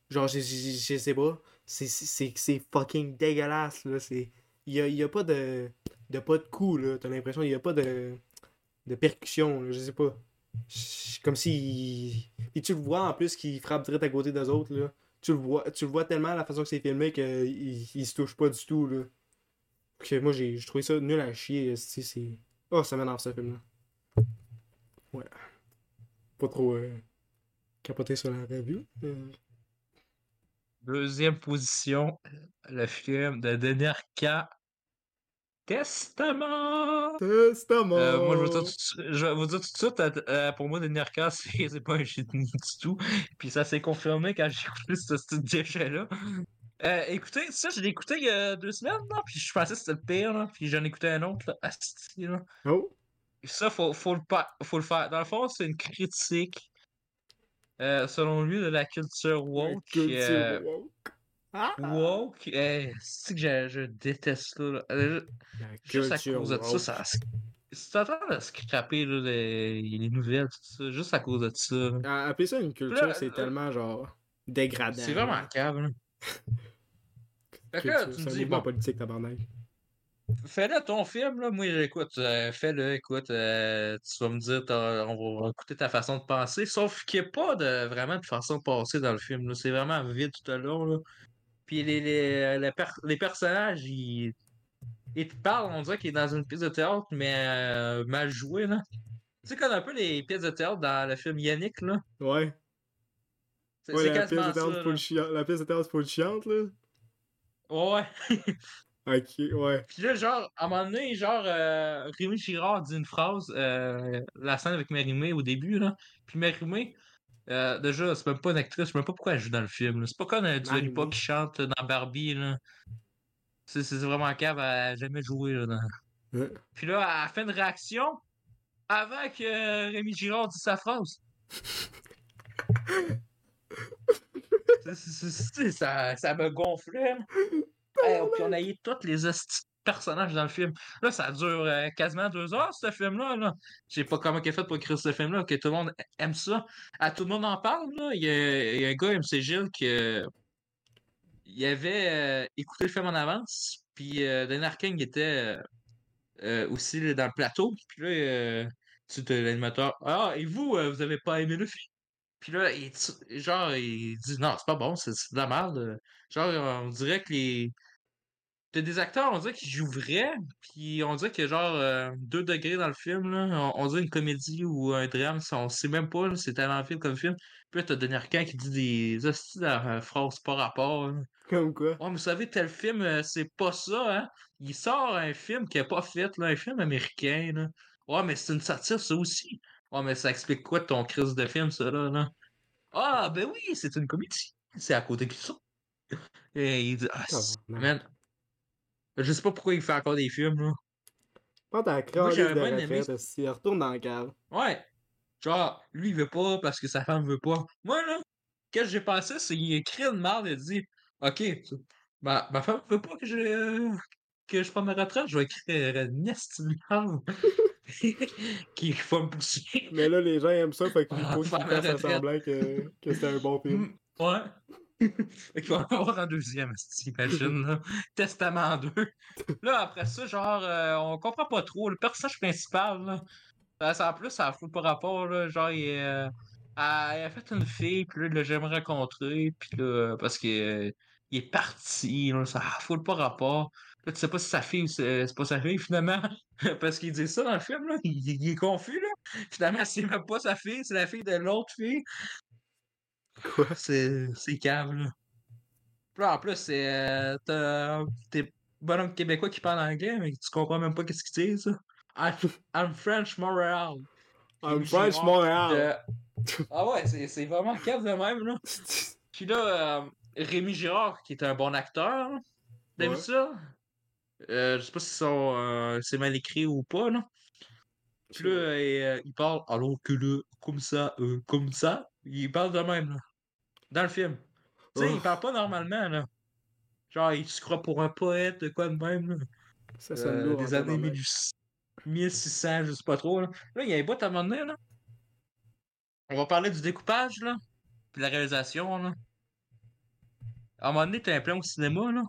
Genre, je, je, je- je sais pas. C'est fucking dégueulasse, là. C'est. Il y a, a pas de. de pas de coup, là. T'as l'impression qu'il y a pas de. de percussion, là. Je sais pas. Comme si. Puis tu le vois en plus qu'il frappe direct à côté des autres, là. Tu le vois, tu le vois tellement la façon que c'est filmé qu'il il se touche pas du tout, là. Que moi, j'ai trouvé ça nul à chier. Oh, ça m'énerve ce film-là. Ouais. Pas trop. euh, capoter sur la revue. Deuxième position, le film de Denis Arcand, Testament. Testament! Euh, moi, je vais, vous dire tout de suite- je vais vous dire tout de suite, euh, euh, pour moi, Denis Arcand, c'est pas un génie du tout. Puis ça s'est confirmé quand j'ai écouté ce ce déchet-là. Euh, écoutez, ça, je l'ai écouté il y a deux semaines, là, puis je pensais que c'était le pire, là, puis j'en ai écouté un autre, là, asti, là. Oh! Ça, faut, faut, le, faut le faire. Dans le fond, c'est une critique, euh, selon lui, de la culture woke. Culture euh, woke. Ah! woke, euh, c'est que je, je déteste ça. là? Euh, Juste à cause de ça, woke. ça. En train de scraper là, les, les nouvelles, tout ça, juste à cause de ça. Ah, Appeler ça une culture, c'est là- tellement genre dégradant. C'est vraiment. Fait que là, tu me dis, bon, politique, tabarnak. fais-le ton film, là. Moi, écoute, euh, fais-le, écoute, euh, tu vas me dire, on va écouter ta façon de penser. Sauf qu'il n'y a pas de, vraiment de façon de penser dans le film. C'est vraiment vide tout à l'heure, là. Puis les, les, les, per- les personnages, ils, ils te parlent, on dirait qu'il est dans une pièce de théâtre, mais euh, mal joué, là. Tu sais, comme un peu les pièces de théâtre dans le film Yannick, là. Ouais. C'est Ouais, la pièce de théâtre là. full chiante. La pièce de théâtre full chiante, là. Ouais. Ok, ouais. Puis là, genre, à un moment donné, genre, euh, Rémi Girard dit une phrase, euh, la scène avec Mérimée au début, là. Puis Mérimée, euh, déjà, c'est même pas une actrice, je sais même pas pourquoi elle joue dans le film. C'est pas comme euh, Dua Lipa Marimé. qui chante dans Barbie, là. C'est c'est vraiment cave, elle a jamais joué, là. dans- Ouais. Puis là, elle fait une réaction avant que euh, Rémi Girard dise sa phrase. C'est- c'est- c'est- ça, ça me gonflait. Hey, puis on a eu tous les hosties personnages dans le film. Là, ça dure euh, quasiment deux heures, ce film-là. Là. Je sais pas comment il est fait pour écrire ce film-là, que tout le monde aime ça. À tout le monde en parle. Là. Il, y a, un gars, MC Gilles, qui euh, il avait euh, écouté le film en avance. Puis Dan Arkin il était aussi dans le plateau. Puis là, tu sais, l'animateur. Ah, et vous, vous avez pas aimé le film? Puis là, il, genre, il dit non, c'est pas bon, c'est de la merde. Genre, on dirait que les. T'as des acteurs, on dirait qu'ils jouent vrai, puis on dirait a genre euh, deux degrés dans le film, là. On, on dirait une comédie ou un drame, ça, on sait même pas, c'est tellement film comme film. Puis là, t'as Denis Arcand qui dit des hosties euh, phrases pas rapport. là. Comme quoi? Ouais, mais vous savez, tel film, euh, c'est pas ça, hein. Il sort un film qui est pas fait, là, un film américain, là. Ouais, mais c'est une satire, ça aussi. Ouais, mais ça explique quoi ton crise de film, ça, là, là? Ah, ben oui, c'est une comédie. C'est à côté de ça. Et il dit, ah, c'est- Tabarnak. man. Je sais pas pourquoi il fait encore des films, là. Pas ta Moi, de bien aimé- retraite, si retourne dans le cave. Ouais. Genre, lui, il veut pas parce que sa femme veut pas. Moi, là, qu'est-ce que j'ai pensé, c'est qu'il écrit une merde et dit, OK, ma, ma femme veut pas que je, euh, que je prenne ma retraite, je vais écrire une esti de merde qui va me pousser. Mais là, les gens aiment ça, fait qu'il Ah, faut fassent retraite. semblant que, que c'était un bon film. Mm, Ouais. Qu'il va en avoir un deuxième, imagine. Testament 2. Là, après ça, genre, euh, on comprend pas trop. Le personnage principal, là, ça, en plus, ça fout pas rapport, là. Genre, il, euh, a, il fait une fille, puis là, il l'a jamais rencontrée, puis là, parce euh, il est parti, là, ça fout pas rapport. Là, tu sais pas si sa fille ou c'est c'est pas sa fille, finalement. Parce qu'il dit ça dans le film, là. Il, il est confus, là. Finalement, c'est même pas sa fille, c'est la fille de l'autre fille. Quoi? C'est c'est cave, là. Puis là, en plus, c'est. euh, t'as- t'es- bonhomme québécois qui parle anglais, mais tu comprends même pas qu'est-ce qu'il dit, ça. I'm, I'm French Montreal. I'm French Montréal. euh, Ah ouais, c'est c'est vraiment calme de même, là. Puis là, euh, Rémi Girard, qui est un bon acteur, là, t'as vu ça? Euh, je sais pas si euh, c'est mal écrit ou pas, là. Puis là, euh, il parle alors que là, comme ça, euh, comme ça. Il parle de même, là. Dans le film. Tu sais, il parle pas normalement, là. Genre, il se croit pour un poète, quoi de même, là. Ça sonne Euh, des années tabarnak. 1800 1600, je sais pas trop, là. Là, il y a un bout à un moment donné, là. On va parler du découpage, là. Puis de la réalisation, là. À un moment donné, t'as un plan au cinéma, là.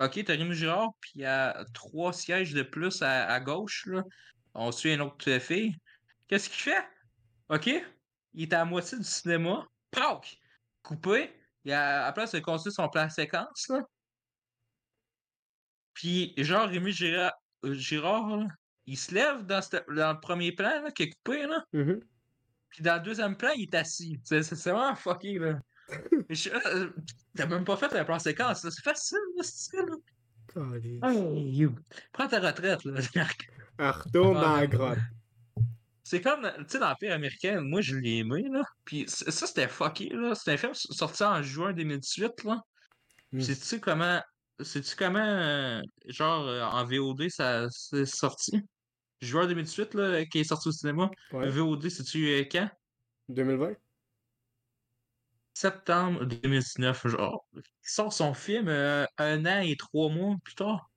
Ok, t'as Rémi Girard, puis il y a trois sièges de plus à, à gauche, là. On suit une autre fille. Qu'est-ce qu'il fait? Ok? Il est à la moitié du cinéma. Pauc! Coupé. Il a, de construire son plan séquence, là. Puis, genre, Rémi Girard, euh, Girard, là, il se lève dans, cette- dans le premier plan, là, qui est coupé, là. Mhm. Puis dans le deuxième plan, il est assis. C'est vraiment fucké, là. Euh, T'as même pas fait un plan séquence. C'est facile, là. Hey. Prends ta retraite, là. Ah, retourne dans la grotte. C'est comme, tu sais, l'Empire américain, moi, je l'ai aimé, là. Puis ça, c'était fucké, là. C'était un film sorti en juin 2018, là. Mm. Sais-tu comment, sais-tu comment, euh, genre, euh, en VOD, ça c'est sorti? Juin 2018, là, qui est sorti au cinéma. Ouais. VOD, sais-tu euh, quand? 2020? septembre 2019, genre. Il sort son film un an et trois mois plus tard.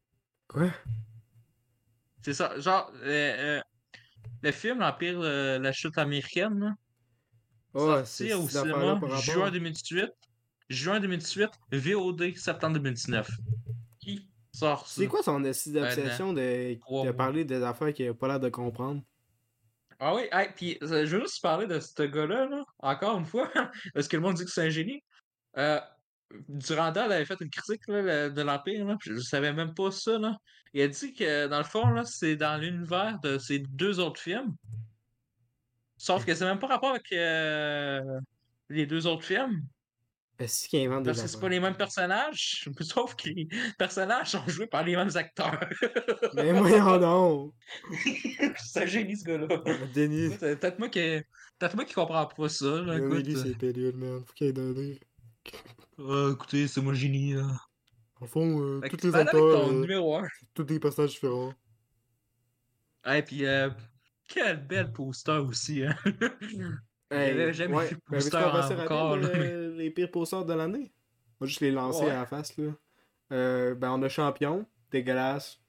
Quoi? C'est ça. Genre, euh, le film L'Empire, euh, la chute américaine, là, Oh, sorti au cinéma juin 2018. Juin 2018, VOD septembre 2019. Qui sort ça? C'est quoi son esti d'obsession de, parler des affaires qu'il a pas l'air de comprendre? Ah oui, hey, puis euh, je veux juste parler de ce gars-là, là, encore une fois, parce que le monde dit que c'est un génie. Euh, Durandal avait fait une critique là, de l'Empire, là, je savais même pas ça. Là. Il a dit que dans le fond, là, c'est dans l'univers de ces deux autres films. Sauf que c'est même pas rapport avec euh, les deux autres films. Invente des Parce que c'est pas les mêmes personnages. Sauf que les personnages sont joués par les mêmes acteurs. Mais voyons donc! c'est un génie ce gars-là. Denis. Euh, Peut-être moi qui peut-être moi qui comprends pas ça. Là, écoute, Denis, c'est périlleux, man. Faut qu'il ait donné. Euh, écoutez, c'est moi le génie. Là. En fond, euh, tous tu les acteurs, ton euh, numéro 1. tous des personnages différents. Et puis, euh, quel bel poster aussi. Hein? J'avais jamais ouais. vu veux-tu poster encore, rapide, là, euh, les pires posters de l'année? On va juste les lancer Ouais. à la face, là. Euh, ben, on a Champion, dégueulasse.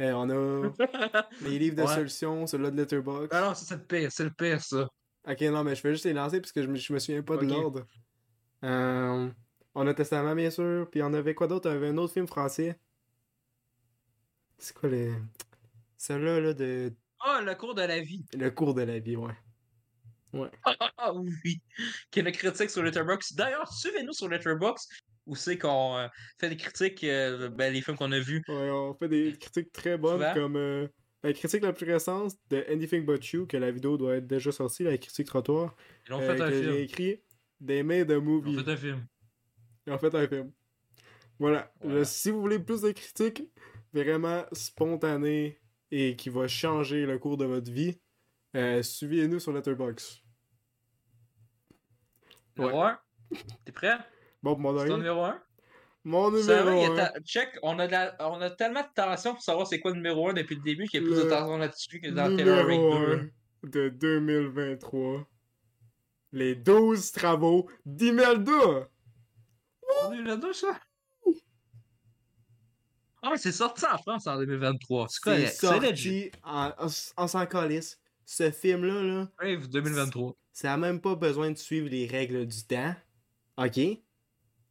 Euh, on a les livres de Ouais. solutions, celui-là de Letterboxd. Ah non, ça c'est le pire, c'est le pire ça. Ok, non, mais je vais juste les lancer parce que je me, je me souviens pas de l'ordre. Euh, on a Testament, bien sûr. Puis on avait quoi d'autre? On avait un autre film français. C'est quoi les. Celui-là, là, de. Ah, le cours de la vie. Le cours de la vie, ouais. Ah, ah, ah, oui. Qui critique sur Letterboxd. D'ailleurs, suivez-nous sur Letterboxd où c'est qu'on euh, fait des critiques, euh, ben, les films qu'on a vus. Ouais, on fait des critiques très bonnes comme. euh, la critique la plus récente de Anything But You, que la vidéo doit être déjà sortie, la critique trottoir. Ils ont euh, fait un que film. j'ai écrit They made a Ils movie. ont fait un film. Ils ont fait un film. Voilà. Voilà. Le- si vous voulez plus de critiques vraiment spontanées et qui va changer le cours de votre vie, euh, suivez-nous sur Letterboxd. Numéro 1. T'es prêt? Bon, mon C'est ton dernier. numéro 1? Mon numéro a 1. ta- Check, on a, de la- on a tellement de tension pour savoir c'est quoi le numéro 1 depuis le début qu'il y a plus de Le tension là-dessus que dans Taylor Rake Numéro 2. 1 de 2023. Les 12 travaux d'Imelda. On est là-dedans, ça? Ah, mais c'est sorti en France en 2023. C'est C'est correct. C'est legit. sorti en, en, en s'en calisse. Ce film-là, là, Brave 2023. ça n'a même pas besoin de suivre les règles du temps. OK?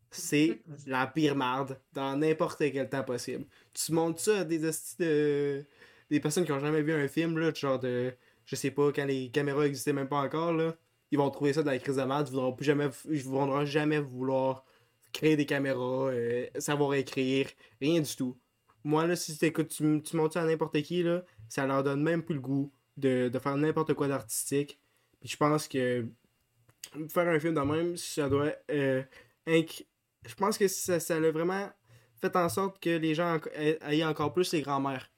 C'est la pire marde dans n'importe quel temps possible. Tu montres ça à des hosties de... des personnes qui ont jamais vu un film, là, genre de. Je sais pas, quand les caméras existaient même pas encore, là. Ils vont trouver ça dans la crise de merde. Ils voudront plus jamais, ils voudront jamais vouloir créer des caméras, euh, savoir écrire, rien du tout. Moi, là, si t'écoutes, tu, tu montres ça à n'importe qui, là, ça leur donne même plus le goût de, de faire n'importe quoi d'artistique. Puis je pense que faire un film de même, ça doit. euh, Je pense que ça, ça a vraiment fait en sorte que les gens aient encore plus les grands-mères.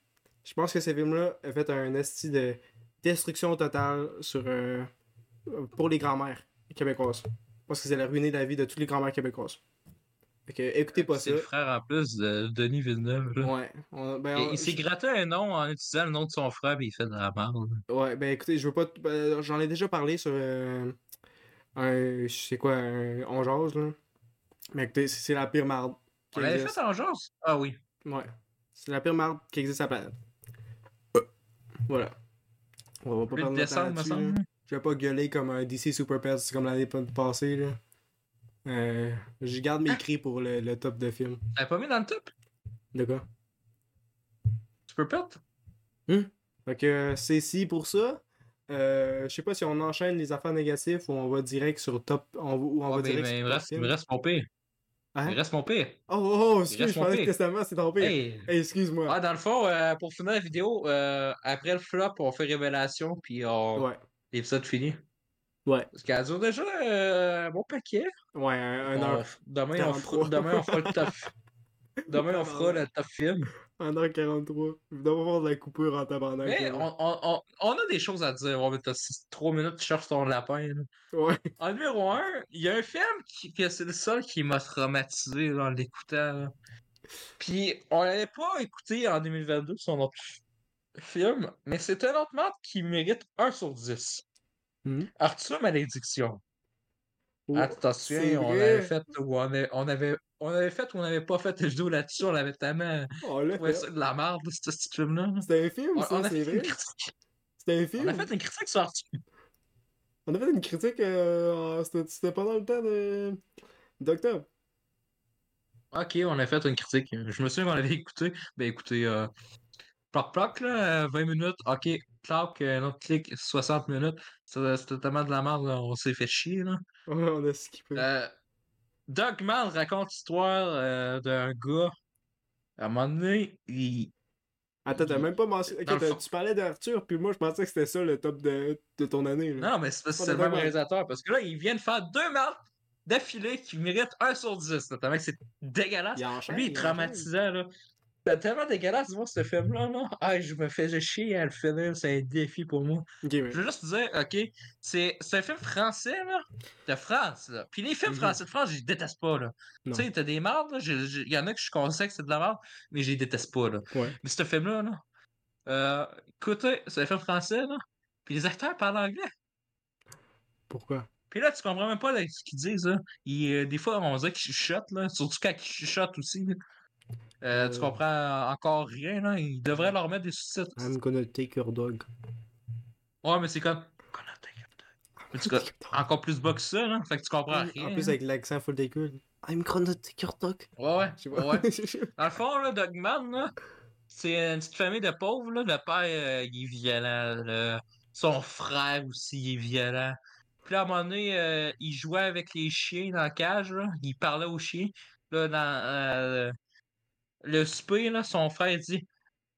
Je pense que ce film-là a fait un esti de destruction totale sur, euh, pour les grands-mères québécoises. Parce que c'est la ruiné la vie de toutes les grands-mères québécoises. Fait que écoutez pas ça. C'est le frère en plus de Denis Villeneuve. là. Ouais. on- ben, Il, on- il s'est gratté un nom en utilisant le nom de son frère, puis il fait de la merde. Ouais, ben écoutez, je veux pas. ben, J'en ai déjà parlé sur euh, un. Je sais quoi, un On jase, là. Mais écoutez, c'est la pire marde. On l'avait fait en genre? Ah oui. Ouais. C'est la pire marde qui existe sur la planète. Voilà. On va pas de parler de me là-dessus. Je vais pas gueuler comme un DC Super Pets comme l'année passée, là. Euh, je garde mes cris pour le, le top de film. T'avais pas mis dans le top? De quoi? Tu peux perdre? Fait que euh, c'est si pour ça. Euh, je sais pas si on enchaîne les affaires négatives ou on va direct sur top. On, ou on va Ah, ben, direct ben, sur il, me reste, il mon pire. Hein? Il me reste mon pire. Oh, oh, oh, excuse, je pensais que testament, c'est ton pire. Hey! Hey, excuse-moi. Ah, dans le fond, euh, pour finir la vidéo, euh, après le flop, on fait révélation, puis on... Ouais, l'épisode fini. Ouais, Parce qu'elle dure déjà euh, un bon paquet. ouais, un, un On- heure. Demain, on fera, 43. demain, on fera le top. Demain, on fera le top film. Un heure 43. Vous devez avoir de la coupure en tabarnak. Mais on, on, on, on a des choses à dire. Ouais, t'as 3 minutes, tu cherches ton lapin. là. Ouais. En numéro 1, il y a un film qui, que c'est le seul qui m'a traumatisé en l'écoutant. Puis, on l'avait pas écouté en 2022, son autre film, mais c'est un autre marque qui mérite 1 sur 10. Mhm. Arthur Malédiction. Oh, Ah, souviens, on avait fait où on, avait, on avait on avait fait ou on n'avait pas fait une vidéo là-dessus, on avait tellement Oh, ça de la merde, ce petit film-là. là. C'était un film, On, ça, on c'est vrai. une critique. C'était un On film. a fait une critique sur Arthur. On a fait une critique. euh, C'était pendant le temps de. d'octobre. Ok, on a fait une critique. Je me souviens qu'on avait écouté. Ben écoutez, euh, ploc ploc, là, euh, 20 minutes. Ok, clac, euh, un autre clic, 60 minutes. C'était tellement de la merde, là, on s'est fait chier. Là. Ouais, on a skippé. Euh, Dogman raconte l'histoire euh, d'un gars. À un moment donné, il. Attends, t'as même pas mentionné. Fond- tu parlais d'Arthur, puis moi je pensais que c'était ça le top de, de ton année. Là. Non, mais c'est parce que c'est le même réalisateur. Parce que là, il vient de faire deux marques d'affilée qui méritent 1 sur 10. là. Tellement que c'est dégueulasse. Il enchaîne, Lui, il est traumatisant, là. C'est tellement dégueulasse, moi, ce film-là, là. Ah, je me faisais chier à le finir, c'est un défi pour moi. Je veux juste dire, ok, c'est un film français, là, de France, là. Puis les films Mhm. français de France, je les déteste pas, là. Non. Tu sais, t'as des mardes, là. Il y en a que je suis conscient que c'est de la merde, mais je les déteste pas, là. Ouais. Mais ce film-là, là, euh, écoutez, c'est un film français, là. Puis les acteurs parlent anglais. Pourquoi? Puis là, tu comprends même pas là, ce qu'ils disent. Là. Ils, euh, des fois, on dirait qu'ils chuchotent, là. surtout quand ils chuchotent aussi. là. Euh, Tu Euh. comprends encore rien. Là. Ils devraient leur mettre des sous-titres. I'm gonna take your dog. Ouais, mais c'est comme. En tout cas, encore plus bas que ça, là. Fait que tu comprends rien. En plus, hein. avec l'accent full décool. I'm gonna take your dog. Ouais, ouais. Je sais pas. ouais. Dans le fond, là, Dogman, là, c'est une petite famille de pauvres. Là. Le père, euh, il est violent. le- Son frère aussi, il est violent. Puis là, à un moment donné, euh, il jouait avec les chiens dans la cage. Là. Il parlait aux chiens. Là, dans euh, le souper, là, son frère dit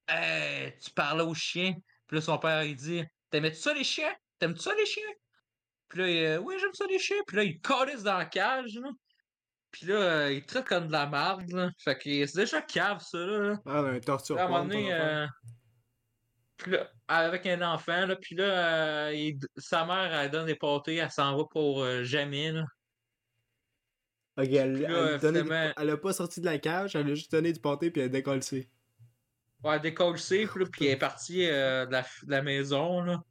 Hey, tu parlais aux chiens. Puis là, son père, il dit T'aimais-tu ça, les chiens? T'aimes-tu ça, les chiens? Puis là, il, euh, Oui, j'aime ça, les chiens. Puis là, il calisse dans la cage. Là. Puis là, euh, il traite comme de la merde. Là. Fait que c'est déjà cave, ça. Là. Ah, un torture. Là, à un moment donné, euh, puis là, avec un enfant, là, puis là, euh, il- sa mère, elle donne des pâtés, elle s'en va pour euh, jamais, là. Ok, elle, là, elle, donnait- finalement- elle a pas sorti de la cage, elle a juste donné du pâté puis elle a décollé. Ouais, elle décolle safe, là, puis elle est partie euh, de, la, f- de la maison, là.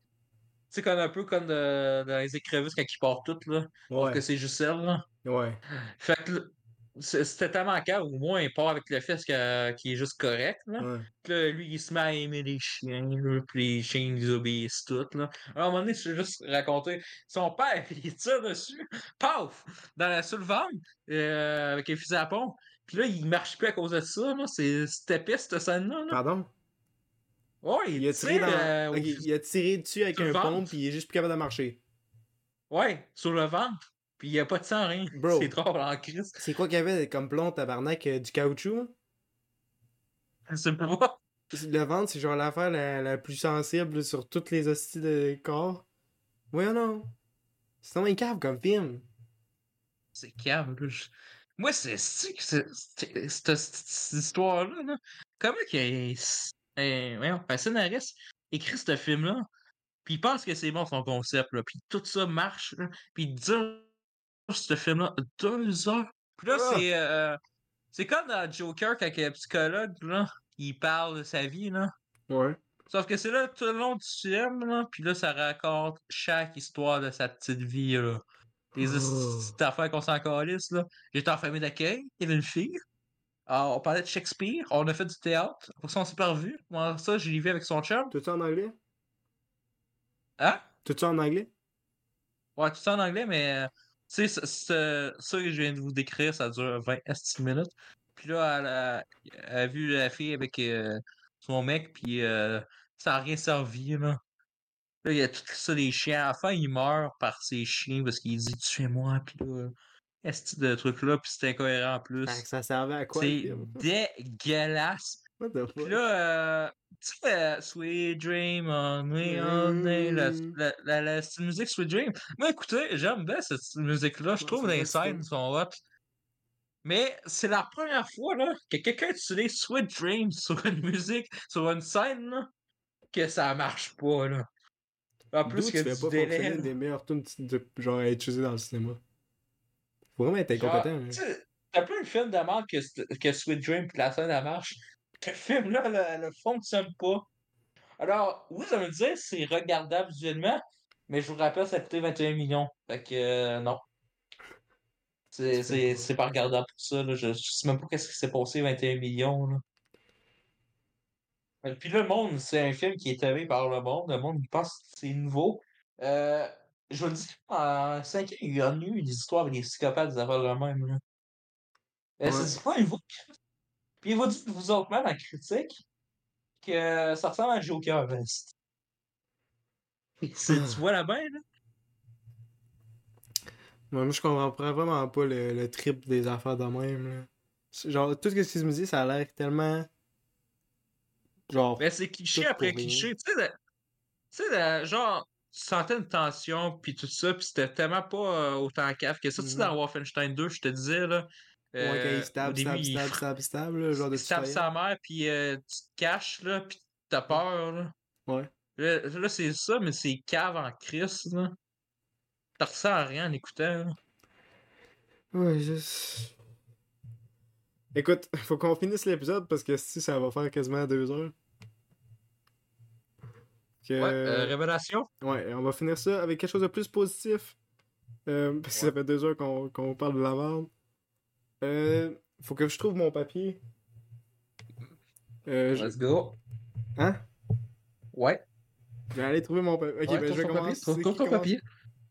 Tu sais, comme un peu comme de- dans les écrevisses quand ils partent toutes, là. Que c'est juste elle, là. Ouais. Fait que c'était tellement calme, au moins, il part avec le fils que- qui est juste correct, là. Ouais. Puis là, lui, il se met à aimer les chiens, là, puis les chiens, ils obéissent tout, là. À un moment donné, je vais juste raconter, son père, il tire dessus, paf, dans la, sur le ventre, euh, avec un fusil à pompe. Puis là, il marche plus à cause de ça, C'était pisse, cette scène-là, là. Pardon? Ouais, il, Il a tiré dans. euh, il a tiré dessus avec un pompe puis il est juste plus capable de marcher. Ouais, sur le ventre. Puis il n'y a pas de sang, rien. Bro. C'est drôle en crise. C'est quoi qu'il y avait comme plomb, tabarnak, euh, du caoutchouc? C'est pas. Le ventre, c'est genre l'affaire la, la plus sensible sur toutes les hosties de corps. Ouais, non. C'est un cave comme film. C'est là. Je- Moi, c'est cette histoire-là, là, comment qu'il un, scénariste écrit ce film-là, puis il pense que c'est bon son concept, là, puis tout ça marche, là, puis il ce film-là deux heures. Puis là, Ah! c'est euh, c'est comme dans Joker quand un psychologue, là, il parle de sa vie, là. Ouais. Sauf que c'est là tout le long du film, là, puis là, ça raconte chaque histoire de sa petite vie, là. Les Oh. petites affaires qu'on s'en calisse, là. J'étais en famille d'accueil, il y avait une fille. Ah, on parlait de Shakespeare, on a fait du théâtre. Pour ça, on s'est pas revus. Moi, ça, je l'ai vu avec son chum. Tout ça en anglais? Hein? Tout ça en anglais? Ouais, tout ça en anglais, mais euh, sais, ce- ça que je viens de vous décrire, ça dure 20 esti minutes. Puis là, elle a, elle a vu la fille avec euh, son mec, puis euh, ça a rien servi, là. Là, il y a tout ça des chiens. À la fin, il meurt par ses chiens parce qu'il dit Tuez-moi, puis là, esti de truc-là, puis c'est incohérent en plus. Ça servait à quoi C'est dégueulasse. What the Puis fuck? là, euh, tu euh, Sweet Dream on me all day, la, la, la, la musique Sweet Dream. Moi, écoutez, j'aime bien cette musique-là. Je trouve les scènes sont hot. Mais c'est la première fois là, que quelqu'un utilise Sweet Dream sur une musique, sur une scène, là, que ça marche pas. Là. En plus tu que fais du pas délai. là. des meilleurs tunes de genre à utiliser dans le cinéma. Faut vraiment être incompétent. tu sais, T'as plein de films de merde que, que Sweet Dream pis la scène elle marche. Ce film-là ne fonctionne pas. Alors, oui, ça veut dire c'est regardable visuellement, mais je vous rappelle, ça a coûté 21 millions. Fait que euh, non. C'est pas regardable pour ça. Là. Je, je sais même pas qu'est-ce qui s'est passé 21 millions. Là. Euh, Puis le monde, c'est un film qui est aimé par le monde. Le monde, il pense que c'est nouveau. Euh, je vous le dis, en 5 ans, il y a eu des histoires avec des psychopathes, des affaires de même. Là. Euh, Ouais. C'est pas nouveau. Puis vous dit, vous autres, même en critique, que ça ressemble à Joker Vest. Tu vois la bain, là? Moi, je comprends vraiment pas le, le trip des affaires de même. Là. Genre, tout ce que tu me dis, ça a l'air tellement. Genre. Ben, c'est cliché après cliché. Tu sais, tu sais, genre, tu sentais une tension, puis tout ça, puis c'était tellement pas euh, autant caf que ça. Tu sais, Mhm. dans Wolfenstein 2, je te disais, là. Ouais, quand euh, il stab, au début, stab, il stab, stab, stab, là, genre de il stab sa mère, puis euh, tu te caches, là, puis t'as peur, là. Ouais. Là, là, c'est ça, mais c'est cave en crise, là. T'en ressens rien en écoutant, là. Ouais, juste. Écoute, faut qu'on finisse l'épisode parce que si ça va faire quasiment deux heures. Que... Ouais, euh, révélation? Ouais, on va finir ça avec quelque chose de plus positif. Euh, parce que ça fait deux heures qu'on parle de la merde. Euh, faut que je trouve mon papier. Euh, je... Let's go. Hein? Ouais. Je vais aller trouver mon papier. Ok, Ouais, ben je vais commencer. trouve- ton commence? papier.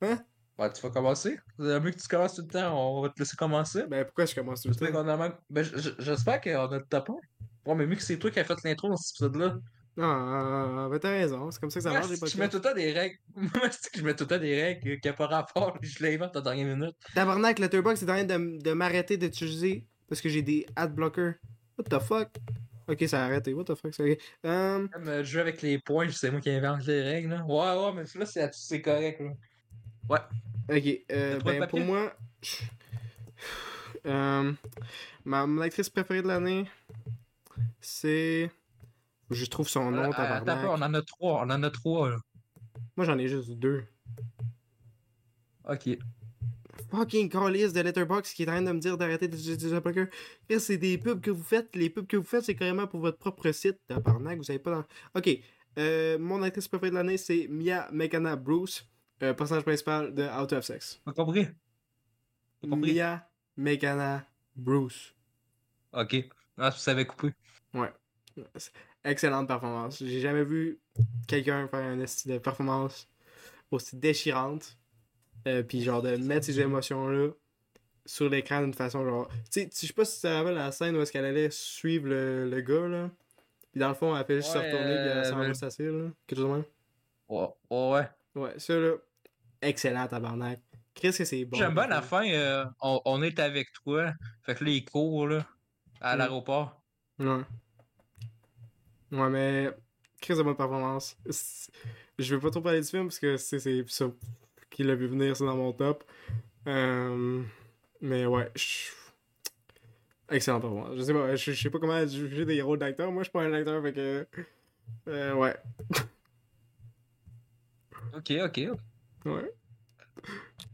Hein? Ouais, tu vas commencer. C'est mieux que tu commences tout le temps. On va te laisser commencer. Ben pourquoi je commence tout le temps? a. Ben, j'espère qu'on a le top 1. Ouais, mais mieux que c'est toi qui as fait l'intro dans cet épisode-là. Non, euh, ben t'as raison, c'est comme ça que ça marche les que je mets podcasts. tout le temps des règles. Moi, je mets tout le temps des règles qui n'ont pas rapport. Je l'invente en dernière minute. Tabarnak, Letterboxd est en train de, de m'arrêter d'utiliser parce que j'ai des ad blockers. What the fuck? Ok, ça a arrêté. What the fuck? c'est ok. Euh, Comme euh, jouer avec les points, c'est moi qui invente les règles. Là. Ouais, ouais, mais là, c'est c'est correct. Là. Ouais. ok, euh, le ben pour moi. Euh, ma mon actrice préférée de l'année, c'est. Je trouve son nom, Euh, attends peu, tabarnak. on en a trois. On en a trois. Là. Moi j'en ai juste deux. Ok. Fucking calice de Letterboxd qui est en train de me dire d'arrêter blockers. Chris, C'est des pubs que vous faites. Les pubs que vous faites, c'est carrément pour votre propre site. Tabarnak, vous savez pas dans. Ok. Euh, mon actrice préférée de l'année, c'est Mia Megana Bruce, euh, personnage principal de Out of Sex. T'as compris? Compris? Mia Megana Bruce. Ok. Ah, tu savais couper. Ouais. Excellente performance. J'ai jamais vu quelqu'un faire un style de performance aussi déchirante. Euh, puis genre de mettre ces émotions-là sur l'écran d'une façon genre. Tu sais, je sais pas si tu te rappelles la scène où est-ce qu'elle allait suivre le, le gars là. Puis dans le fond, elle fait juste Ouais, se retourner puis elle s'en euh, va s'asseoir là. Quelque chose de même. Ouais. ouais. Ouais, ça là. Excellent tabarnak. Qu'est-ce que c'est bon. J'aime bien la fin. euh, on, on est avec toi. Fait que là, il court là, à Mm. l'aéroport. Ouais. Ouais, mais. Très de bonne performance. Je veux pas trop parler du film parce que c'est ça qui l'a vu venir, c'est dans mon top. Euh, Mais ouais. je- Excellent performance. Je sais pas, je, je sais pas comment juger des rôles d'acteurs. Moi, je suis pas un acteur, fait que. Euh, ouais. Ok, ok. Ouais.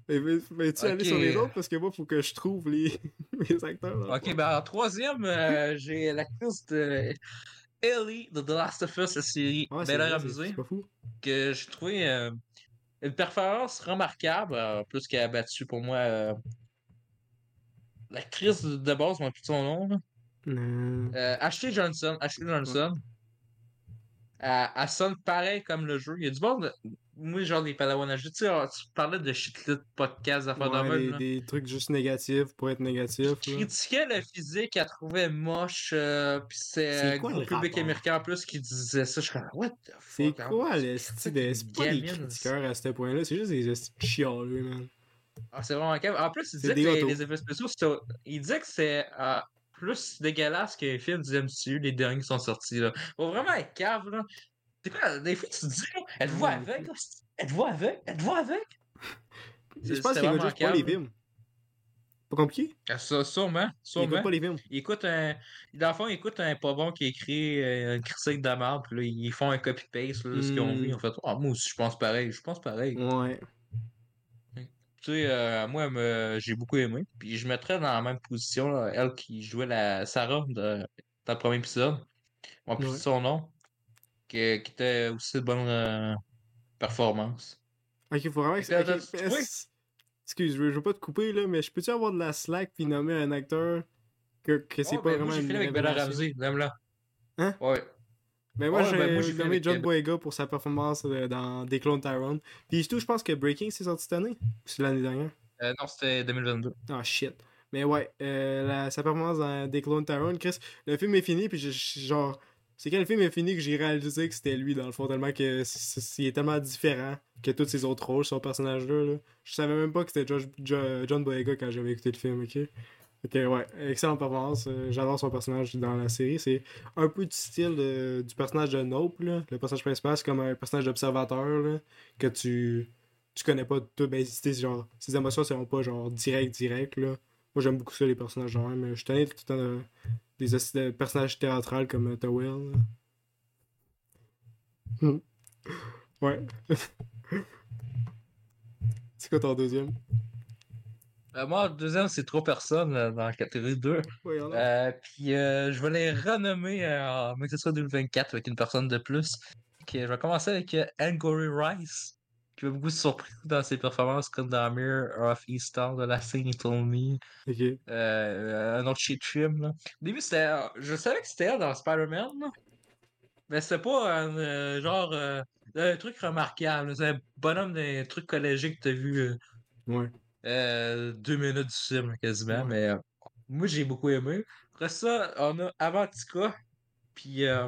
Mais, mais, mais tu aller Ok. sur les autres parce que moi, faut que je trouve les, les acteurs. le Ok, ben en troisième, euh, j'ai l'actrice de Ellie de The Last of Us, la série Ouais, que j'ai trouvé euh, une performance remarquable, euh, plus qu'elle a battu pour moi euh, l'actrice de base, moi plus son nom. Euh, Ashley Johnson. Ashley Johnson. Elle, elle sonne pareil comme le jeu. Il y a du bon. de- Moi, genre des Padawan. Tu sais, tu parlais de shitlit podcast, d'affaires de Ouais, même. des, des trucs juste négatifs pour être négatif. là. critiquait le physique, elle trouvait moche, euh, pis c'est euh, quoi le public rapport? américain en plus qui disait ça. Je suis comme, what the C'est fuck? hein? quoi le C'est style une de. C'est pas des critiqueurs à ce point-là, c'est juste des de chialeux, man. Ah, c'est vraiment calme. En plus, il disait que les, les effets spéciaux. Il disait que c'est euh, plus dégueulasse que les films du MCU, les derniers qui sont sortis. Là. Faut vraiment être cave, là. Des fois, tu te dis, là, elle te voit Ouais. avec, là, c'est- elle te voit avec, elle te voit avec. Je C'est- pense qu'il juste pas les films. Pas compliqué? Ah, Ça, sûrement, Il écoute sûrement. pas les films. Il écoute un. Dans le fond, il écoute un pas bon qui écrit euh, une critique de merde, puis là, ils font un copy-paste là, de ce qu'ils ont vu. Hmm. En fait, ah, moi aussi, je pense pareil. Je pense pareil. Ouais. Tu sais, euh, moi, me- j'ai beaucoup aimé. Puis je mettrais dans la même position, là, elle qui jouait la Sarah de- dans le premier épisode. On plus Ouais. son nom. Qui, qui était aussi de bonne euh, performance. Ok, faut vraiment. Que- que ok, t'as- oui. est-ce- Excuse, je veux, pas te couper là, mais je peux-tu avoir de la slack puis nommer un acteur que, que c'est pas ben, vraiment j'ai fini avec Bella? Ramsey, même-là. Hein? Ouais. Mais moi, Ouais, j'ai ben, moi, j'ai nommé John euh, Boyega pour sa performance euh, dans Des Clones Tyrone. Puis surtout, je pense que Breaking c'est sorti cette année. Ou c'est l'année dernière? Euh, non, c'était 2022. Ah shit. Mais ouais, euh, la- sa performance dans Des Clones Tyrone, Chris, le film est fini, puis je- genre, c'est quand le film est fini que j'ai réalisé que c'était lui dans le fond, tellement que il est tellement différent que tous ses autres rôles, son personnage-là. Là. Je savais même pas que c'était John Boyega quand j'avais écouté le film, ok? Ok, ouais, excellente performance. euh, J'adore son personnage dans la série. C'est un peu du style de- du personnage de Nope, là. Le personnage principal, c'est comme un personnage d'observateur, que tu tu connais pas tout. Ben, genre, ses émotions seront pas genre direct, direct, là. Moi, j'aime beaucoup ça, les personnages genre, mais je tanné tout le temps de- des personnages théâtrales comme euh, Towell. Hmm. ouais. c'est quoi ton deuxième? Euh, moi, le deuxième, c'est trop personne euh, dans la catégorie 2. Ouais, y'en a. Euh, puis je vais les renommer en mais que ce soit 2024 avec une personne de plus. Ok, je vais commencer avec Angourie Rice, qui m'a beaucoup surpris dans ses performances comme dans Mirror of Eastar de la scène Told Me. Ok. Un autre shit film. Là. Au début, c'était. Je savais que c'était elle dans Spider-Man, là. mais c'était pas un genre. un truc remarquable. C'est un bonhomme des trucs collégiens que t'as vu. Ouais. Euh, deux minutes du film quasiment, mais euh, moi j'ai beaucoup aimé. Après ça, on a Avantika, puis euh,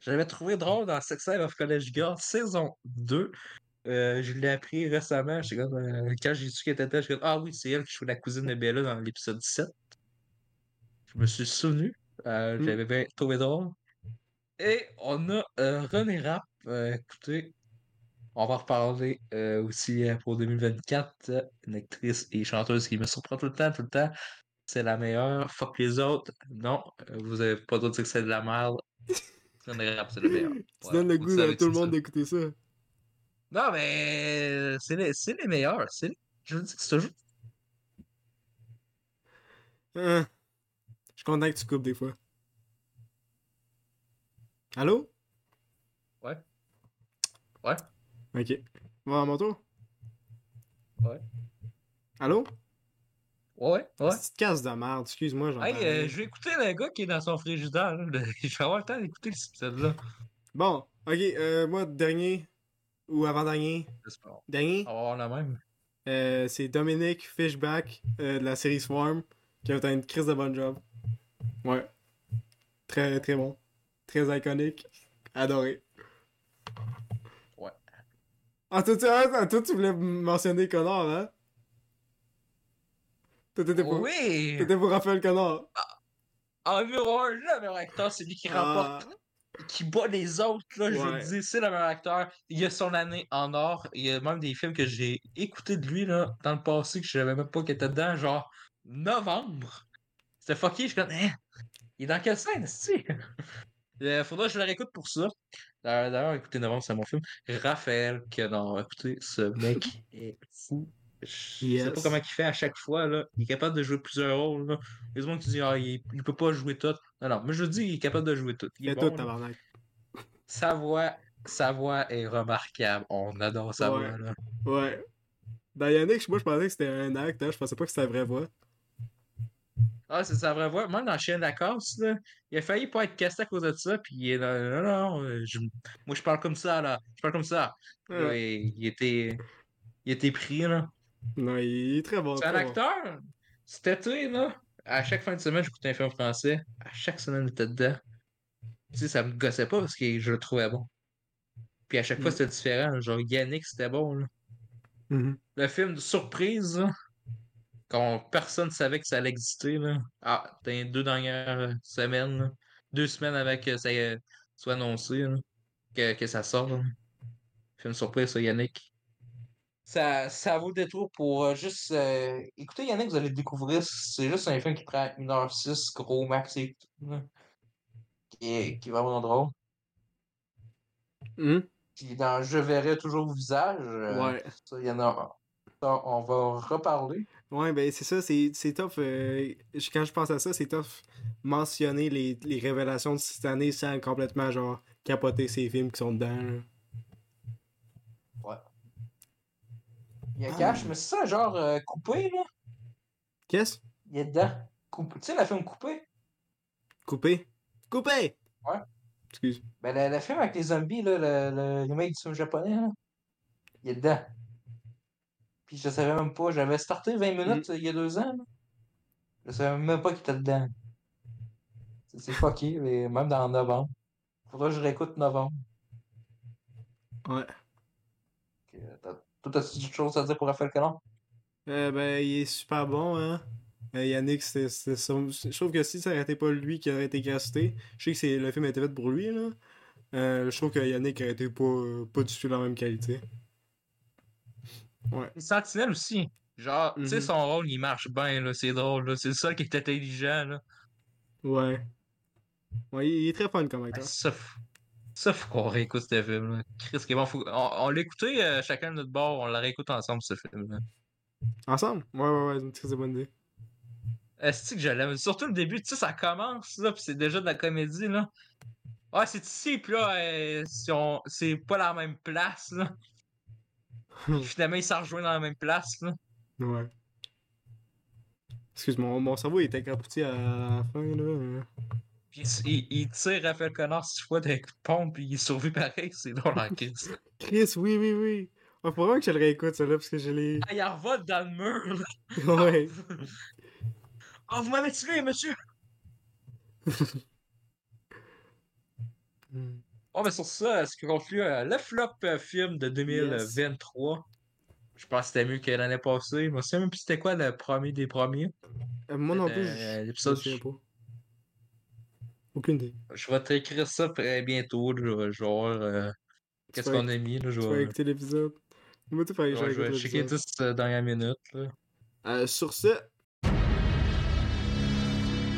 j'avais trouvé drôle dans Sex Life of College Girl saison 2. Euh, je l'ai appris récemment. Comme, quand j'ai su qu'elle était là, j'étais comme Ah oui, c'est elle qui joue la cousine de Bella dans l'épisode 17. Je me suis souvenu. Mm. J'avais bien trouvé drôle. Et on a euh, René Rapp. Écoutez, on va reparler euh, aussi euh, pour 2024. euh, une actrice et chanteuse qui me surprend tout le temps, tout le temps. C'est la meilleure. Fuck les autres. Non, vous avez pas de dire que c'est de la merde. C'est le meilleur. Tu donnes le goût à tout le monde d'écouter ça. Non, mais c'est les, c'est les meilleurs. les- Je vous dis que c'est toujours. Hein? Je suis content que tu coupes des fois. Allô? Ouais. Ouais. Ok. Va à mon tour? Ouais. Allô? Ouais, ouais. Petite casse de merde, excuse-moi, Hey, euh, je vais écouter le gars qui est dans son frigidaire. là. Je vais avoir le temps d'écouter cet épisode-là. Bon, ok, euh, moi, dernier, ou avant-dernier, J'espère. dernier, On va avoir la même. euh, c'est Dominic Fishback euh, de la série Swarm, qui a fait une crise de bon job. Ouais. Très, très bon. Très iconique. Adoré. Ah, toi, tu, ah, toi, tu voulais mentionner Connor, hein? Toi, t'étais pour, Oui! t'étais pour Raphaël Connor. En numéro 1, le meilleur acteur, c'est lui qui Ah. remporte, qui bat les autres. Là, je Ouais. vous le dis, c'est le meilleur acteur. Il a son année en or. Il y a même des films que j'ai écoutés de lui là, dans le passé que je savais même pas qu'il était dedans, genre novembre. C'était fucké, je suis comme, hein? Il est dans quelle scène, c'est Euh, faudra que je le réécoute pour ça. D'ailleurs, écoutez, Novembre, c'est mon film. Raphaël, que non, écoutez, ce mec est fou. Je sais Yes. pas comment il fait à chaque fois, là. Il est capable de jouer plusieurs rôles, là. Il y a des gens qui disent, ah, il, il peut pas jouer tout. Non, non, mais je dis, il est capable de jouer tout. Il est Fais bon, tout, tabarnak. Sa voix, sa voix est remarquable. On adore sa Ouais. voix, là. Ouais. Dans Yannick, moi, je pensais que c'était un acte, hein. Je pensais pas que c'était la vraie voix. Ah, c'est sa vraie voix. Même dans Chien là, il a failli pas être casté à cause de ça, puis il est là, non, non, euh, je- moi je parle comme ça, là. Je parle comme ça. Là, Ouais. il, il était. Il était pris, là. Non, il est très bon. C'est un acteur. Cet été, là, à chaque fin de semaine, j'écoutais un film français. À chaque semaine, il était dedans. Tu sais, ça me gossait pas parce que je le trouvais bon. Puis à chaque fois, Mm. c'était différent. Genre, Yannick, c'était bon, là. Mhm. Le film de surprise, là, quand personne savait que ça allait exister, là. Ah, dans les deux dernières semaines, là. deux semaines avant que ça soit annoncé, là, que, que ça sort. là. Film surprise sur Yannick. Ça, ça vaut le détour pour euh, juste euh, écoutez Yannick, vous allez le découvrir. C'est juste un film qui prend 1h06, gros max et tout. là. Qui est, qui est vraiment drôle. Mhm. Puis dans Je verrai toujours vos visages, euh, Ouais. ça, y en a. ça, on va reparler. Ouais, ben c'est ça, c'est tough. euh, quand je pense à ça, c'est tough mentionner les, les révélations de cette année sans complètement, genre, capoter ces films qui sont dedans. là. Il y a Ah. Cash, mais c'est ça, genre euh, coupé, là. Qu'est-ce? Il est dedans. Tu sais, le film coupé? Coupé? Coupé! Ouais. Excuse. Ben, le film avec les zombies, là, le, le remake du film japonais, là. Il est dedans. Puis je savais même pas. J'avais starté 20 minutes euh, il y a deux ans, là. Je savais même pas qu'il était dedans. C'est- fucké, mais même dans novembre. Faudra que je réécoute novembre. Ouais. Toi, t'as-tu d'autres choses à dire pour Raphaël Collin? Euh, ben, il est super bon, hein. Euh, Yannick, c'est son- Je trouve que si ça aurait été pas lui qui aurait été casté, je sais que c'est le film a été fait pour lui, là. Euh, je trouve que Yannick aurait été pas, pas du tout la même qualité. Ouais. Aussi. Genre, tu sais, Mhm. son rôle, il marche bien, là. C'est drôle, là. C'est le seul qui est intelligent, là. Ouais. Ouais, il est très fun comme Ah, acteur. Ça, f- ça faut qu'on réécoute ce film-là. Chris, bon. Faut... On, on l'a écouté euh, chacun de notre bord, on la réécoute ensemble, ce film-là. Ensemble? Ouais, ouais, ouais, c'est une très bonne idée. Est-ce que je l'aime? Surtout le début, tu sais, ça commence, là, pis c'est déjà de la comédie, là. Ouais, c'est ici, pis là, euh, si on... c'est pas la même place, là. Puis finalement, ils s'en rejoignent dans la même place, là. Ouais. Excuse, mon, mon cerveau il était à la fin, là. Puis il, il tire Raphaël Connard six fois d'un coup de pompe, pis il survit pareil, c'est drôle en crise. Chris, oui, oui, oui. Il faut vraiment que je le réécoute, ça, là, parce que je l'ai. Ah, il revole dans le mur, là. Ouais. Oh, vous m'avez tué, monsieur! Hmm. Bon, ben sur ça, ce qui conclut euh, le flop euh, film de 2023. Je pense que c'était mieux que l'année passée. Je me souviens même plus c'était quoi le premier des premiers. Euh, moi non plus, Euh, je- me souviens pas. Aucune idée. Je vais t'écrire ça très bientôt, genre, qu'est-ce qu'on a mis, là, je vais, écouter l'épisode. Moi, tu je vais checker tout euh, dernière minute, là. Sur ce,